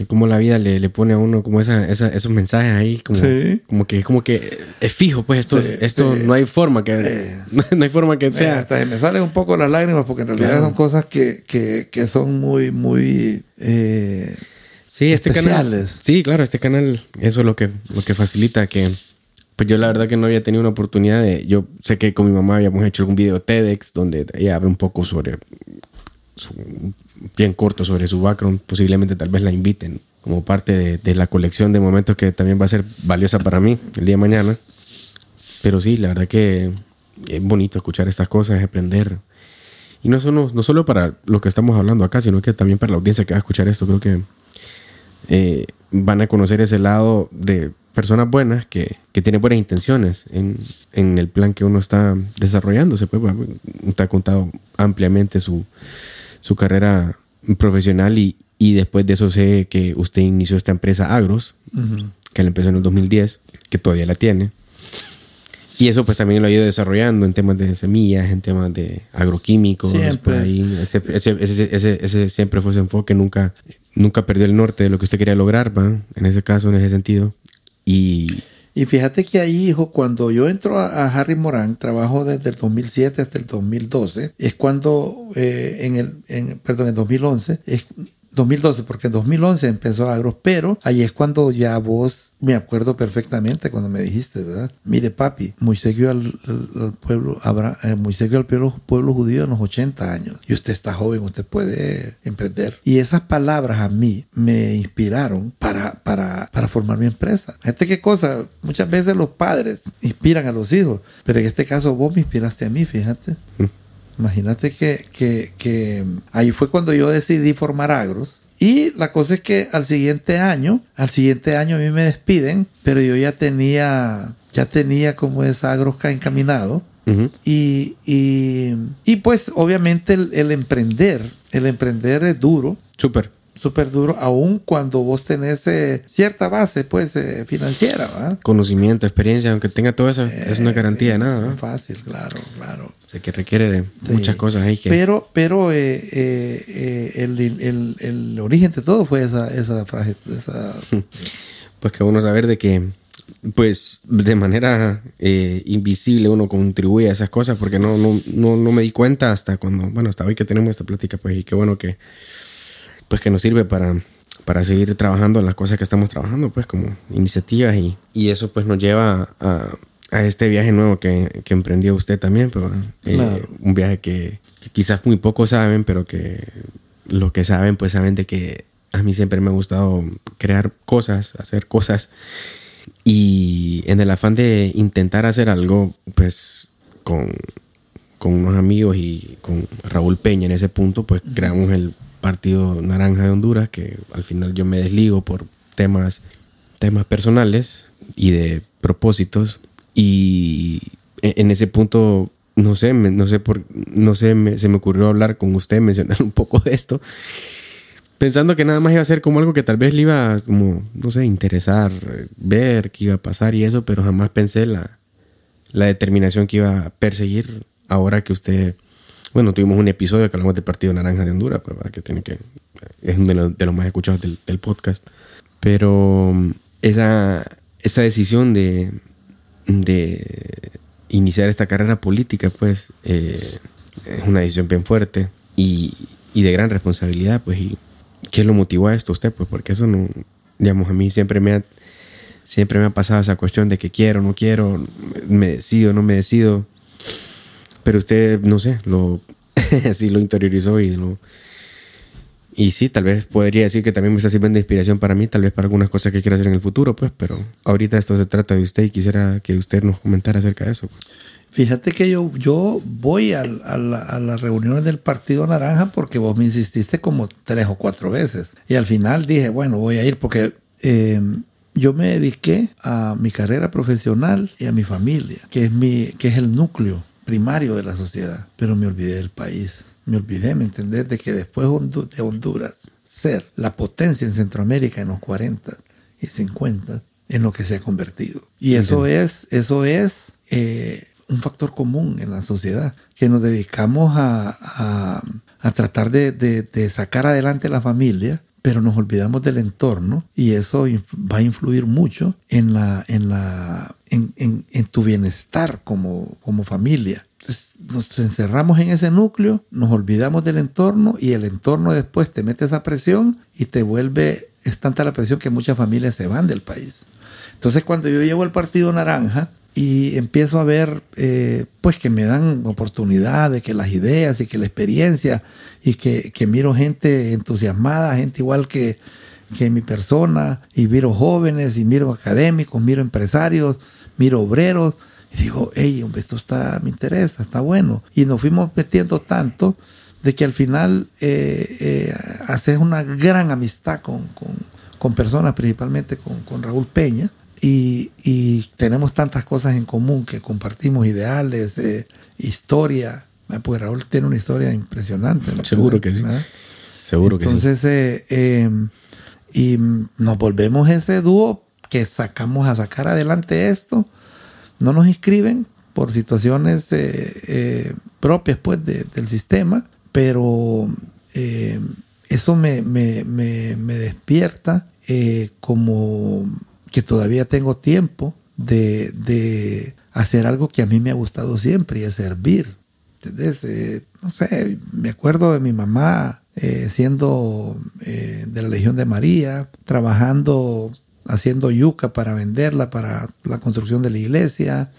S3: como la vida le, le pone a uno como esa, esa, esos mensajes ahí, como,
S1: Sí.
S3: como que como que es fijo, pues esto,
S1: Sí,
S3: esto
S1: sí.
S3: no hay forma que
S1: Eh.
S3: no hay forma que
S1: Eh,
S3: sea.
S1: hasta se me salen un poco las lágrimas porque en realidad
S3: Claro.
S1: son cosas que, que, que son muy, muy... eh,
S3: Sí, este canal.
S1: especiales.
S3: Sí, claro, este canal, eso es lo que, lo que facilita que Pues yo la verdad que no había tenido una oportunidad de... Yo sé que con mi mamá habíamos hecho algún video TEDx donde ella habla un poco sobre... bien corto sobre su background. Posiblemente tal vez la inviten como parte de, de, la colección de momentos que también va a ser valiosa para mí el día de mañana. Pero sí, la verdad que es bonito escuchar estas cosas, aprender. Y no solo, no solo para lo que estamos hablando acá, sino que también para la audiencia que va a escuchar esto. Creo que eh, van a conocer ese lado de personas buenas que, que tienen buenas intenciones en, en, el plan que uno está desarrollándose. Pues, usted ha contado ampliamente su, su carrera profesional y, y, después de eso sé que usted inició esta empresa Agros, uh -huh. que la empezó en el 2010, que todavía la tiene. Y eso pues también lo ha ido desarrollando en temas de semillas, en temas de agroquímicos.
S1: Siempre.
S3: Por ahí. Ese, ese, ese, ese, siempre fue ese enfoque, nunca, nunca perdió el norte de lo que usted quería lograr, ¿va? en ese caso, en ese sentido. Y,
S1: y fíjate que ahí, hijo, cuando yo entro a, Harry Morán, trabajo desde el 2007 hasta el 2012, es cuando, eh, en el, en, perdón, en 2011, es 2012, porque en 2011 empezó Agros, pero ahí es cuando ya vos, me acuerdo perfectamente cuando me dijiste, ¿verdad? Mire, papi, muy seguido al, al, pueblo, eh, muy seguido al pueblo, pueblo judío en los 80 años. Y usted está joven, usted puede emprender. Y esas palabras a mí me inspiraron para, para, para formar mi empresa. Fíjate qué cosa, muchas veces los padres inspiran a los hijos, pero en este caso vos me inspiraste a mí, fíjate. Mm. Imagínate que, que, que, ahí fue cuando yo decidí formar Agros. Y la cosa es que al siguiente año, al siguiente año a mí me despiden, pero yo ya tenía, ya tenía como esa Agros encaminado. Uh -huh. y, y, y, pues obviamente el, el, emprender, el emprender es duro.
S3: Súper
S1: súper duro, aun cuando vos tenés eh, cierta base pues eh, financiera. ¿verdad?
S3: Conocimiento, experiencia, aunque tenga todo eso, eh, es una garantía
S1: sí,
S3: de nada.
S1: Fácil, claro, claro.
S3: O sea, que requiere de sí. muchas cosas ahí. Que...
S1: Pero, pero eh, el, el, el, origen de todo fue esa, esa frase. Esa...
S3: Pues que uno saber de que pues de manera eh, invisible uno contribuye a esas cosas porque no, no, no, no, me di cuenta hasta cuando, bueno, hasta hoy que tenemos esta plática, pues y qué bueno que, pues que nos sirve para, para seguir trabajando en las cosas que estamos trabajando, pues como iniciativas y, y eso pues nos lleva a, a este viaje nuevo que, que, emprendió usted también, pero, eh, claro. un viaje que, que, quizás muy pocos saben, pero que los que saben pues saben de que a mí siempre me ha gustado crear cosas, hacer cosas y en el afán de intentar hacer algo pues con, con unos amigos y con Raúl Peña en ese punto pues creamos el Partido Naranja de Honduras, que al final yo me desligo por temas, temas personales y de propósitos. Y en ese punto, no sé, no sé, por, no sé me, se me ocurrió hablar con usted, mencionar un poco de esto, pensando que nada más iba a ser como algo que tal vez le iba, como, no sé, interesar, ver qué iba a pasar y eso, pero jamás pensé la, la determinación que iba a perseguir ahora que usted bueno, tuvimos un episodio que hablamos del Partido Naranja de Honduras, pues, que tiene que es uno de los, de los más escuchados del, del, podcast. Pero esa, esa decisión de, de iniciar esta carrera política, pues, eh, es una decisión bien fuerte y, y, de gran responsabilidad, pues, y ¿qué lo motivó a esto usted? Pues, porque eso no, digamos, a mí siempre me ha, siempre me ha pasado esa cuestión de que quiero, no quiero, me decido, no me decido pero usted, no sé, lo lo interiorizó y lo... Y sí, tal vez podría decir que también me está sirviendo de inspiración para mí, tal vez para algunas cosas que quiero hacer en el futuro, pues, pero ahorita esto se trata de usted y quisiera que usted nos comentara acerca de eso.
S1: Fíjate que yo, yo voy a, la, a, las reuniones del Partido Naranja porque vos me insististe como tres o cuatro veces. Y al final dije, bueno, voy a ir porque eh, yo me dediqué a mi carrera profesional y a mi familia, que es, mi, que es el núcleo primario de la sociedad, pero me olvidé del país. Me olvidé, ¿me entendés? De que después de Honduras ser la potencia en Centroamérica en los 40 y 50 en lo que se ha convertido. Y eso es, eso es eh, un factor común en la sociedad, que nos dedicamos a, a, a tratar de, de, de, sacar adelante la familia, pero nos olvidamos del entorno y eso va a influir mucho en, la, en, la, en, en, tu bienestar como, como familia. Entonces, nos encerramos en ese núcleo, nos olvidamos del entorno y el entorno después te mete esa presión y te vuelve es tanta la presión que muchas familias se van del país. Entonces cuando yo llego al Partido Naranja y empiezo a ver, eh, pues que me dan oportunidades, que las ideas y que la experiencia y que, que miro gente entusiasmada, gente igual que, que mi persona, y miro jóvenes, y miro académicos, miro empresarios, miro obreros, y digo, hey, hombre, esto está, me interesa, está bueno. Y nos fuimos metiendo tanto de que al final eh, eh, haces una gran amistad con, con, personas, principalmente con, con Raúl Peña, y, y, tenemos tantas cosas en común que compartimos ideales, eh, historia, porque Raúl tiene una historia impresionante.
S3: Seguro que sí. Seguro que
S1: sí. Entonces, em, y nos volvemos ese dúo que sacamos a sacar adelante esto. No nos inscriben por situaciones propias pues, del sistema pero eh, eso me, despierta eh, como que todavía tengo tiempo de, hacer algo que a mí me ha gustado siempre y es servir. Eh, no sé, me acuerdo de mi mamá siendo de la Legión de María, trabajando, haciendo yuca para venderla para la construcción de la iglesia.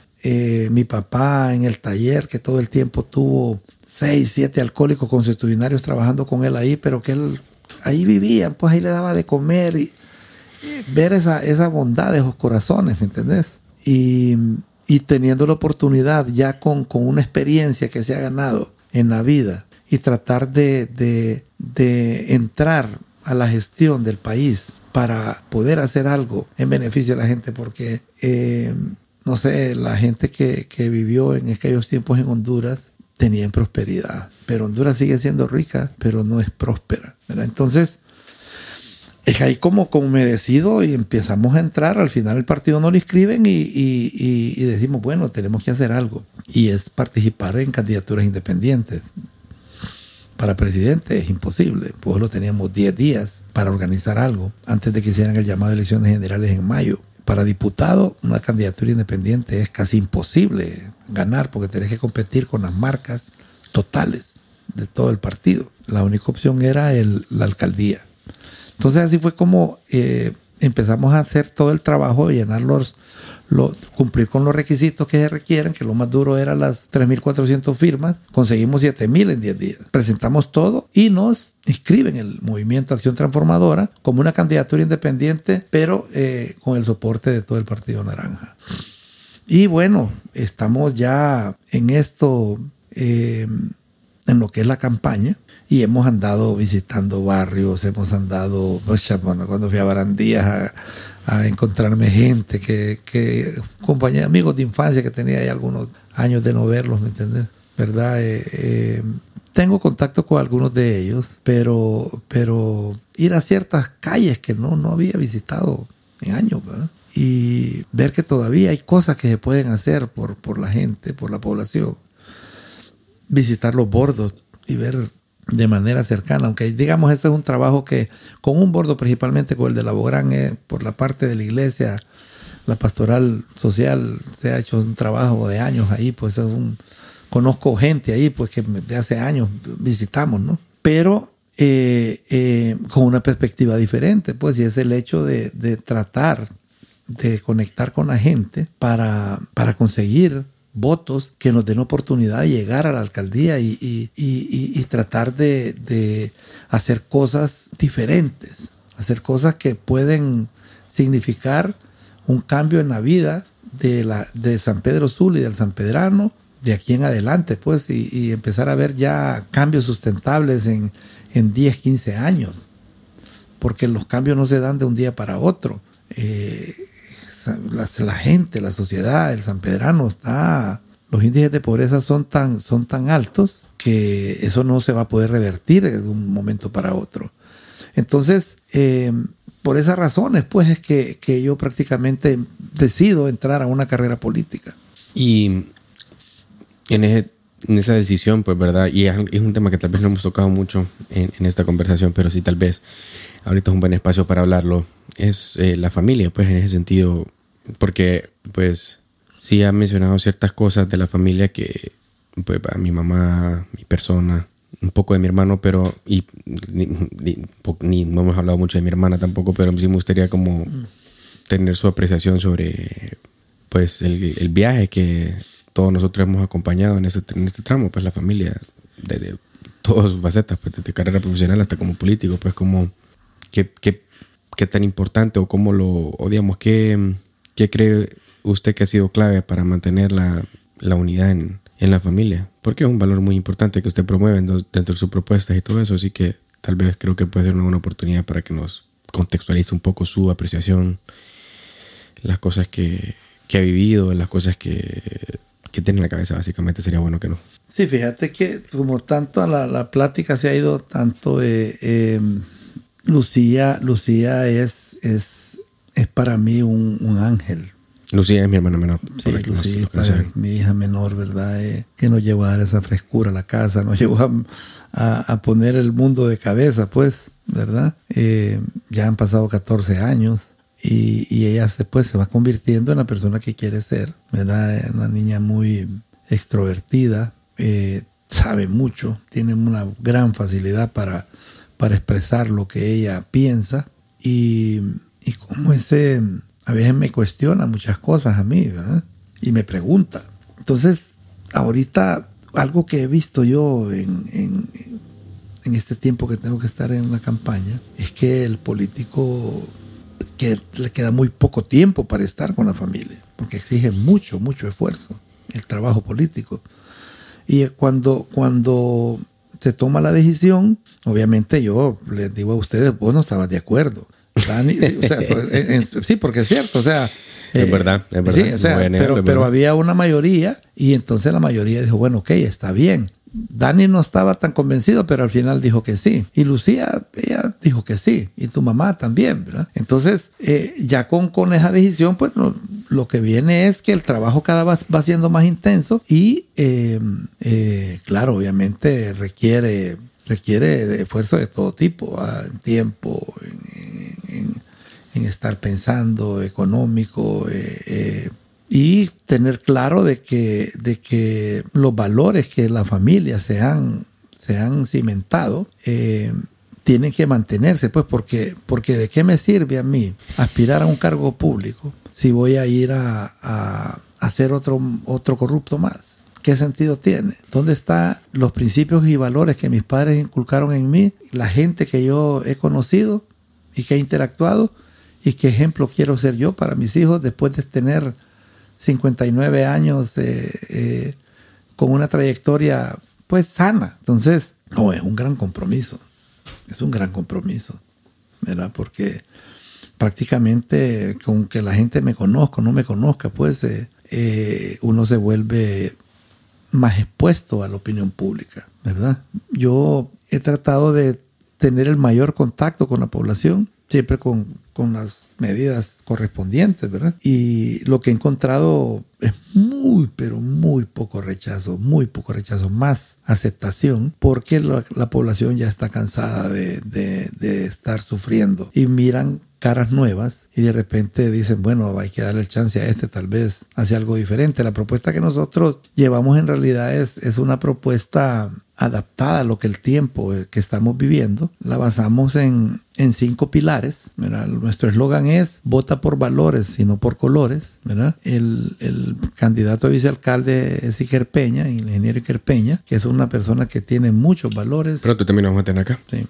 S1: mi papá en el taller que todo el tiempo tuvo seis, siete alcohólicos constitucionarios trabajando con él ahí, pero que él ahí vivía, pues ahí le daba de comer y, ver esa, esa bondad de esos corazones, ¿me entendés? Y, teniendo la oportunidad ya con, una experiencia que se ha ganado en la vida y tratar de, entrar a la gestión del país para poder hacer algo en beneficio de la gente, porque, eh, no sé, la gente que, vivió en aquellos tiempos en Honduras tenían prosperidad. Pero Honduras sigue siendo rica, pero no es próspera. Entonces, es ahí como, como me decido y empezamos a entrar. Al final el partido no lo inscriben y, y, decimos, bueno, tenemos que hacer algo. Y es participar en candidaturas independientes. Para presidente es imposible, pues lo teníamos 10 días para organizar algo antes de que hicieran el llamado de elecciones generales en mayo para diputado una candidatura independiente es casi imposible ganar porque tenés que competir con las marcas totales de todo el partido. La única opción era la alcaldía. Entonces así fue como eh, empezamos a hacer todo el trabajo de llenar los, cumplir con los requisitos que se requieren, que lo más duro eran las 3.400 firmas, conseguimos 7.000 en 10 días. Presentamos todo y nos inscriben el Movimiento Acción Transformadora como una candidatura independiente, pero eh, con el soporte de todo el Partido Naranja. Y bueno, estamos ya en esto, eh, en lo que es la campaña y hemos andado visitando barrios, hemos andado, bueno, cuando fui a Barandías a, encontrarme gente, que, que compañeros, amigos de infancia que tenía ahí algunos años de no verlos, ¿me entiendes? ¿Verdad? Eh, eh, tengo contacto con algunos de ellos, pero, pero ir a ciertas calles que no, no había visitado en años. Y ver que todavía hay cosas que se pueden hacer por, por la gente, por la población. Visitar los bordos y ver de manera cercana, aunque digamos ese es un trabajo que con un bordo principalmente con el de la Bográn, eh, por la parte de la iglesia, la pastoral social, se ha hecho un trabajo de años ahí, pues es un, conozco gente ahí, pues que de hace años visitamos, ¿no? Pero eh, eh, con una perspectiva diferente, pues, y es el hecho de, de tratar de conectar con la gente para, para conseguir votos que nos den oportunidad de llegar a la alcaldía y, tratar de, hacer cosas diferentes, hacer cosas que pueden significar un cambio en la vida de, la, de San Pedro Sul y del San Pedrano de aquí en adelante, pues, y, empezar a ver ya cambios sustentables en, en 10, 15 años, porque los cambios no se dan de un día para otro. Eh, la, gente, la sociedad, el sanpedrano está, los índices de pobreza son tan, son tan altos que eso no se va a poder revertir de un momento para otro. Entonces, eh, por esas razones, pues es que, yo prácticamente decido entrar a una carrera política.
S3: Y en, en esa decisión, pues, ¿verdad? Y es, un tema que tal vez no hemos tocado mucho en, en, esta conversación, pero sí tal vez ahorita es un buen espacio para hablarlo, es eh, la familia, pues en ese sentido, porque pues sí ha mencionado ciertas cosas de la familia que pues a mi mamá, mi persona, un poco de mi hermano, pero y ni, no hemos hablado mucho de mi hermana tampoco, pero sí me gustaría como tener su apreciación sobre pues el, viaje que todos nosotros hemos acompañado en este, en tramo, pues la familia, desde todas sus facetas, pues desde carrera profesional hasta como político, pues como qué, qué, qué tan importante o cómo lo, o digamos, qué, qué cree usted que ha sido clave para mantener la, la unidad en, en la familia, porque es un valor muy importante que usted promueve dentro de sus propuestas y todo eso, así que tal vez creo que puede ser una buena oportunidad para que nos contextualice un poco su apreciación, las cosas que, que ha vivido, las cosas que, que, tiene en la cabeza, básicamente sería bueno que no.
S1: Sí, fíjate que como tanto la, la plática se ha ido tanto, eh, eh, Lucía, Lucía es, es, es para mí un, un ángel,
S3: Lucía es mi hermana menor.
S1: Sí, Lucía es mi hija menor, ¿verdad? Eh, que nos llevó a dar esa frescura a la casa, nos llevó a, a, poner el mundo de cabeza, pues, ¿verdad? Eh, ya han pasado 14 años y, y, ella se, pues, se va convirtiendo en la persona que quiere ser, ¿verdad? Una niña muy extrovertida, eh, sabe mucho, tiene una gran facilidad para, para expresar lo que ella piensa y, y como ese a veces me cuestiona muchas cosas a mí, ¿verdad? Y me pregunta. Entonces, ahorita algo que he visto yo en, en, este tiempo que tengo que estar en la campaña es que el político que le queda muy poco tiempo para estar con la familia, porque exige mucho, mucho esfuerzo el trabajo político. Y cuando, cuando se toma la decisión, obviamente yo les digo a ustedes, vos no estabas de acuerdo sí, porque es cierto, o sea...
S3: Es verdad, es
S1: verdad. pero, había una mayoría y entonces la mayoría dijo, bueno, ok, está bien. Dani no estaba tan convencido, pero al final dijo que sí. Y Lucía, ella dijo que sí. Y tu mamá también, ¿verdad? Entonces, eh, ya con, con esa decisión, pues lo que viene es que el trabajo cada vez va siendo más intenso y, eh, eh, claro, obviamente requiere requiere de esfuerzo de todo tipo, en tiempo, en, estar pensando, económico, eh, eh, y tener claro de que, de que los valores que la familia se han, se han cimentado eh, tienen que mantenerse, pues porque, porque de qué me sirve a mí aspirar a un cargo público si voy a ir a, a, a ser otro, otro corrupto más. ¿Qué sentido tiene? ¿Dónde están los principios y valores que mis padres inculcaron en mí? La gente que yo he conocido y que he interactuado y qué ejemplo quiero ser yo para mis hijos después de tener 59 años eh, eh, con una trayectoria pues sana. Entonces, no, es un gran compromiso. Es un gran compromiso, ¿verdad? Porque prácticamente con que la gente me conozca o no me conozca, pues eh, uno se vuelve más expuesto a la opinión pública, ¿verdad? Yo he tratado de tener el mayor contacto con la población, siempre con, con las medidas correspondientes, ¿verdad? Y lo que he encontrado es muy, pero muy poco rechazo, muy poco rechazo, más aceptación, porque la, la población ya está cansada de, de, de estar sufriendo y miran caras nuevas y de repente dicen, bueno, hay que darle el chance a este, tal vez hace algo diferente. La propuesta que nosotros llevamos en realidad es, es una propuesta adaptada a lo que el tiempo que estamos viviendo. La basamos en, en cinco pilares. Nuestro eslogan es vota por valores y no por colores. El, el, candidato a vicealcalde es Iker Peña, el ingeniero Iker Peña, que es una persona que tiene muchos valores.
S3: Pronto también vamos a tener acá.
S1: Sí.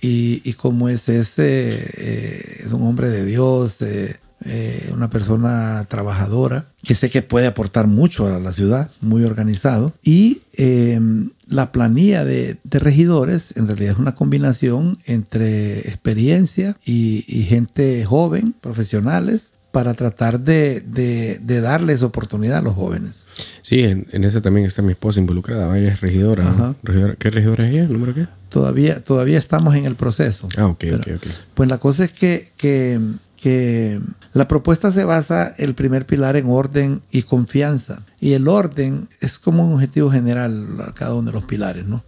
S1: Y, y como es ese, eh, es un hombre de Dios, eh, una persona trabajadora, que sé que puede aportar mucho a la ciudad, muy organizado. Y eh, la planilla de, de, regidores en realidad es una combinación entre experiencia y, y gente joven, profesionales, para tratar de, de, de, darles oportunidad a los jóvenes.
S3: Sí, en, en esa también está mi esposa involucrada. Ella es regidora, regidora. ¿Qué regidora es ella? ¿Número qué?
S1: Todavía, todavía estamos en el proceso.
S3: Ah, ok, ok, ok.
S1: Pues la cosa es que, que, que la propuesta se basa, el primer pilar, en orden y confianza. Y el orden es como un objetivo general a cada uno de los pilares, ¿no?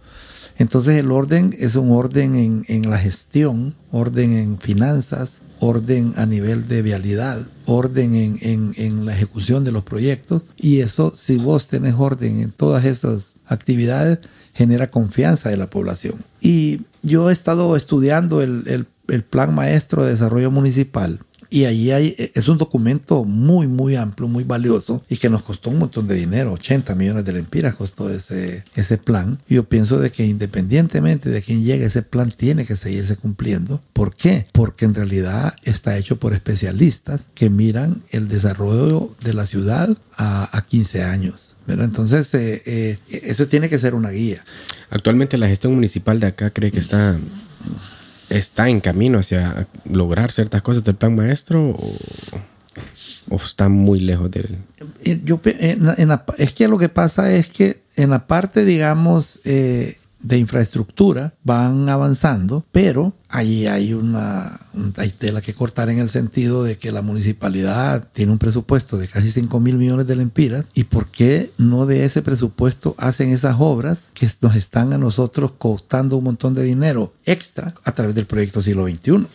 S1: Entonces el orden es un orden en, en la gestión, orden en finanzas, orden a nivel de vialidad, orden en, en, la ejecución de los proyectos. Y eso, si vos tenés orden en todas esas actividades, genera confianza de la población. Y yo he estado estudiando el, el plan maestro de desarrollo municipal y ahí hay, es un documento muy, muy amplio, muy valioso y que nos costó un montón de dinero, 80 millones de lempiras costó ese, ese plan. Yo pienso de que independientemente de quién llegue, ese plan tiene que seguirse cumpliendo. ¿Por qué? Porque en realidad está hecho por especialistas que miran el desarrollo de la ciudad a, a 15 años. Pero entonces, eh, eh, eso tiene que ser una guía.
S3: Actualmente la gestión municipal de acá cree que está está en camino hacia lograr ciertas cosas del plan maestro o, está muy lejos de él?
S1: Yo, en, es que lo que pasa es que en la parte, digamos, eh, de infraestructura van avanzando, pero ahí hay una hay tela que cortar en el sentido de que la municipalidad tiene un presupuesto de casi 5 mil millones de lempiras y por qué no de ese presupuesto hacen esas obras que nos están a nosotros costando un montón de dinero extra a través del proyecto siglo XXI.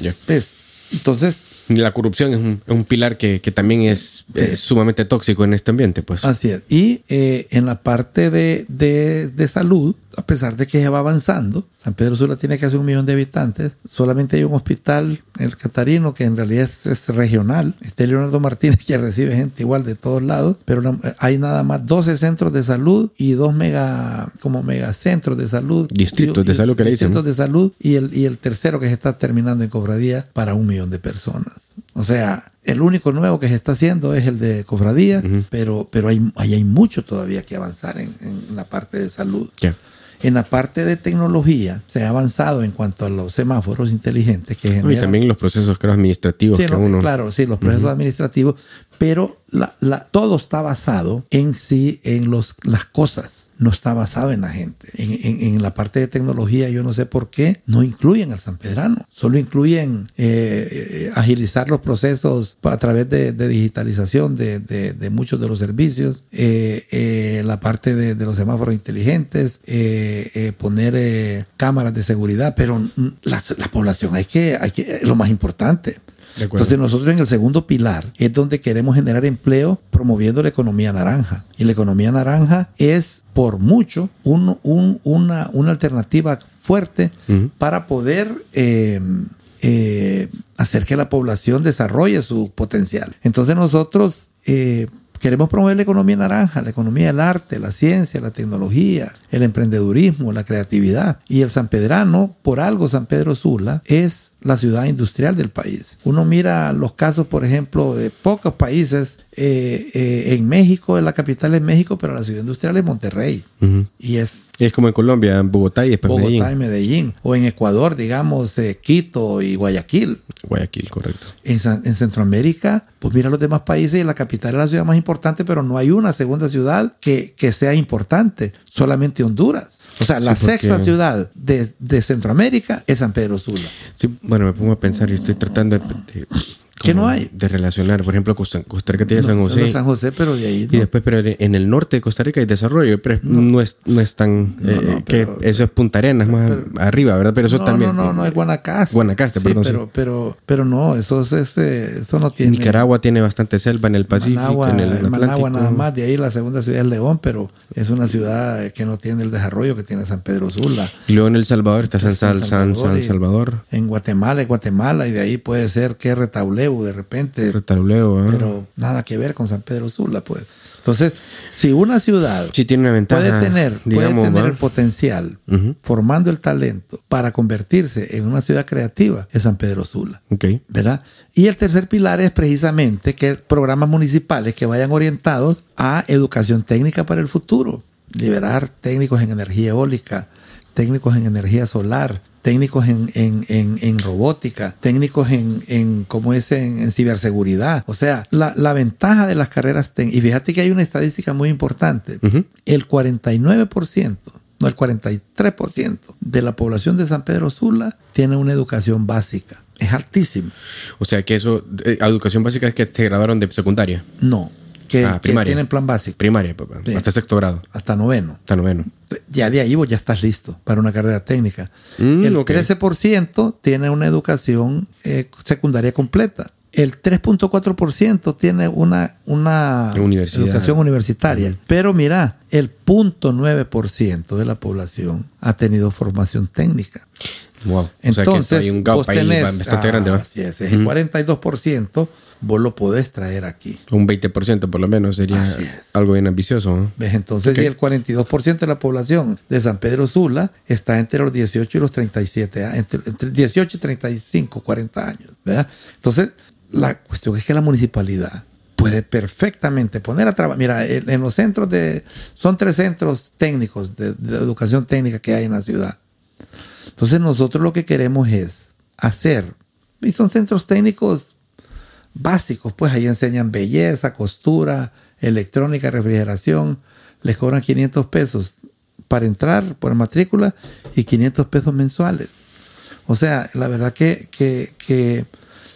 S3: Yeah.
S1: ¿Ves? Entonces,
S3: la corrupción es un, pilar que, que, también es, es, sumamente tóxico en este ambiente, pues.
S1: Así es. Y eh, en la parte de, de, de, salud, a pesar de que se va avanzando, San Pedro Sula tiene casi un millón de habitantes, solamente hay un hospital, el Catarino, que en realidad es, es regional. Este Leonardo Martínez que recibe gente igual de todos lados, pero no, hay nada más 12 centros de salud y dos mega, como megacentros de salud.
S3: Distritos
S1: y,
S3: de salud que le dicen.
S1: Distritos de salud y el, y el tercero que se está terminando en Cobradía para un millón de personas. O sea, el único nuevo que se está haciendo es el de cofradía, uh -huh. pero, pero hay, hay, hay, mucho todavía que avanzar en, en la parte de salud.
S3: Yeah.
S1: En la parte de tecnología se ha avanzado en cuanto a los semáforos inteligentes que generan.
S3: Y también los procesos creo, administrativos.
S1: Sí,
S3: que
S1: no,
S3: uno...
S1: Claro, sí, los procesos uh -huh. administrativos, pero la, la, todo está basado en sí, en los, las cosas no está basado en la gente. En, en, en, la parte de tecnología, yo no sé por qué, no incluyen al sanpedrano. Solo incluyen eh, eh, agilizar los procesos a través de, de digitalización de, de, de, muchos de los servicios, eh, la parte de, los semáforos inteligentes, eh, poner eh, cámaras de seguridad, pero la, la, población hay que, hay que, lo más importante. Entonces nosotros en el segundo pilar es donde queremos generar empleo promoviendo la economía naranja. Y la economía naranja es por mucho un, un, una, una, alternativa fuerte uh -huh. para poder eh, eh, hacer que la población desarrolle su potencial. Entonces nosotros eh, Queremos promover la economía naranja, la economía del arte, la ciencia, la tecnología, el emprendedurismo, la creatividad. Y el San Pedrano, por algo San Pedro Sula, es la ciudad industrial del país. Uno mira los casos, por ejemplo, de pocos países. Eh, eh, en México, la capital es México, pero la ciudad industrial es Monterrey. Uh -huh. Y es
S3: es como en Colombia, en Bogotá y después
S1: Bogotá
S3: Medellín.
S1: y Medellín. O en Ecuador, digamos, eh, Quito y Guayaquil.
S3: Guayaquil, correcto.
S1: En, en, Centroamérica, pues mira los demás países y la capital es la ciudad más importante, pero no hay una segunda ciudad que, que sea importante, solamente Honduras. O sea, la porque... sexta ciudad de, de, Centroamérica es San Pedro Sula.
S3: Sí, bueno, me pongo a pensar y estoy tratando de, de
S1: ¿Qué no hay?
S3: De relacionar. Por ejemplo, Costa, Costa Rica tiene no, San José.
S1: San José, pero de ahí.
S3: No. Y después, pero en el norte de Costa Rica hay desarrollo, pero no, no es, no es tan. Eh, pero, que eso es Punta Arenas, más pero, arriba, ¿verdad? Pero eso también.
S1: No, no, no, es Guanacaste.
S3: Guanacaste,
S1: sí,
S3: perdón.
S1: Pero,
S3: sí.
S1: pero, pero no, eso, es, este, eso no tiene.
S3: Nicaragua tiene bastante selva en el Pacífico,
S1: Managua,
S3: en el Atlántico.
S1: Managua nada más, de ahí la segunda ciudad es León, pero es una ciudad que no tiene el desarrollo que tiene San Pedro Sula.
S3: Y luego en El Salvador está San, San, San, San Salvador.
S1: En Guatemala, en Guatemala, y de ahí puede ser que De repente.
S3: ¿eh?
S1: Pero nada que ver con San Pedro Sula, pues. Entonces, si una ciudad
S3: sí, tiene una ventaja,
S1: puede tener, digamos, puede tener el potencial, uh -huh. formando el talento para convertirse en una ciudad creativa, es San Pedro Sula.
S3: Okay.
S1: ¿Verdad? Y el tercer pilar es precisamente que programas municipales que vayan orientados a educación técnica para el futuro. Liberar técnicos en energía eólica, técnicos en energía solar, técnicos en, en, en, en robótica, técnicos en, en como es en, ciberseguridad. O sea, la, la, ventaja de las carreras técnicas, y fíjate que hay una estadística muy importante, uh -huh. el 49%, no el 43% de la población de San Pedro Sula tiene una educación básica. Es altísimo.
S3: O sea que eso, eh, educación básica es que se graduaron de secundaria.
S1: No, que,
S3: Ah,
S1: que tienen plan básico.
S3: Primaria, papá.
S1: Sí.
S3: Hasta sexto grado.
S1: Hasta noveno.
S3: Hasta noveno.
S1: Ya de ahí vos ya estás listo para una carrera técnica.
S3: Mm,
S1: el
S3: ok.
S1: 13% tiene una educación eh, secundaria completa. El 3.4% tiene una, una educación universitaria. Pero mira, el 0.9% de la población ha tenido formación técnica.
S3: Wow.
S1: Entonces,
S3: o sea que hay un gap
S1: vos
S3: ahí bastante
S1: ah,
S3: grande, ¿va?
S1: así es, el
S3: Ujú.
S1: 42% vos lo podés traer aquí.
S3: Un 20% por lo menos sería
S1: Así
S3: algo bien ambicioso. ¿no?
S1: ¿Ves? Entonces, si el 42% de la población de San Pedro Sula está entre los 18 y los 37 años, entre, entre 18 y 35, 40 años. ¿verdad? Entonces, la cuestión es que la municipalidad puede perfectamente poner a trabajar. Mira, en, en los centros de. Son tres centros técnicos de, de educación técnica que hay en la ciudad. Entonces, nosotros lo que queremos es hacer. Y son centros técnicos básicos, pues ahí enseñan belleza, costura, electrónica, refrigeración. Les cobran 500 pesos para entrar por matrícula y 500 pesos mensuales. O sea, la verdad que, que, que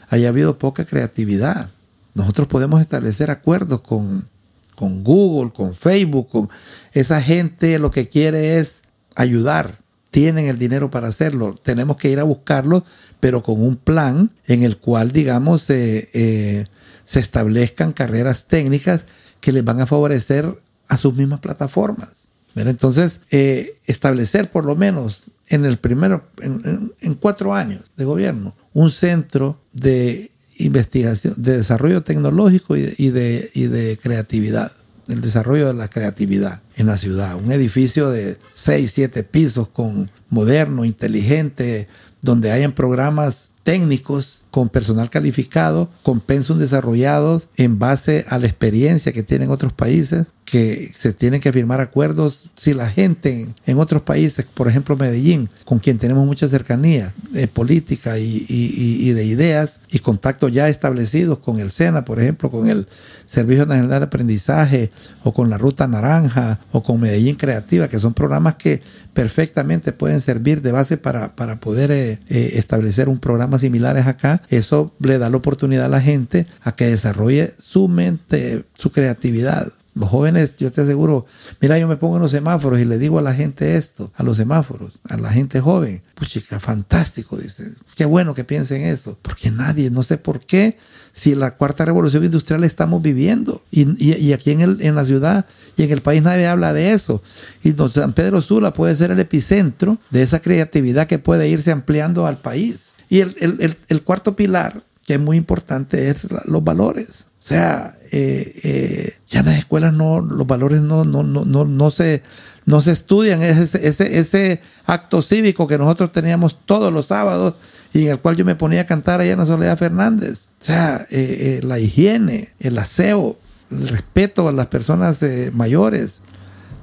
S1: haya habido poca creatividad. Nosotros podemos establecer acuerdos con, con Google, con Facebook, con esa gente lo que quiere es ayudar. Tienen el dinero para hacerlo. Tenemos que ir a buscarlo, pero con un plan en el cual, digamos, eh, se establezcan carreras técnicas que les van a favorecer a sus mismas plataformas. Entonces, eh, establecer por lo menos en el primero, en, cuatro años de gobierno, un centro de investigación, de desarrollo tecnológico y de, y de creatividad, el desarrollo de la creatividad en la ciudad. Un edificio de seis, siete pisos con moderno, inteligente, donde hayan programas técnicos con personal calificado, con pensum desarrollados en base a la experiencia que tienen otros países, que se tienen que firmar acuerdos si la gente en, otros países, por ejemplo Medellín, con quien tenemos mucha cercanía eh, política y de ideas y contactos ya establecidos con el SENA, por ejemplo, con el Servicio Nacional de Aprendizaje o con la Ruta Naranja o con Medellín Creativa, que son programas que perfectamente pueden servir de base para, para poder eh, eh, establecer un programa similares acá. Eso le da la oportunidad a la gente a que desarrolle su mente, su creatividad. Los jóvenes, yo te aseguro, mira, yo me pongo en los semáforos y le digo a la gente esto, a los semáforos, a la gente joven, pues chica, fantástico, dice, qué bueno que piensen eso, porque nadie, no sé por qué, si la cuarta revolución industrial estamos viviendo y, y- y aquí en, el, en la ciudad y en el país nadie habla de eso. Y San Pedro Sula puede ser el epicentro de esa creatividad que puede irse ampliando al país. Y el, el- el- el cuarto pilar, que es muy importante, es la- los valores. O sea, eh, eh, ya en las escuelas no, los valores no, no, no, no, no se, no se estudian. Ese, ese, ese acto cívico que nosotros teníamos todos los sábados y en el cual yo me ponía a cantar allá en la Soledad Fernández. O sea, eh, eh, la higiene, el aseo, el respeto a las personas eh, mayores,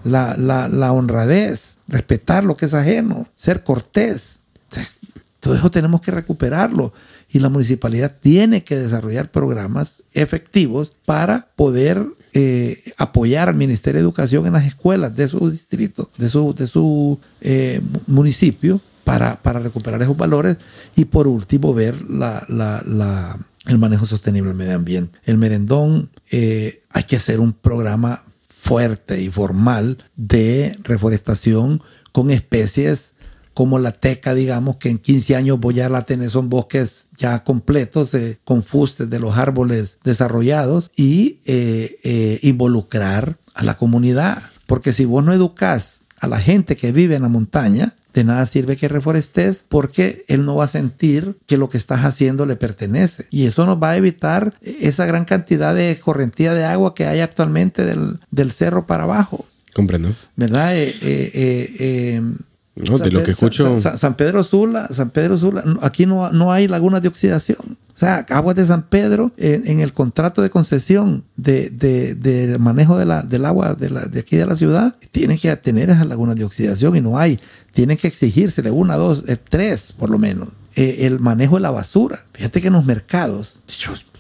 S1: la, la, la honradez, respetar lo que es ajeno, ser cortés. O sea, todo eso tenemos que recuperarlo y la municipalidad tiene que desarrollar programas efectivos para poder eh, apoyar al Ministerio de Educación en las escuelas de su distrito, de su, de eh, mu- municipio, para, recuperar esos valores y por último ver el manejo sostenible del medio ambiente. El merendón, eh, hay que hacer un programa fuerte y formal de reforestación con especies como la teca, digamos, que en 15 años voy a la tener, son bosques ya completos, eh, con fustes de los árboles desarrollados y eh, eh, involucrar a la comunidad. Porque si vos no educás a la gente que vive en la montaña, de nada sirve que reforestes porque él no va a sentir que lo que estás haciendo le pertenece. Y eso nos va a evitar esa gran cantidad de correntía de agua que hay actualmente del, del cerro para abajo.
S3: Comprendo.
S1: ¿Verdad? Eh, eh, eh,
S3: No, de
S1: San
S3: lo
S1: Pe-
S3: que escucho.
S1: San, San- San Pedro Sula, San Pedro Sula, aquí no, no hay lagunas de oxidación. O sea, aguas de San Pedro, en el contrato de concesión de, de- del manejo de la, del agua de, la, de aquí de la ciudad, tienen que tener esas lagunas de oxidación y no hay. Tienen que exigírsele una, dos, eh, tres por lo menos. Eh, el manejo de la basura. Fíjate que en los mercados,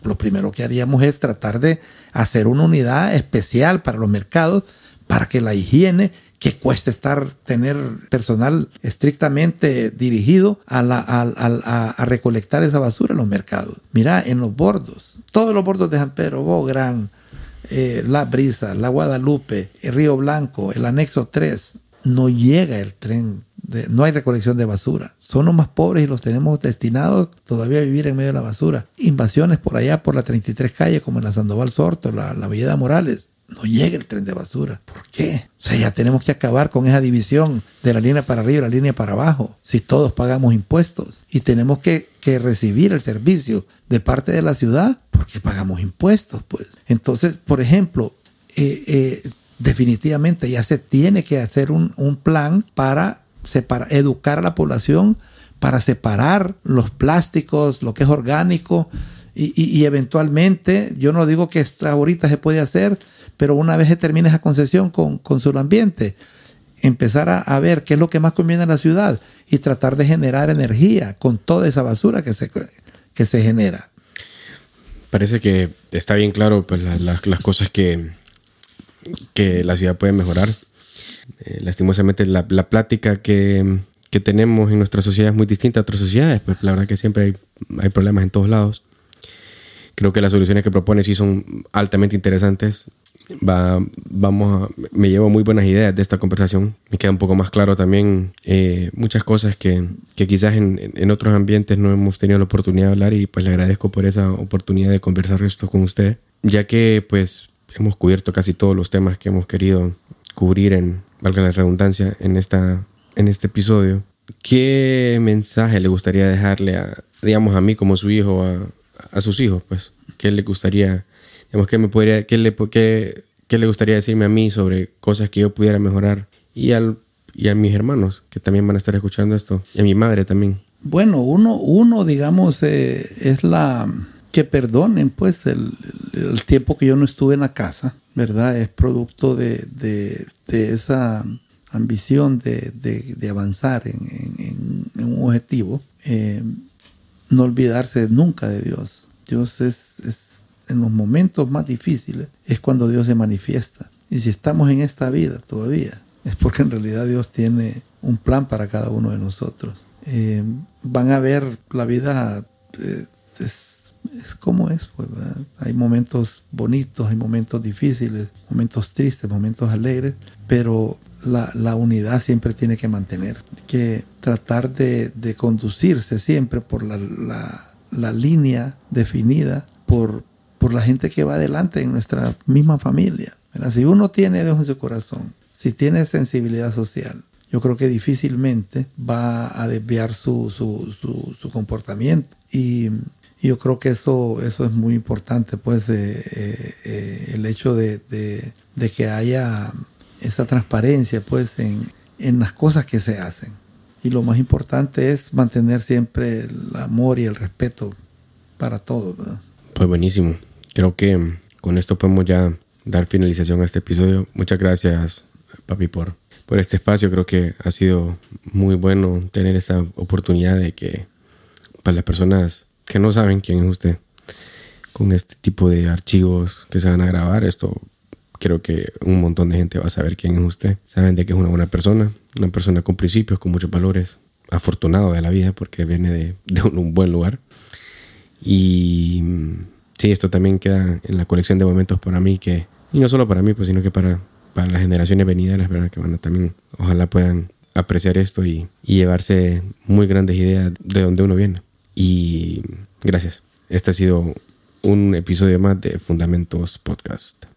S1: lo primero que haríamos es tratar de hacer una unidad especial para los mercados para que la higiene que cuesta estar tener personal estrictamente dirigido a, la- a- recolectar esa basura en los mercados. Mira, en los bordos, todos los bordos de San Pedro, Bográn, eh, La Brisa, La Guadalupe, el Río Blanco, el anexo 3, no llega el tren, no hay recolección de basura. Son los más pobres y los tenemos destinados todavía a vivir en medio de la basura. Invasiones por allá, por la 33 calle, como en la Sandoval Sorto, la, la Morales. No llega el tren de basura. ¿Por qué? O sea, ya tenemos que acabar con esa división de la línea para arriba y la línea para abajo. Si todos pagamos impuestos y tenemos que, que recibir el servicio de parte de la ciudad, porque pagamos impuestos, pues. Entonces, por ejemplo, eh, eh, definitivamente ya se tiene que hacer un, plan para separar, educar a la población para separar los plásticos, lo que es orgánico, y, eventualmente, yo no digo que ahorita se puede hacer, pero una vez que termine esa concesión con, con su ambiente, empezar a, ver qué es lo que más conviene a la ciudad y tratar de generar energía con toda esa basura que se, que se genera.
S3: Parece que está bien claro pues, las cosas que, que la ciudad puede mejorar. Eh, lastimosamente la, la plática que, que, tenemos en nuestra sociedad es muy distinta a otras sociedades, pues la verdad que siempre hay, hay problemas en todos lados. Creo que las soluciones que propone sí son altamente interesantes. Va, vamos a, me llevo muy buenas ideas de esta conversación. Me queda un poco más claro también eh, muchas cosas que, que quizás en, en, otros ambientes no hemos tenido la oportunidad de hablar y pues le agradezco por esa oportunidad de conversar esto con usted, ya que pues hemos cubierto casi todos los temas que hemos querido cubrir en, valga la redundancia, en, esta, en este episodio. ¿Qué mensaje le gustaría dejarle a, digamos, a mí como su hijo, a, a sus hijos? Pues, ¿qué le gustaría, digamos, qué me podría, qué le, qué, qué le gustaría decirme a mí sobre cosas que yo pudiera mejorar y, al, y a mis hermanos que también van a estar escuchando esto y a mi madre también?
S1: Bueno, uno, uno digamos, eh, es la que perdonen pues el, tiempo que yo no estuve en la casa, ¿verdad? Es producto de, esa ambición de, avanzar en, un objetivo. Eh, no olvidarse nunca de Dios. Dios es, en los momentos más difíciles, es cuando Dios se manifiesta. Y si estamos en esta vida todavía, es porque en realidad Dios tiene un plan para cada uno de nosotros. Eh, van a ver la vida eh, es como es, pues, hay momentos bonitos, hay momentos difíciles, momentos tristes, momentos alegres, pero la, unidad siempre tiene que mantener, que tratar de, conducirse siempre por la, línea definida por, por la gente que va adelante en nuestra misma familia. Si uno tiene Dios en su corazón, si tiene sensibilidad social, yo creo que difícilmente va a desviar su, su, su, comportamiento. Y yo creo que eso, eso es muy importante, pues eh, eh, eh, el hecho de, que haya esa transparencia pues en, las cosas que se hacen. Y lo más importante es mantener siempre el amor y el respeto para todos.
S3: Pues buenísimo. Creo que con esto podemos ya dar finalización a este episodio. Muchas gracias, papi, por, por este espacio. Creo que ha sido muy bueno tener esta oportunidad de que para pues, las personas que no saben quién es usted con este tipo de archivos que se van a grabar. Esto creo que un montón de gente va a saber quién es usted. Saben de que es una buena persona, una persona con principios, con muchos valores, afortunado de la vida porque viene de, un, buen lugar. Y sí, esto también queda en la colección de momentos para mí que, y no solo para mí, pues, sino que para, para las generaciones venideras, ¿verdad? Que van a también, ojalá puedan apreciar esto y, y llevarse muy grandes ideas de donde uno viene. Y gracias. Este ha sido un episodio más de Fundamentos Podcast.